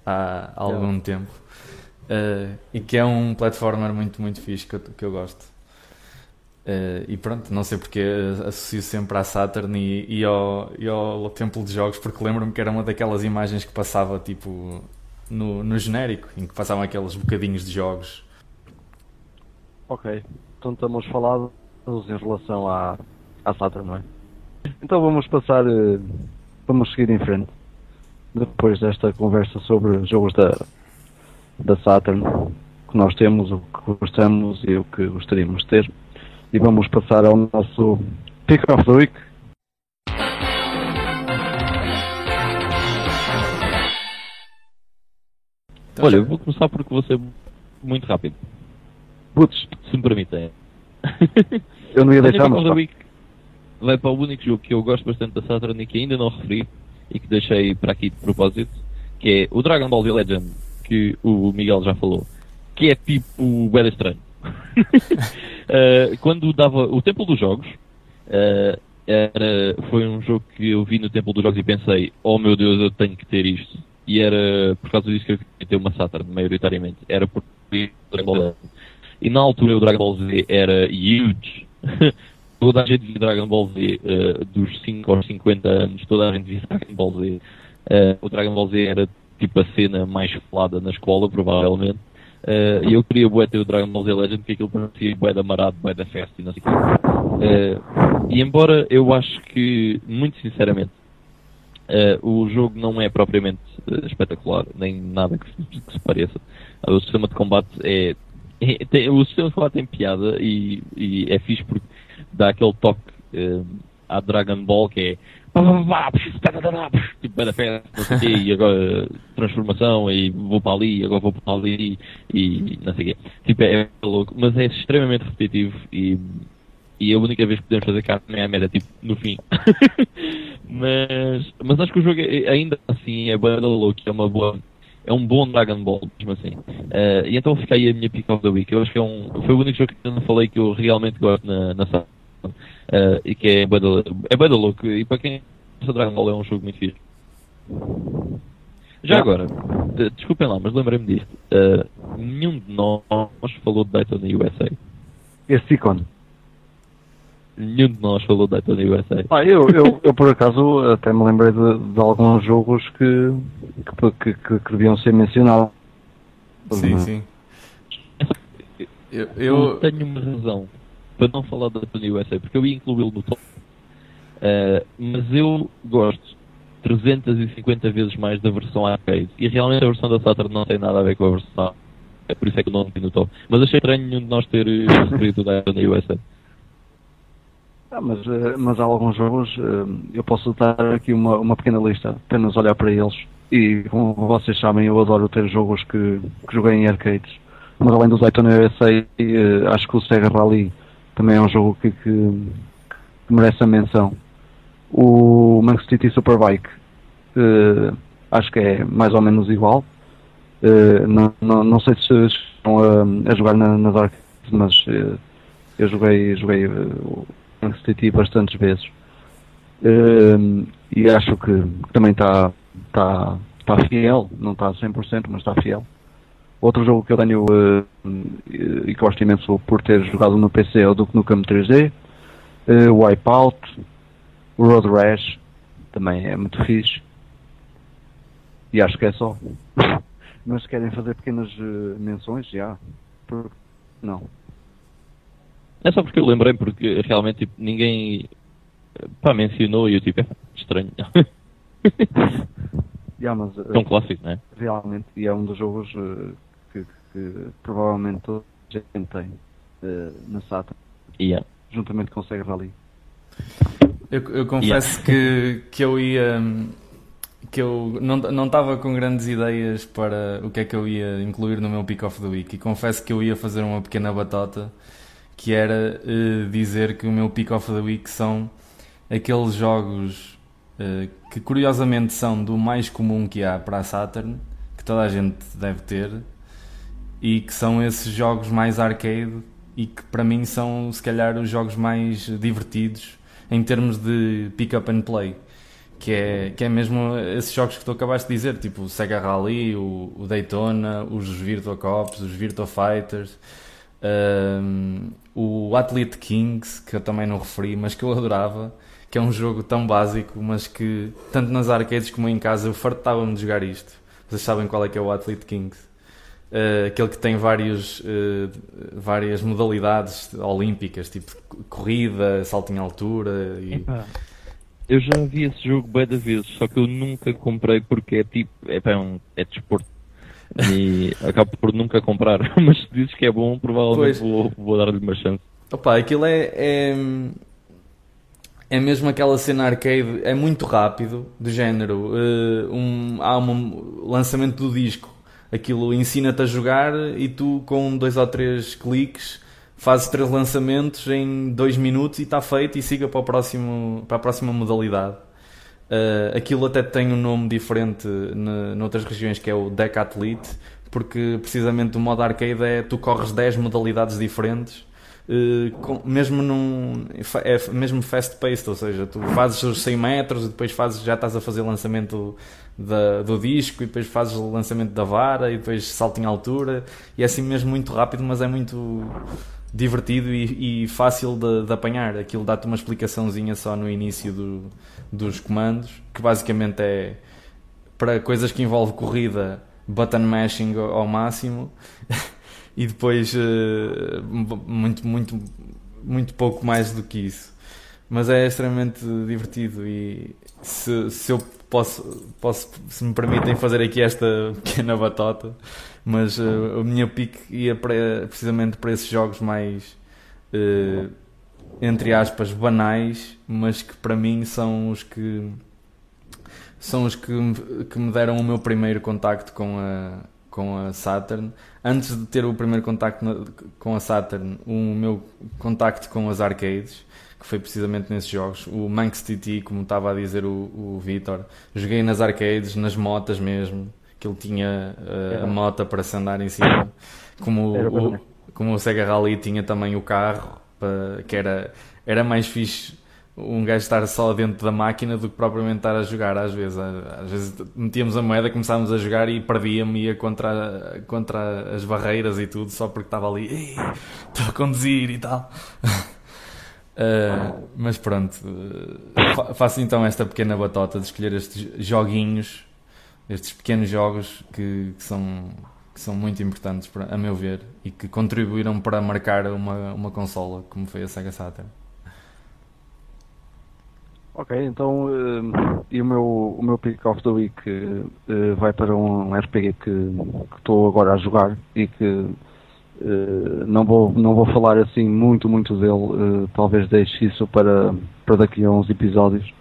há, há algum é. tempo. Uh, e que é um platformer muito, muito fixe que eu, que eu gosto. Uh, e pronto, não sei porque associo sempre à Saturn e, e, ao, e ao Templo de Jogos, porque lembro-me que era uma daquelas imagens que passava tipo no, no genérico, em que passavam aqueles bocadinhos de jogos. Ok, então estamos falados em relação à, à Saturn, não é? Então vamos passar, uh, vamos seguir em frente. Depois desta conversa sobre jogos da, da Saturn que nós temos, o que gostamos e o que gostaríamos de ter. E vamos passar ao nosso Pick of the Week. Olha, eu vou começar porque você muito rápido. Putz, Se me permitem. eu não ia deixar, mas the pá. Week vai para o único jogo que eu gosto bastante da Saturn e que ainda não referi e que deixei para aqui de propósito, que é o Dragon Ball Z Legend, que o Miguel já falou, que é tipo o Bela Estranho. Uh, quando dava o Templo dos Jogos, uh, era, foi um jogo que eu vi no Templo dos Jogos e pensei, oh meu Deus, eu tenho que ter isto. E era por causa disso que eu queria ter uma Saturn, maioritariamente. Era por Dragon Ball Z. E na altura o Dragon Ball Z era huge. toda a gente via Dragon Ball Z uh, dos 5 aos 50 anos, toda a gente via Dragon Ball Z. Uh, o Dragon Ball Z era tipo a cena mais falada na escola, provavelmente. Uh, eu queria bué ter o Dragon Ball Z Legend, porque aquilo parecia bué da marado, bué da festa e não sei o quê. Uh, e embora eu acho que, muito sinceramente, uh, o jogo não é propriamente espetacular, nem nada que se, que se pareça. O sistema de combate é, é- tem- o sistema de combate tem piada e, e é fixe porque dá aquele toque à Dragon Ball que é tipo, vai da festa, não sei quê, e agora transformação, e vou para ali, agora vou para ali, e não sei o quê. Tipo, é, é, louco, mas é extremamente repetitivo e, e a única vez que podemos fazer carne é a merda, tipo, no fim. mas, mas acho que o jogo é, é ainda assim é bem louco, é uma boa é um bom Dragon Ball, mesmo assim. Uh, e então fica aí a minha pick of the week. Eu acho que é um, foi o único jogo que eu não falei que eu realmente gosto na, na sala. Eh, e que é da, é bué da louco. E para quem gosta de Dragon Ball é um jogo muito fixe. Já Yeah. agora, eh, desculpem lá, mas lembrei-me disto. Eh, nenhum de nós falou de Daytona USA. Esse ícone. Nenhum de nós falou de Daytona USA. Ah, eu, eu, eu por acaso até me lembrei de, de alguns jogos que, que, que, que- que deviam ser mencionados. Sim, sim. Eu, Eu eu, tenho uma razão para não falar da Daytona USA, porque eu ia incluí-lo no top. Eh, mas eu gosto 350 vezes mais da versão arcade. E realmente a versão da Saturn não tem nada a ver com a versão. É por isso é que eu não tenho no top. Mas achei estranho nenhum de nós ter eh, referido da Daytona USA. Ah, mas, eh, mas há alguns jogos, eh, eu posso dar aqui uma, uma pequena lista, apenas olhar para eles. E como vocês sabem, eu adoro ter jogos que, que joguei em arcades. Mas além do Daytona USA, eh, acho que o Sega Rally também é um jogo que, que, que merece a menção. O Manchester City Superbike, eh, acho que é mais ou menos igual. Eh, não, não, não sei se estão a, a jogar na, nas arcades, mas eh, eu joguei, joguei o Manchester City bastantes vezes. E acho que também está tá, tá fiel, não está a 100%, mas está fiel. Outro jogo que eu tenho eh, e que gosto imenso por ter jogado no PC é o Duke Nukem 3D, eh, o Wipeout, Road Rash, também é muito fixe. E acho que é só. Mas se querem fazer pequenas eh, menções, já. Por- Não. É só porque eu lembrei, porque realmente tipo, ninguém eh, pá, mencionou e eu tipo, é estranho. Já, mas eh, é um clássico, não é? realmente, e é um dos jogos eh, que, provavelmente toda a gente tem eh, na SATA, Yeah. juntamente com o Sega Rally. eu, eu confesso que, que eu ia. que eu não não estava com grandes ideias para o que é que eu ia incluir no meu Pick of the Week. E confesso que eu ia fazer uma pequena batota que era eh, dizer que o meu Pick of the Week são aqueles jogos eh, que curiosamente são do mais comum que há para a Saturn, que toda a gente deve ter, e que são esses jogos mais arcade e que para mim são se calhar os jogos mais divertidos em termos de pick up and play. Que é, que é mesmo esses jogos que tu acabaste de dizer, tipo o Sega Rally, o, o Daytona, os Virtua Cops, os Virtua Fighters, um, o Athlete Kings, que eu também não referi, mas que eu adorava, que é um jogo tão básico, mas que tanto nas arcades como em casa eu fartava-me de jogar isto. Vocês sabem qual é que é o Athlete Kings? Uh, aquele que tem vários, uh, várias modalidades olímpicas, tipo corrida, salto em altura e... Epá, eu já vi esse jogo bem da vezes, só que eu nunca comprei porque é tipo, epá, é, um, é desporto. E acabo por nunca comprar. Mas se dizes que é bom, provavelmente Pois. vou, vou dar-lhe uma chance. Opa, aquilo é, é. é mesmo aquela cena arcade, é muito rápido, do género. eh, um, há um lançamento do disco, aquilo ensina-te a jogar e tu com dois ou três cliques fazes três lançamentos em dois minutos e está feito e siga para, o próximo, para a próxima modalidade. Uh, aquilo até tem um nome diferente noutras regiões que é o Decathlete, porque precisamente o modo arcade é tu corres 10 modalidades diferentes com, mesmo num é mesmo fast paced, ou seja, tu fazes os 100 metros e depois fazes, já estás a fazer lançamento da, do disco e depois fazes o lançamento da vara e depois salto em altura e é assim mesmo muito rápido, mas é muito divertido e, e fácil de, de, apanhar. Aquilo dá-te uma explicaçãozinha só no início do, dos comandos, que basicamente é para coisas que envolvem corrida, button mashing ao máximo. e depois uh, muito, muito, muito pouco mais do que isso. Mas é extremamente divertido e se, se eu posso, posso, se me permitem fazer aqui esta pequena batota, mas uh, a minha pique ia para, precisamente para esses jogos mais, uh, entre aspas, banais, mas que para mim são os que são os que, que me deram o meu primeiro contacto com a, com a Saturn. Antes de ter o primeiro contacto com a Saturn, o meu contacto com as arcades, que foi precisamente nesses jogos, o Manx TT, como estava a dizer o, o Vitor, joguei nas arcades, nas motas mesmo, que ele tinha uh, a mota para se andar em cima, como o, como o Sega Rally tinha também o carro, para, que era, era mais fixe um gajo estar só dentro da máquina do que propriamente estar a jogar às vezes. Às vezes metíamos a moeda, começávamos a jogar e perdia-me ia contra, contra as barreiras e tudo, só porque estava ali, estou a conduzir e tal. Uh, mas pronto, uh, faço então esta pequena batota de escolher estes joguinhos, estes pequenos jogos que, que são, que são muito importantes, para, a meu ver, e que contribuíram para marcar uma, uma consola, como foi a Sega Saturn. Ok, então uh, e o meu, o meu pick of the week uh, vai para um RPG que estou agora a jogar e que uh, não, vou, não vou falar assim muito, muito dele, talvez deixe isso para, para daqui a uns episódios.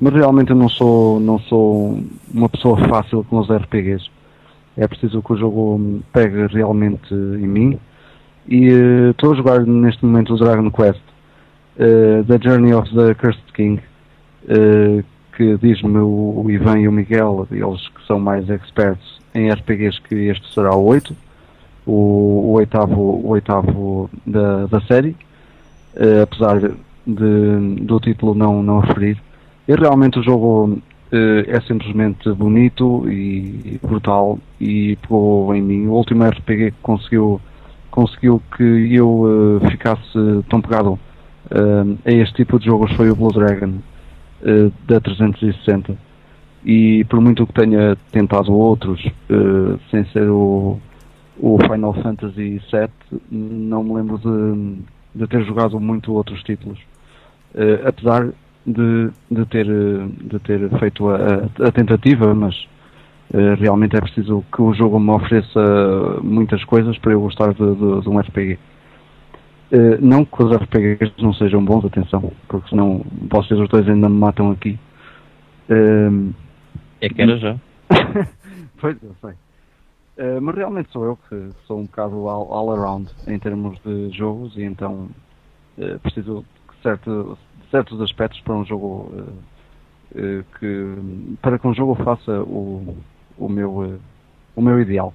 Mas realmente eu não sou, não sou uma pessoa fácil com os RPGs. É preciso que o jogo pegue realmente em mim. E estou a jogar neste momento o Dragon Quest, The Journey of the Cursed King uh, que diz-me o, o, Ivan e o Miguel, eles que são mais experts em RPGs, que este será o 8, o, o oitavo, o oitavo da, da série, uh, apesar de, do título não, não referir. E realmente o jogo uh, é simplesmente bonito e, e brutal e pegou em mim. O último RPG que conseguiu, conseguiu que eu ficasse tão pegado a este tipo de jogos foi o Blue Dragon uh, da 360 e por muito que tenha tentado outros uh, sem ser o, o Final Fantasy VII não me lembro de, de ter jogado muito outros títulos. Uh, apesar de, de, ter, de ter feito a, a tentativa mas realmente é preciso que o jogo me ofereça muitas coisas para eu gostar de, de, de um RPG Uh, não que os RPGs não sejam bons, atenção, porque senão vocês os dois ainda me matam aqui. Uh, é que era já. pois, eu sei. Uh, mas realmente sou eu que sou um bocado all, all around em termos de jogos e então preciso de certo, certos aspectos para um jogo que para que um jogo faça o, o meu o meu ideal.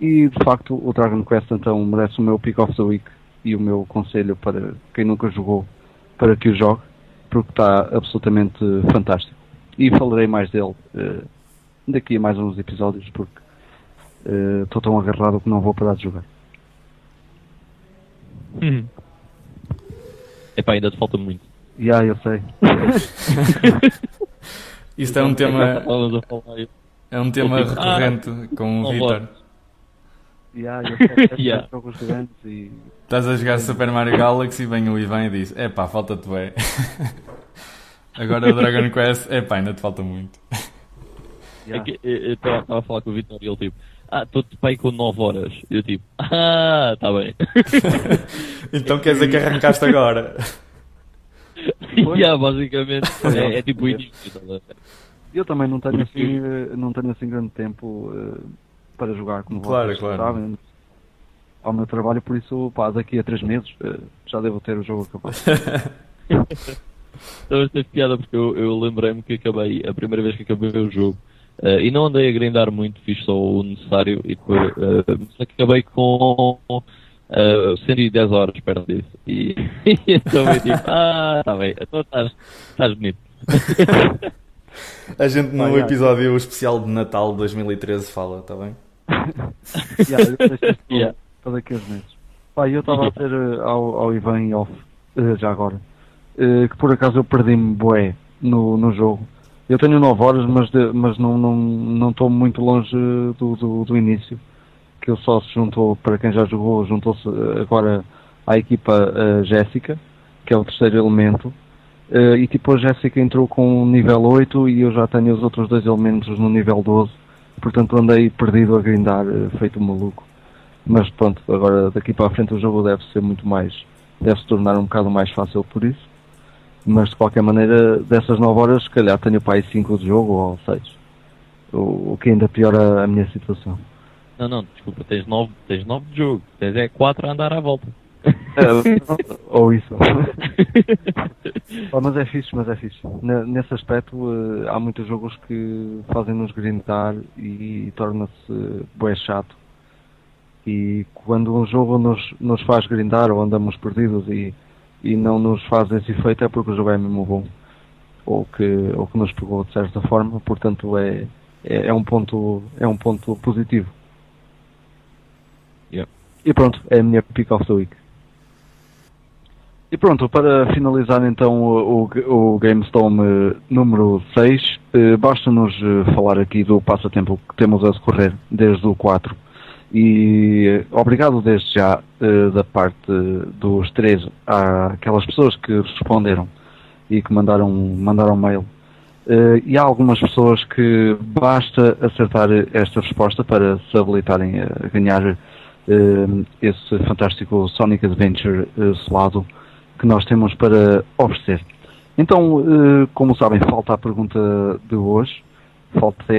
E de facto o Dragon Quest então merece o meu pick of the week e o meu conselho para quem nunca jogou para que o jogue, porque está absolutamente fantástico. E falarei mais dele uh, daqui a mais uns episódios, porque eh, estou uh, tão agarrado que não vou parar de jogar. Hum. Epá, ainda te falta muito. Já, yeah, eu sei. Isto é um tema. É um tema recorrente ah, com o Vitor. Yeah, eu yeah. jogos grandes e Estás a jogar Super Mario Galaxy e vem o Ivan e diz: É pá, falta-te bem. Agora o Dragon Quest, é pá, ainda te falta muito. Yeah. É eu estava a falar com o Vitor e ele tipo: Ah, estou-te bem com 9 horas. Eu tipo: Ah, está bem. então quer dizer que arrancaste agora? yeah, basicamente é, é tipo o início. Eu também não tenho assim, não tenho assim grande tempo. Para jogar como Claro, vocês claro. sabem ao meu trabalho, por isso pá, daqui a três meses eh, já devo ter o jogo acabado. Então teve piada porque eu, eu lembrei-me que acabei, a primeira vez que acabei o jogo, eh, e não andei a grindar muito, fiz só o necessário e depois mas acabei com eh, 110 horas perto disso. E, e então eu digo, ah, tá bem, então estás, estás bonito. A gente no Ah, yeah. episódio especial de Natal de 2013 fala, está bem? Yeah, Yeah. para daqui a uns meses. Pá, eu estava a dizer eh, ao, ao Ivan em off, eh, já agora, eh, que por acaso eu perdi-me bué no, no jogo. Eu tenho 9 horas, mas, de- mas não estou não, estou muito longe do, do, do início. Que ele só se juntou, para quem já jogou, juntou-se agora à equipa Jéssica, que é o terceiro elemento. Eh, e tipo a Jéssica entrou com nível 8 e eu já tenho os outros dois elementos no nível 12. Portanto andei perdido a grindar, eh, feito maluco. Mas pronto, agora daqui para a frente o jogo deve ser muito mais. Deve se tornar um bocado mais fácil por isso. Mas de qualquer maneira, dessas 9 horas, se calhar tenho para aí 5 de jogo ou 6. O, o que ainda piora a minha situação. Não, não, desculpa, tens 9 tens nove de jogo, tens é 4 a andar à volta. É, ou isso. Pá, mas é fixe, mas é fixe. Ne- Nesse aspecto, eh, há muitos jogos que fazem-nos grindar e, torna-se bué chato. E quando um jogo nos, nos faz grindar ou andamos perdidos e, e não nos faz esse efeito é porque o jogo é mesmo bom. Ou que, ou que nos pegou de certa forma, portanto é, é, é um ponto, é um ponto positivo. Yeah. E pronto, é a minha pick of the week. E pronto, para finalizar então o, o, o GameStorm eh, número 6, eh, basta-nos eh, falar aqui do passatempo que temos a decorrer desde o 4. E obrigado desde já da parte dos três àquelas pessoas que responderam e que mandaram, mandaram mail. E há algumas pessoas que basta acertar esta resposta para se habilitarem a ganhar esse fantástico Sonic Adventure selado que nós temos para oferecer. Então, eh, como sabem, falta a pergunta de hoje, falta esta